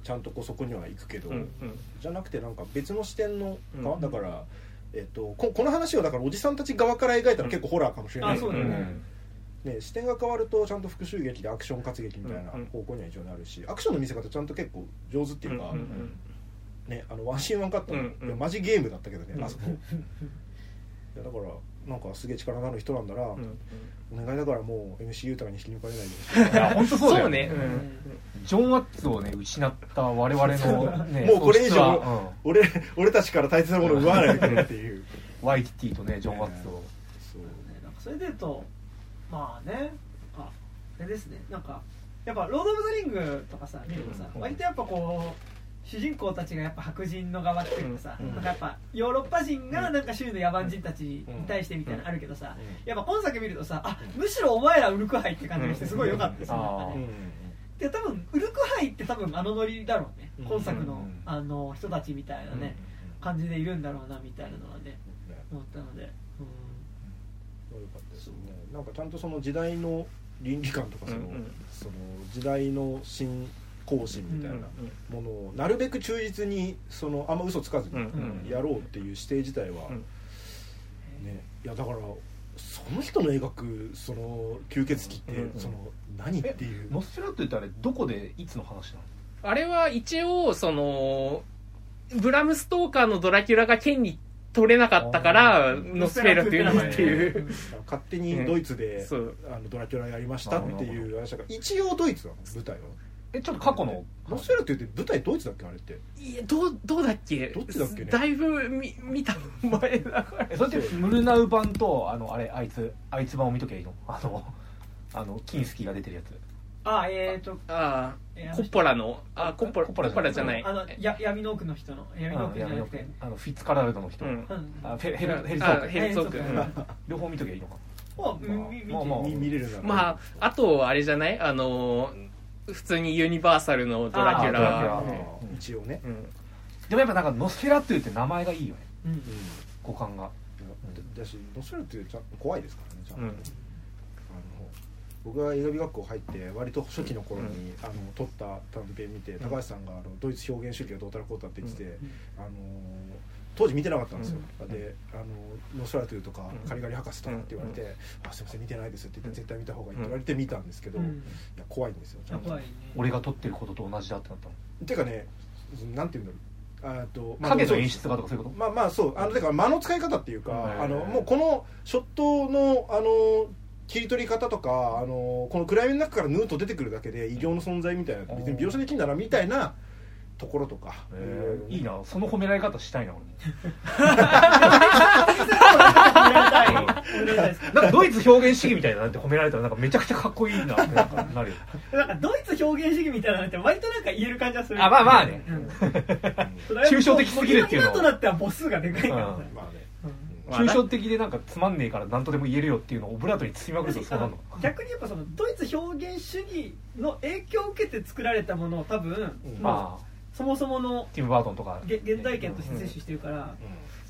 ちゃんとこうそこには行くけど、うんうん。じゃなくてなんか別の視点の側、うん。だから、えっとここの話をだからおじさんたち側から描いたら結構ホラーかもしれない。あそうだよね、ね、視点が変わるとちゃんと復讐劇でアクション活劇みたいなうんうん。方向には一応なるしアクションの見せ方ちゃんと結構上手っていうか、うんうんね、あのワンシーンワンカットの、うんうん。マジゲームだったけどね、うん。あそこ。いやだからなんかすげえ力のある人なんだな、うんうん。お願いだからもう MC 豊に引き抜かれないでほしいいや本当そうだよそうね。ジョン・ワッツをね失った我々の ねもうこれ以上素質は。俺俺たちから大切なものを奪わないでくれっていう。うん。ワイティティとねジョン・ワッツを。そう。ね。なんかそれで言うとまあね。ああれですね。なんかやっぱ「ロード・オブ・ザ・リング」とかさ見るとさ、うん。割とやっぱこう主人公たちがやっぱ白人の側っていうかさ、うん。なんかやっぱヨーロッパ人がなんか周囲の野蛮人たちに対してみたいなのあるけどさ、うん。やっぱ今作見るとさあむしろお前らウルクハイって感じがしてすごい良かったですよ、うんなんかねうん。で多分ウルクハイって多分あのノリだろうね、うん。今作の,、うん。あの人たちみたいなね、感じでいるんだろうなみたいなのはねね思ったので、うん。よかったですねなんかちゃんとその時代の倫理観とかその,、うんうん。その時代の新更新みたいなものをなるべく忠実にそのあんま嘘つかずにやろうっていう指定自体は、うん。ねいやだからその人の描くその吸血鬼って、その何っていう。ノスフェラトゥってあれどこでいつの話なの？あれは一応そのブラム・ストーカーのドラキュラが権利取れなかったからノスフェラトゥにっていう。勝手にドイツで、そう。あのドラキュラやりましたっていう話だから一応ドイツなの舞台は。えちょっと過去の？ノスフェラトゥって舞台ドイツだっけあれって。いやどうどうだっけ？どっちだっけね？だいぶ見見た前だから。えそれってムルナウ版とあのあれあいつあいつ版を見ときゃいいの？あのあのキンスキーが出てるやつあえーとあえーあコッポラのあコッポラコッポラじゃない。あのや闇の奥の人の闇の奥じゃなくて、あのフィッツカラルドの人、うん。うん。あヘルヘルヘルツォーク。ヘルツォーク。うん。両方見ときゃいいのか。まあまあ。見見れるまああとあれじゃない？あの普通にユニバーサルのドラキュラ。キュラ。ラあうん。ー。一応ね、うん。でもやっぱなんかノスフェラトゥって名前がいいよね。うん。五感が。だしノスフェラトゥちゃん怖いですからねちゃんと、僕が映画美学校入って割と初期の頃に、あの撮った短編見て高橋さんがあのドイツ表現主義がどうたらこうたって言ってて、あの当時見てなかったんですよ、であの「ノスラトゥ」とか「カリガリ博士」とかって言われて「あすいません見てないです」って言って絶対見た方がいいって言われて見たんですけど、うん。いや怖いんですよちゃんと。ね。俺が撮ってることと同じだってなったの？てかねなんて言うんだろう。あと、影の演出がとかそういうこと？まあまあそう。あのだから間の使い方っていうか、うん。あのもうこのショットのあの切り取り方とかあのこの暗闇の中からヌーと出てくるだけで異形の存在みたいな別に描写できるんだなみたいなところとか、えーいいな。その褒められ方したいな俺。も なんかドイツ表現主義みたいななんて褒められたらなんかめちゃくちゃかっこいいなってなんかなるよ。なんかドイツ表現主義みたいなのって割となんか言える感じがする。あまあまあね。うん。抽象的すぎるっていうの今となっては母数がでかいからさうん。まあね。まあ抽象的でなんかつまんねえから何とでも言えるよっていうのをオブラートに包みまくるとそうなるの。か逆にやっぱそのドイツ表現主義の影響を受けて作られたものを多分、うん。まあ、まあ。そもそものティム・バートンとか。げ現代圏として摂取してるから、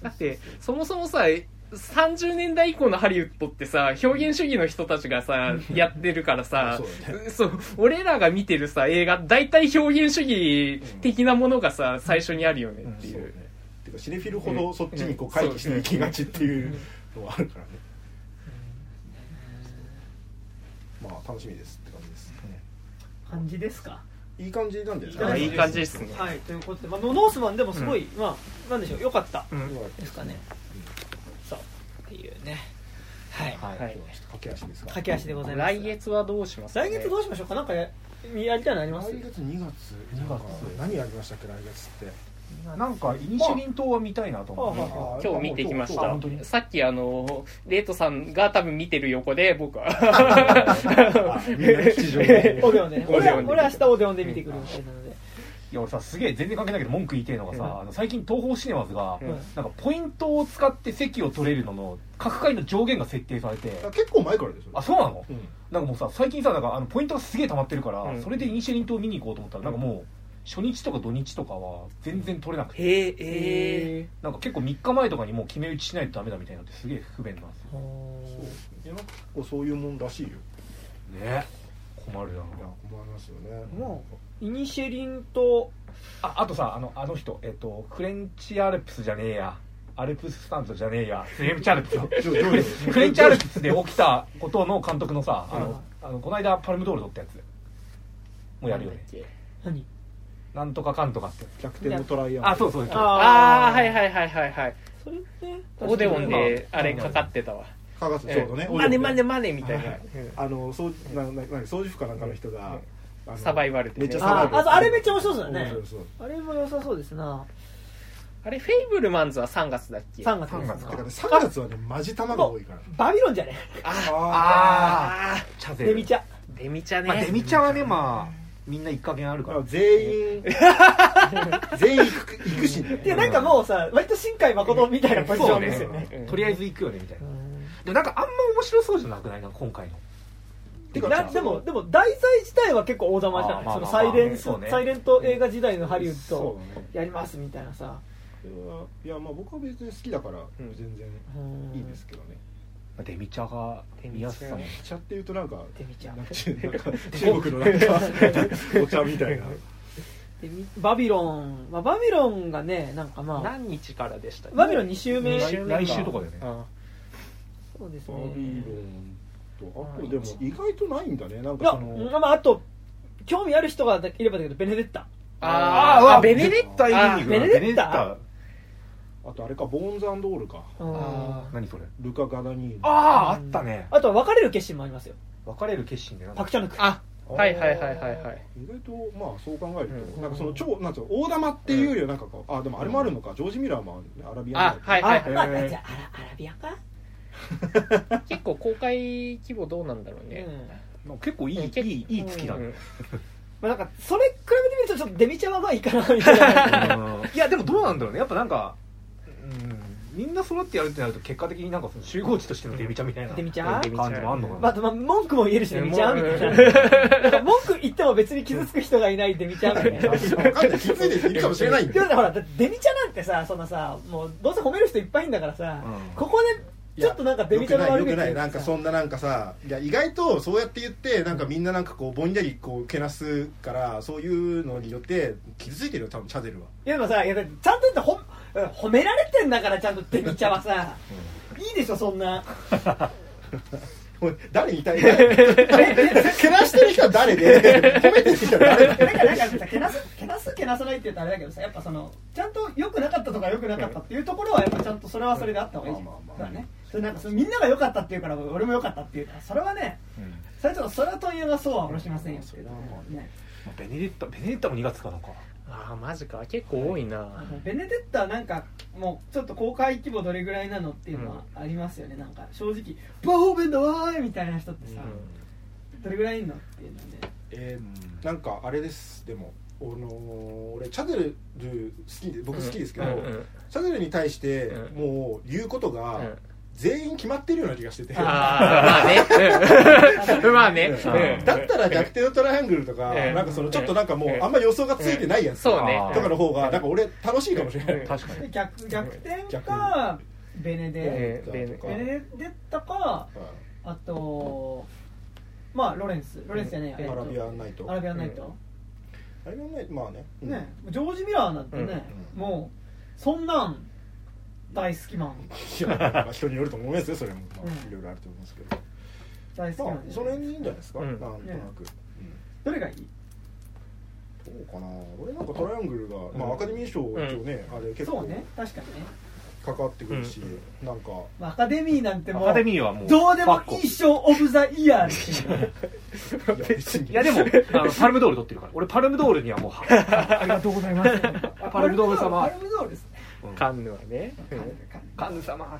だってそもそもさ30年代以降のハリウッドってさ表現主義の人たちがさ やってるからさそうだね。そう俺らが見てるさ映画大体表現主義的なものがさ最初にあるよねっていう。そうねてかシネフィルほどそっちにこう回帰していきがちっていうのはあるからね。まあ楽しみですって感じです。ね感じですか？いい感じなんじゃない？ですかあいい感じですね。はいということで、まあ、ノノースマンでもすごい、まあなんでしょうよかったうん。ですかね、そうっていうね。はい、はい。はい。駆け足ですか？駆け足でございます。来月はどうします来月どうしましょうか？なんかややりたいのあります？来月2月？2月なんか何やりましたっけ来月って？なんかイニシリン島は見たいなと思って、はあは今日見てきました。さっきあのレートさんが多分見てる横で僕は。オデオンでね。オデオンで俺は俺は明日オデオンで見てくるみたいなので。いや俺さすげえ全然関係ないけど文句言いてえのがさ、うん。あの最近東宝シネマズが、うん。なんかポイントを使って席を取れるのの各回の上限が設定されて。あ結構前からですよあそうなの？うん。なんかもうさ最近さなんかあのポイントがすげえ溜まってるから、うん。それでイニシェリン島見に行こうと思ったらなんかもう初日とか土日とかは全然取れなくて。へええなんか結構3日前とかにもう決め打ちしないとダメだみたいになってすげえ不便なんですよ。そう。いやなんか結構そういうもんらしいよ。ね。困るな。いや困りますよね。もうイニシェリンとああとさあのあの人えっとフレンチアルプスじゃねえや。アルプススタントじゃねえや。フレンチアルプス。フレンチアルプスで起きたことの監督のさあうんのあのこの間パルムドール取ったやつ。もうやるよね。何？なんとかかんとかって逆転のトライアンあそうそうああはいはいはいはいはい。それね。オデオンであれかかってたわ。かがつちょうどね。マネマネマネみたいな。はいあの掃除ななな掃除婦かなんかの人がサバイバルでねめっちゃにあーあそうあれめっちゃ面白そうだね。面白そう。あれも良さそうですな。あれフェイブルマンズは3月だっけ？3月。です3月だからね3月はねマジ玉が多いから。バビロンじゃね？ああチャゼルデミチャデミチャね、まあデミチャはねまあみんな一加減あるから。全員。全員行く行くしね。いやなんかもうさ割と新海誠みたいなポジションですよね。うん。とりあえず行くよねみたいな。うん。でもなんかあんま面白そうじゃなくない？な今回の。でもでも題材自体は結構大玉じゃない？そのあーまあまあまあサイレンスね。サイレント映画時代のハリウッド。やりますみたいなさ。いやまあ僕は別に好きだからうん。全然いいですけどねデミチャが見やすさも。茶っていうとなんかデミチャ。なんか中なんか中国のなんかお茶みたいな。バビロン、まあ、バビロンがねなんかまあ何日からでしたっけ？バビロン2週目二週目。来週とかだよね。うんそうですバねビロンとあとでも意外とないんだね。なんいやかそのまああと興味ある人がいればだけどベネデッタ。あーあベネデッタ絶対見に行くなベネデッタあとあれかボーンズオールか。あ何それ？ルカ・ガダニーノあああったね。あとは別れる決心もありますよ。別れる決心でなんだパクチャヌクあはいはいはいはいはい。意外とまあそう考えると、うん。なんかその超なんつうの大玉っていうよりはなんかこうあでもあれもあるのか、ジョージ・ミラーもあるね。アラビアンあはいあ、はいまあ、へーじゃあアラアラビアか、結構公開規模どうなんだろうね、うん。結構いいい結構いいい月だね。うん。まあ、なんかそれ比べてみるとちょっとデミちゃんはまあいいかなみたいな。うん。いやでもどうなんだろうね。やっぱなんかうんみんな揃ってやるってなると結果的になんかその集合地としてのデミちゃんみたいなデミちゃん？感じもあんのかな、まあ、まあ、文句も言えるしデミちゃんみたいな。うんなんか文句言っても別に傷つく人がいないデミちゃんみたいな。気づい。ているかもしれないんだほらだってデミちゃんなんてさそんなさもうどうせ褒める人いっぱいいんだからさ、うん。ここでちょっとなんかデミちゃんの悪口よくない。よくない。なんかそんんななんかさいや意外とそうやって言ってなんかみんななんかこうぼんやりこうけなすからそういうのによって傷ついてるよ多分チャゼルは。いやでもさいやちゃんと言ってほ褒められてんだからちゃんとデミちゃんはさ、いいでしょそんな。おい誰に対してけなしてる人は誰で？褒めてる人は誰？なんかなんかさけなすけなすけなさないって言うとあれだけどさやっぱそのちゃんと良くなかったとか良くなかったっていうところはやっぱちゃんとそれはそれであった方がいいじゃん。まあまあまあ。それなんかそれみんなが良かったって言うから俺も良かったって言う。からそれはねうん。それちょっとそれは問屋がそうは下ろしませんよけどね。まあベネデッタベネデッタも2月かな。のかああマジか。結構多いな、ベネデッタはなんかもうちょっと公開規模どれぐらいなのっていうのはありますよね。なんか正直「バーベンだわーい!」みたいな人ってさ、どれぐらいいんのっていうのでえーなんかあれです。でもあのー俺チャゼル好きで僕好きですけど、うんうんチャゼルに対してうん。もう言うことがうん全員決まってるような気がしてて、ああ まあね。うん。まあね、うん。だったら逆転のトライアングルとか、うん。なんかそのちょっとなんかもうあんま予想がついてないやつとかの方がなんか俺楽しいかもしれない、うん。確かに。で逆逆転かベネデッタか。あとまあロレンス。ロレンスじゃねえや、アラビアンナイト。アラビアンナイト、アラビアンナイトまあね、うん。ねジョージ・ミラーなんてね、うん。もうそんなん大好きマン。いやまあ人によると思いますよそれも、まあうん。いろいろあると思いますけど、大好きマンまあその辺でいいんじゃないですか、うん。なんとなく、ねうん。どれがいい？どうかな？俺なんかトライアングルが、まあ、アカデミー賞一応ね、あれ結構そうね。確かにね、関わってくるし、なんか。まあ、アカデミーなんてもうアカデミーはもうどうでもいい賞オブザイヤーいやでもあのパルムドール取ってるから。俺パルムドールにはもうはありがとうございます。パルムドール様。パルムドールですねカンヌはね。カンヌ様。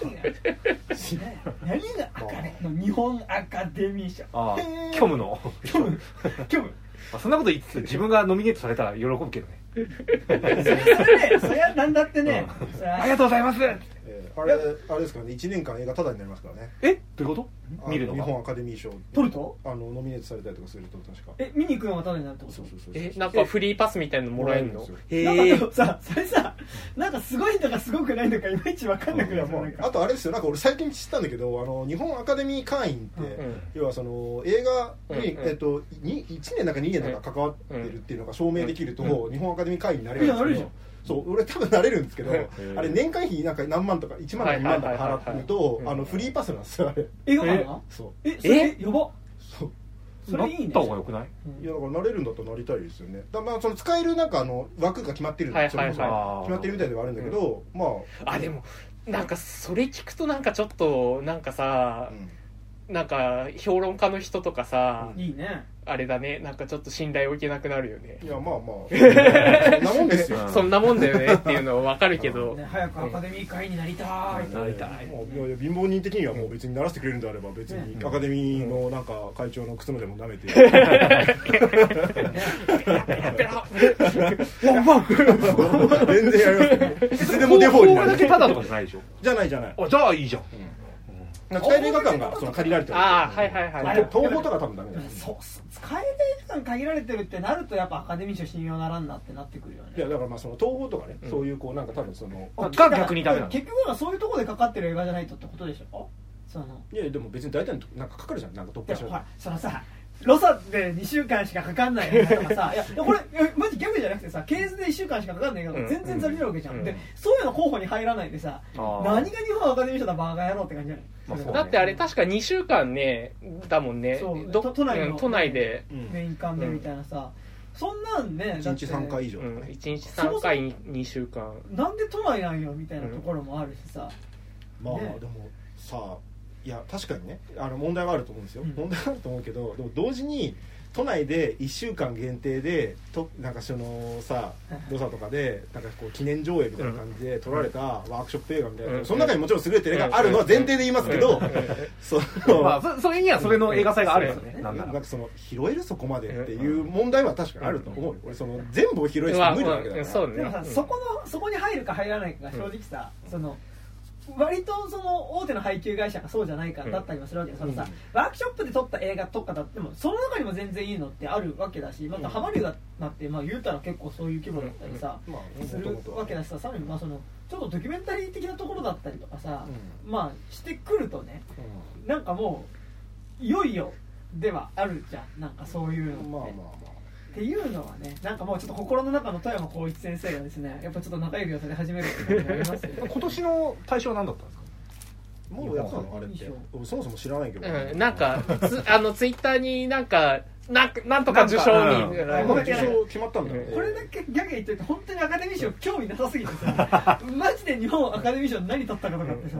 何がアカデの日本アカデミー賞。虚無の。虚無。虚無。まあそんなこと言いつつ自分がノミネートされたら喜ぶけどね。それねそりゃなんだってね。ありがとうございます。えーあれあれですからね1年間映画タダになりますからね。え？どういうこあ見るのが？日本アカデミー賞。取ると？あのノミネートされたりとかすると確か。え？見に行くのがただになるってこと？そうそうそうえ？なんかフリーパスみたいなのもらえるの？へなんかでえもさそれさなんかすごいんだかすごくないんだかいまいち分かんなくなるもあとあれですよなんか俺最近知ったんだけどあの日本アカデミー会員って、うん。要はその映画に、うんうん。えっと、に1年だか2年だか関わってるっていうのが証明できると、う日本アカデミー会員になれるんですけんそう俺多分なれるんですけど、うんあれ年会費なんか何万とか1万とか2万とか払ってるとあのフリーパスなんですよあれ。映画館がそう。えそれやば。そう。それいいね。なった方がよくない？いやだからなれるんだったらなりたいですよね。だまあその使えるなんかあの枠が決まってる、はいはいはい。それこそ決まってるみたいではあるんだけど、まあ。あでもなんかそれ聞くとなんかちょっとなんかさうん。なんか評論家の人とかさ、いいね。あれだね。なんかちょっと信頼を受けなくなるよね。いやまあまあ。そんなもんですよ。うんそんなもんだよねっていうのは分かるけど。ね。早くアカデミー会員になりたい。なりたい。もういやいや貧乏人的にはもう別にならせてくれるんであれば別にアカデミーのなんか会長の靴のでも舐めて。全然やりますいつでもデフォになる。じゃないじゃないじゃあいいじゃん使える映画館がその借りられてる。ああはいはいはい。あれ東宝とか多分ダメだよ。そう使える映画館限られてるってなるとやっぱアカデミー賞信用ならんなってなってくるよね。いやだからまあその東宝とかねうん。そういうこうなんか多分そのが逆にダメなの。結局はそういうところでかかってる映画じゃないとってことでしょ？その。いやでも別に大体なんかかかるじゃん。なんか突破しいやほらそのさロサで2週間しかかかんない映画とかさいやこれマジギャグじゃなくてさケースで1週間しかかかんない映画とか全然ざりなわけじゃん、うん。でそういうの候補に入らないでさあー。何が日本アカデミー賞だバカ野郎って感じじゃない、まあそうだってあれ確か2週間ねだもんね。そうど都都内の。うん都内で、うん。メイン館でみたいなさ、そんなんね1日3回以う上とかね。ん、1日3回2週間。なんで都内なんよみたいなところもあるしさ、まあね。でもさいや確かにね。あの問題はあると思うんですよ、うん。問題はあると思うけどでも同時に都内で1週間限定でとなんかそのさロサとかでなんかこう記念上映みたいな感じで撮られたワークショップ映画みたいな、うん。その中にもちろん優れてる映画あるのは前提で言いますけど、その、まあそそれにはそれの映画祭があるよね。う。んなんかその拾えるそこまでっていう問題は確かにあると思うよ、俺その全部を拾える人無理なわけだから、そうね。でもさ、そこのそこに入るか入らないかが正直さ、その割とその大手の配給会社がそうじゃないかだったりもするわけで、そのさ、ワークショップで撮った映画とかだってもその中にも全然いいのってあるわけだしまたハマるだなって、まあ、言うたら結構そういう規模だったりさ、まあするわけだしささらにまあそのちょっとドキュメンタリー的なところだったりとかさ、まあしてくるとねなんかもういよいよではあるじゃん。なんかそういうのって、っていうのはねなんかもうちょっと心の中の富山光一先生がですねやっぱちょっと中指を取り始めるっていうのがありますよ。ね 今年の大賞は何だったんですか？もうやったのあれって。俺そもそも知らないけど、うん、なんかつ あのツイッターになんかなんかなんとか受賞にあうん。もう受賞決まったんだ、うんこれだけギャグ言っといて本当にアカデミー賞興味なさすぎてさ マジで日本アカデミー賞何取ったかとかってさ、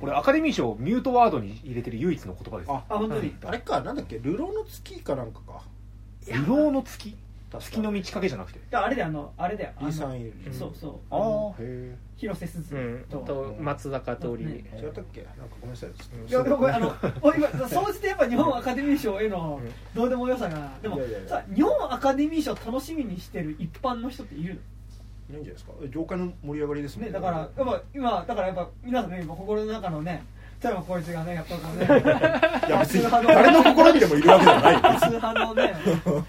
これアカデミー賞をミュートワードに入れてる唯一の言葉です。ああ本当に、あれかなんだっけ「流浪の月」かなんかか流浪の月？月の満ち欠けじゃなくて？いやあれだよあのあれだよ。あの B さんいる。そうそう。ああのへ広瀬すずうんと、と松坂桃李、ね。違ったっけ？なんかごめんなさい。いやでもこれあのお今 総じてやっぱ日本アカデミー賞へのどうでもよさが。でもいやいやいや。さ日本アカデミー賞楽しみにしてる一般の人っているいないんじゃないですか？え業界の盛り上がりですもんのねだからやっぱ今だからやっぱ皆さんね今心の中のねがねやっぱこうね。いや別に誰の心にでもいるわけじゃない。多数派のね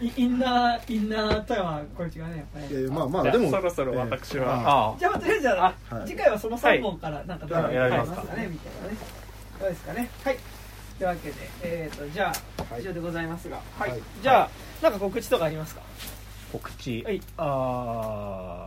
イインナーインナーがねやっぱり。いやいやまあまあでもそろそろ私は、あじゃあまあとりあえずじゃあはい。次回はその3本からなんか選びますすかねみたいなね。どうですかね。はい。というわけでえーとじゃあはい。以上でございますが。はい。はい。じゃあなんか告知とかありますか？告知。はい。ああ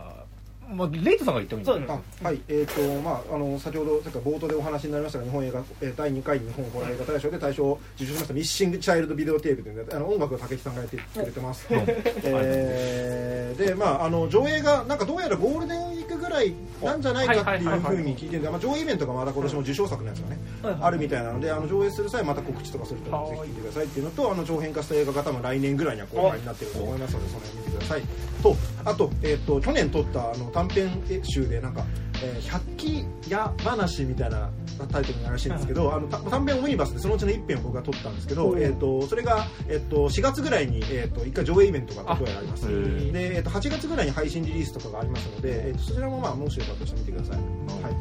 まあレイトさんが言ってもいいんだそうあはい。えーとまああの先ほどさっき冒頭でお話になりましたが日本映画えー第2回日本ホラー映画大賞で大賞を受賞しましたミッシングチャイルドビデオテープというあの音楽を武井さんがやってくれてます、えーでまああの上映がなんかどうやらゴールデンウィークぐららいなんじゃないかっていうふうに聞いてるんで、まあ、上映イベントがまだ今年も受賞作のやつがね、はいはい。あるみたいなのであの上映する際また告知とかするとはいぜひ聞いてくださいっていうのとあの長編化した映画が多分来年ぐらいには公開になってると思いますのでその辺見てくださいとあと,、えっと去年撮ったあの短編集でなんか「えー百鬼夜話」みたいなタイトルになるらしいんですけど、あのた短編オムニバスでそのうちの一編を僕が撮ったんですけど、えっとそれが、えっと4月ぐらいに、えっと一回上映イベントがどうやらありますで、えっと8月ぐらいに配信リリースとかがありますので、えっとそちらもまあもしよかったらしてみてください、はい。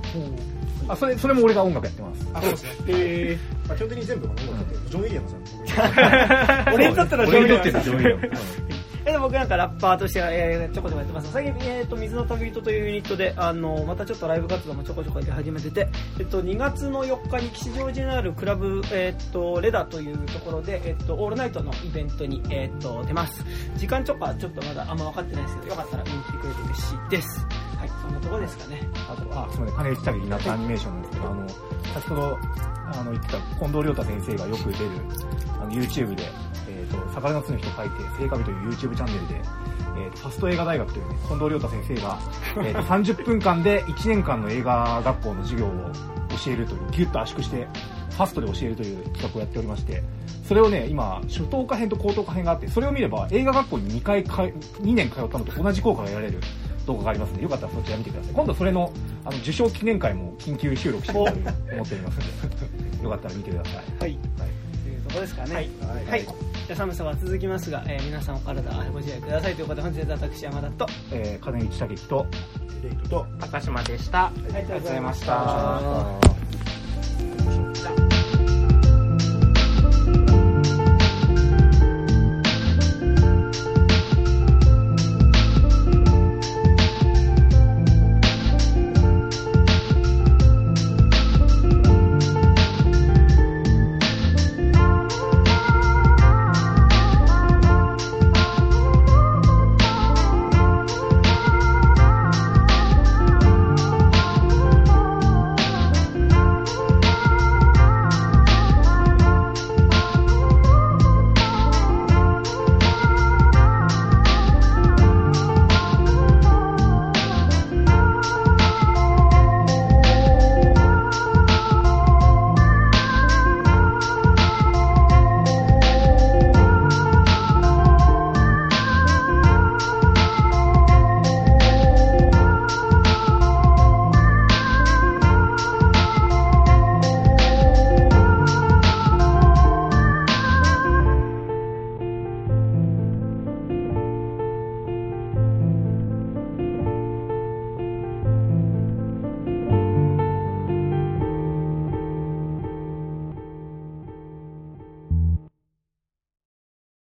あそれそれも俺が音楽やってます。あそうですね、えまあ、基本的に全部音楽やってる。ジョン・ウィリアムさん。俺にとってのジョン・ウィリアム 俺にとってのジョンウィリアムえで僕なんかラッパーとしては、えーちょこちょこやってます。最近、えー、と水の旅人というユニットであのまたちょっとライブ活動もちょこちょこやって始めてて、えっと、2月の4日に吉祥寺にあるクラブ、えっとレダというところで、えっと、オールナイトのイベントに、えっと、出ます。時間とかちょっとまだあんま分かってないですけどよかったら見に来てくれて嬉しいです。はいそんなところですかね。あとあすみません金内武になったアニメーションなんですけど、あの先ほどあの言ってた近藤亮太先生がよく出るあの YouTube で「、と魚の巣の人書いて聖火日」という YouTube チャンネルで、えーとファスト映画大学というね近藤亮太先生が、えー と30分間で1年間の映画学校の授業を教えるというギュッと圧縮してファストで教えるという企画をやっておりましてそれをね今初等科編と高等科編があってそれを見れば映画学校に2回か2年通ったのと同じ効果が得られる動画がありますのでよかったらそちら見てください。今度それのあの受賞記念会も緊急収録していきたいと思っておりますのでよかったら見てください。はい。はいこですかね。はい、はい。じゃ寒さは続きますが、えー皆さんお体ご自愛ください。ということで本日は私山田とえー、金井千きとレイクと高島でした。ありがとうございました。ありがとうございました。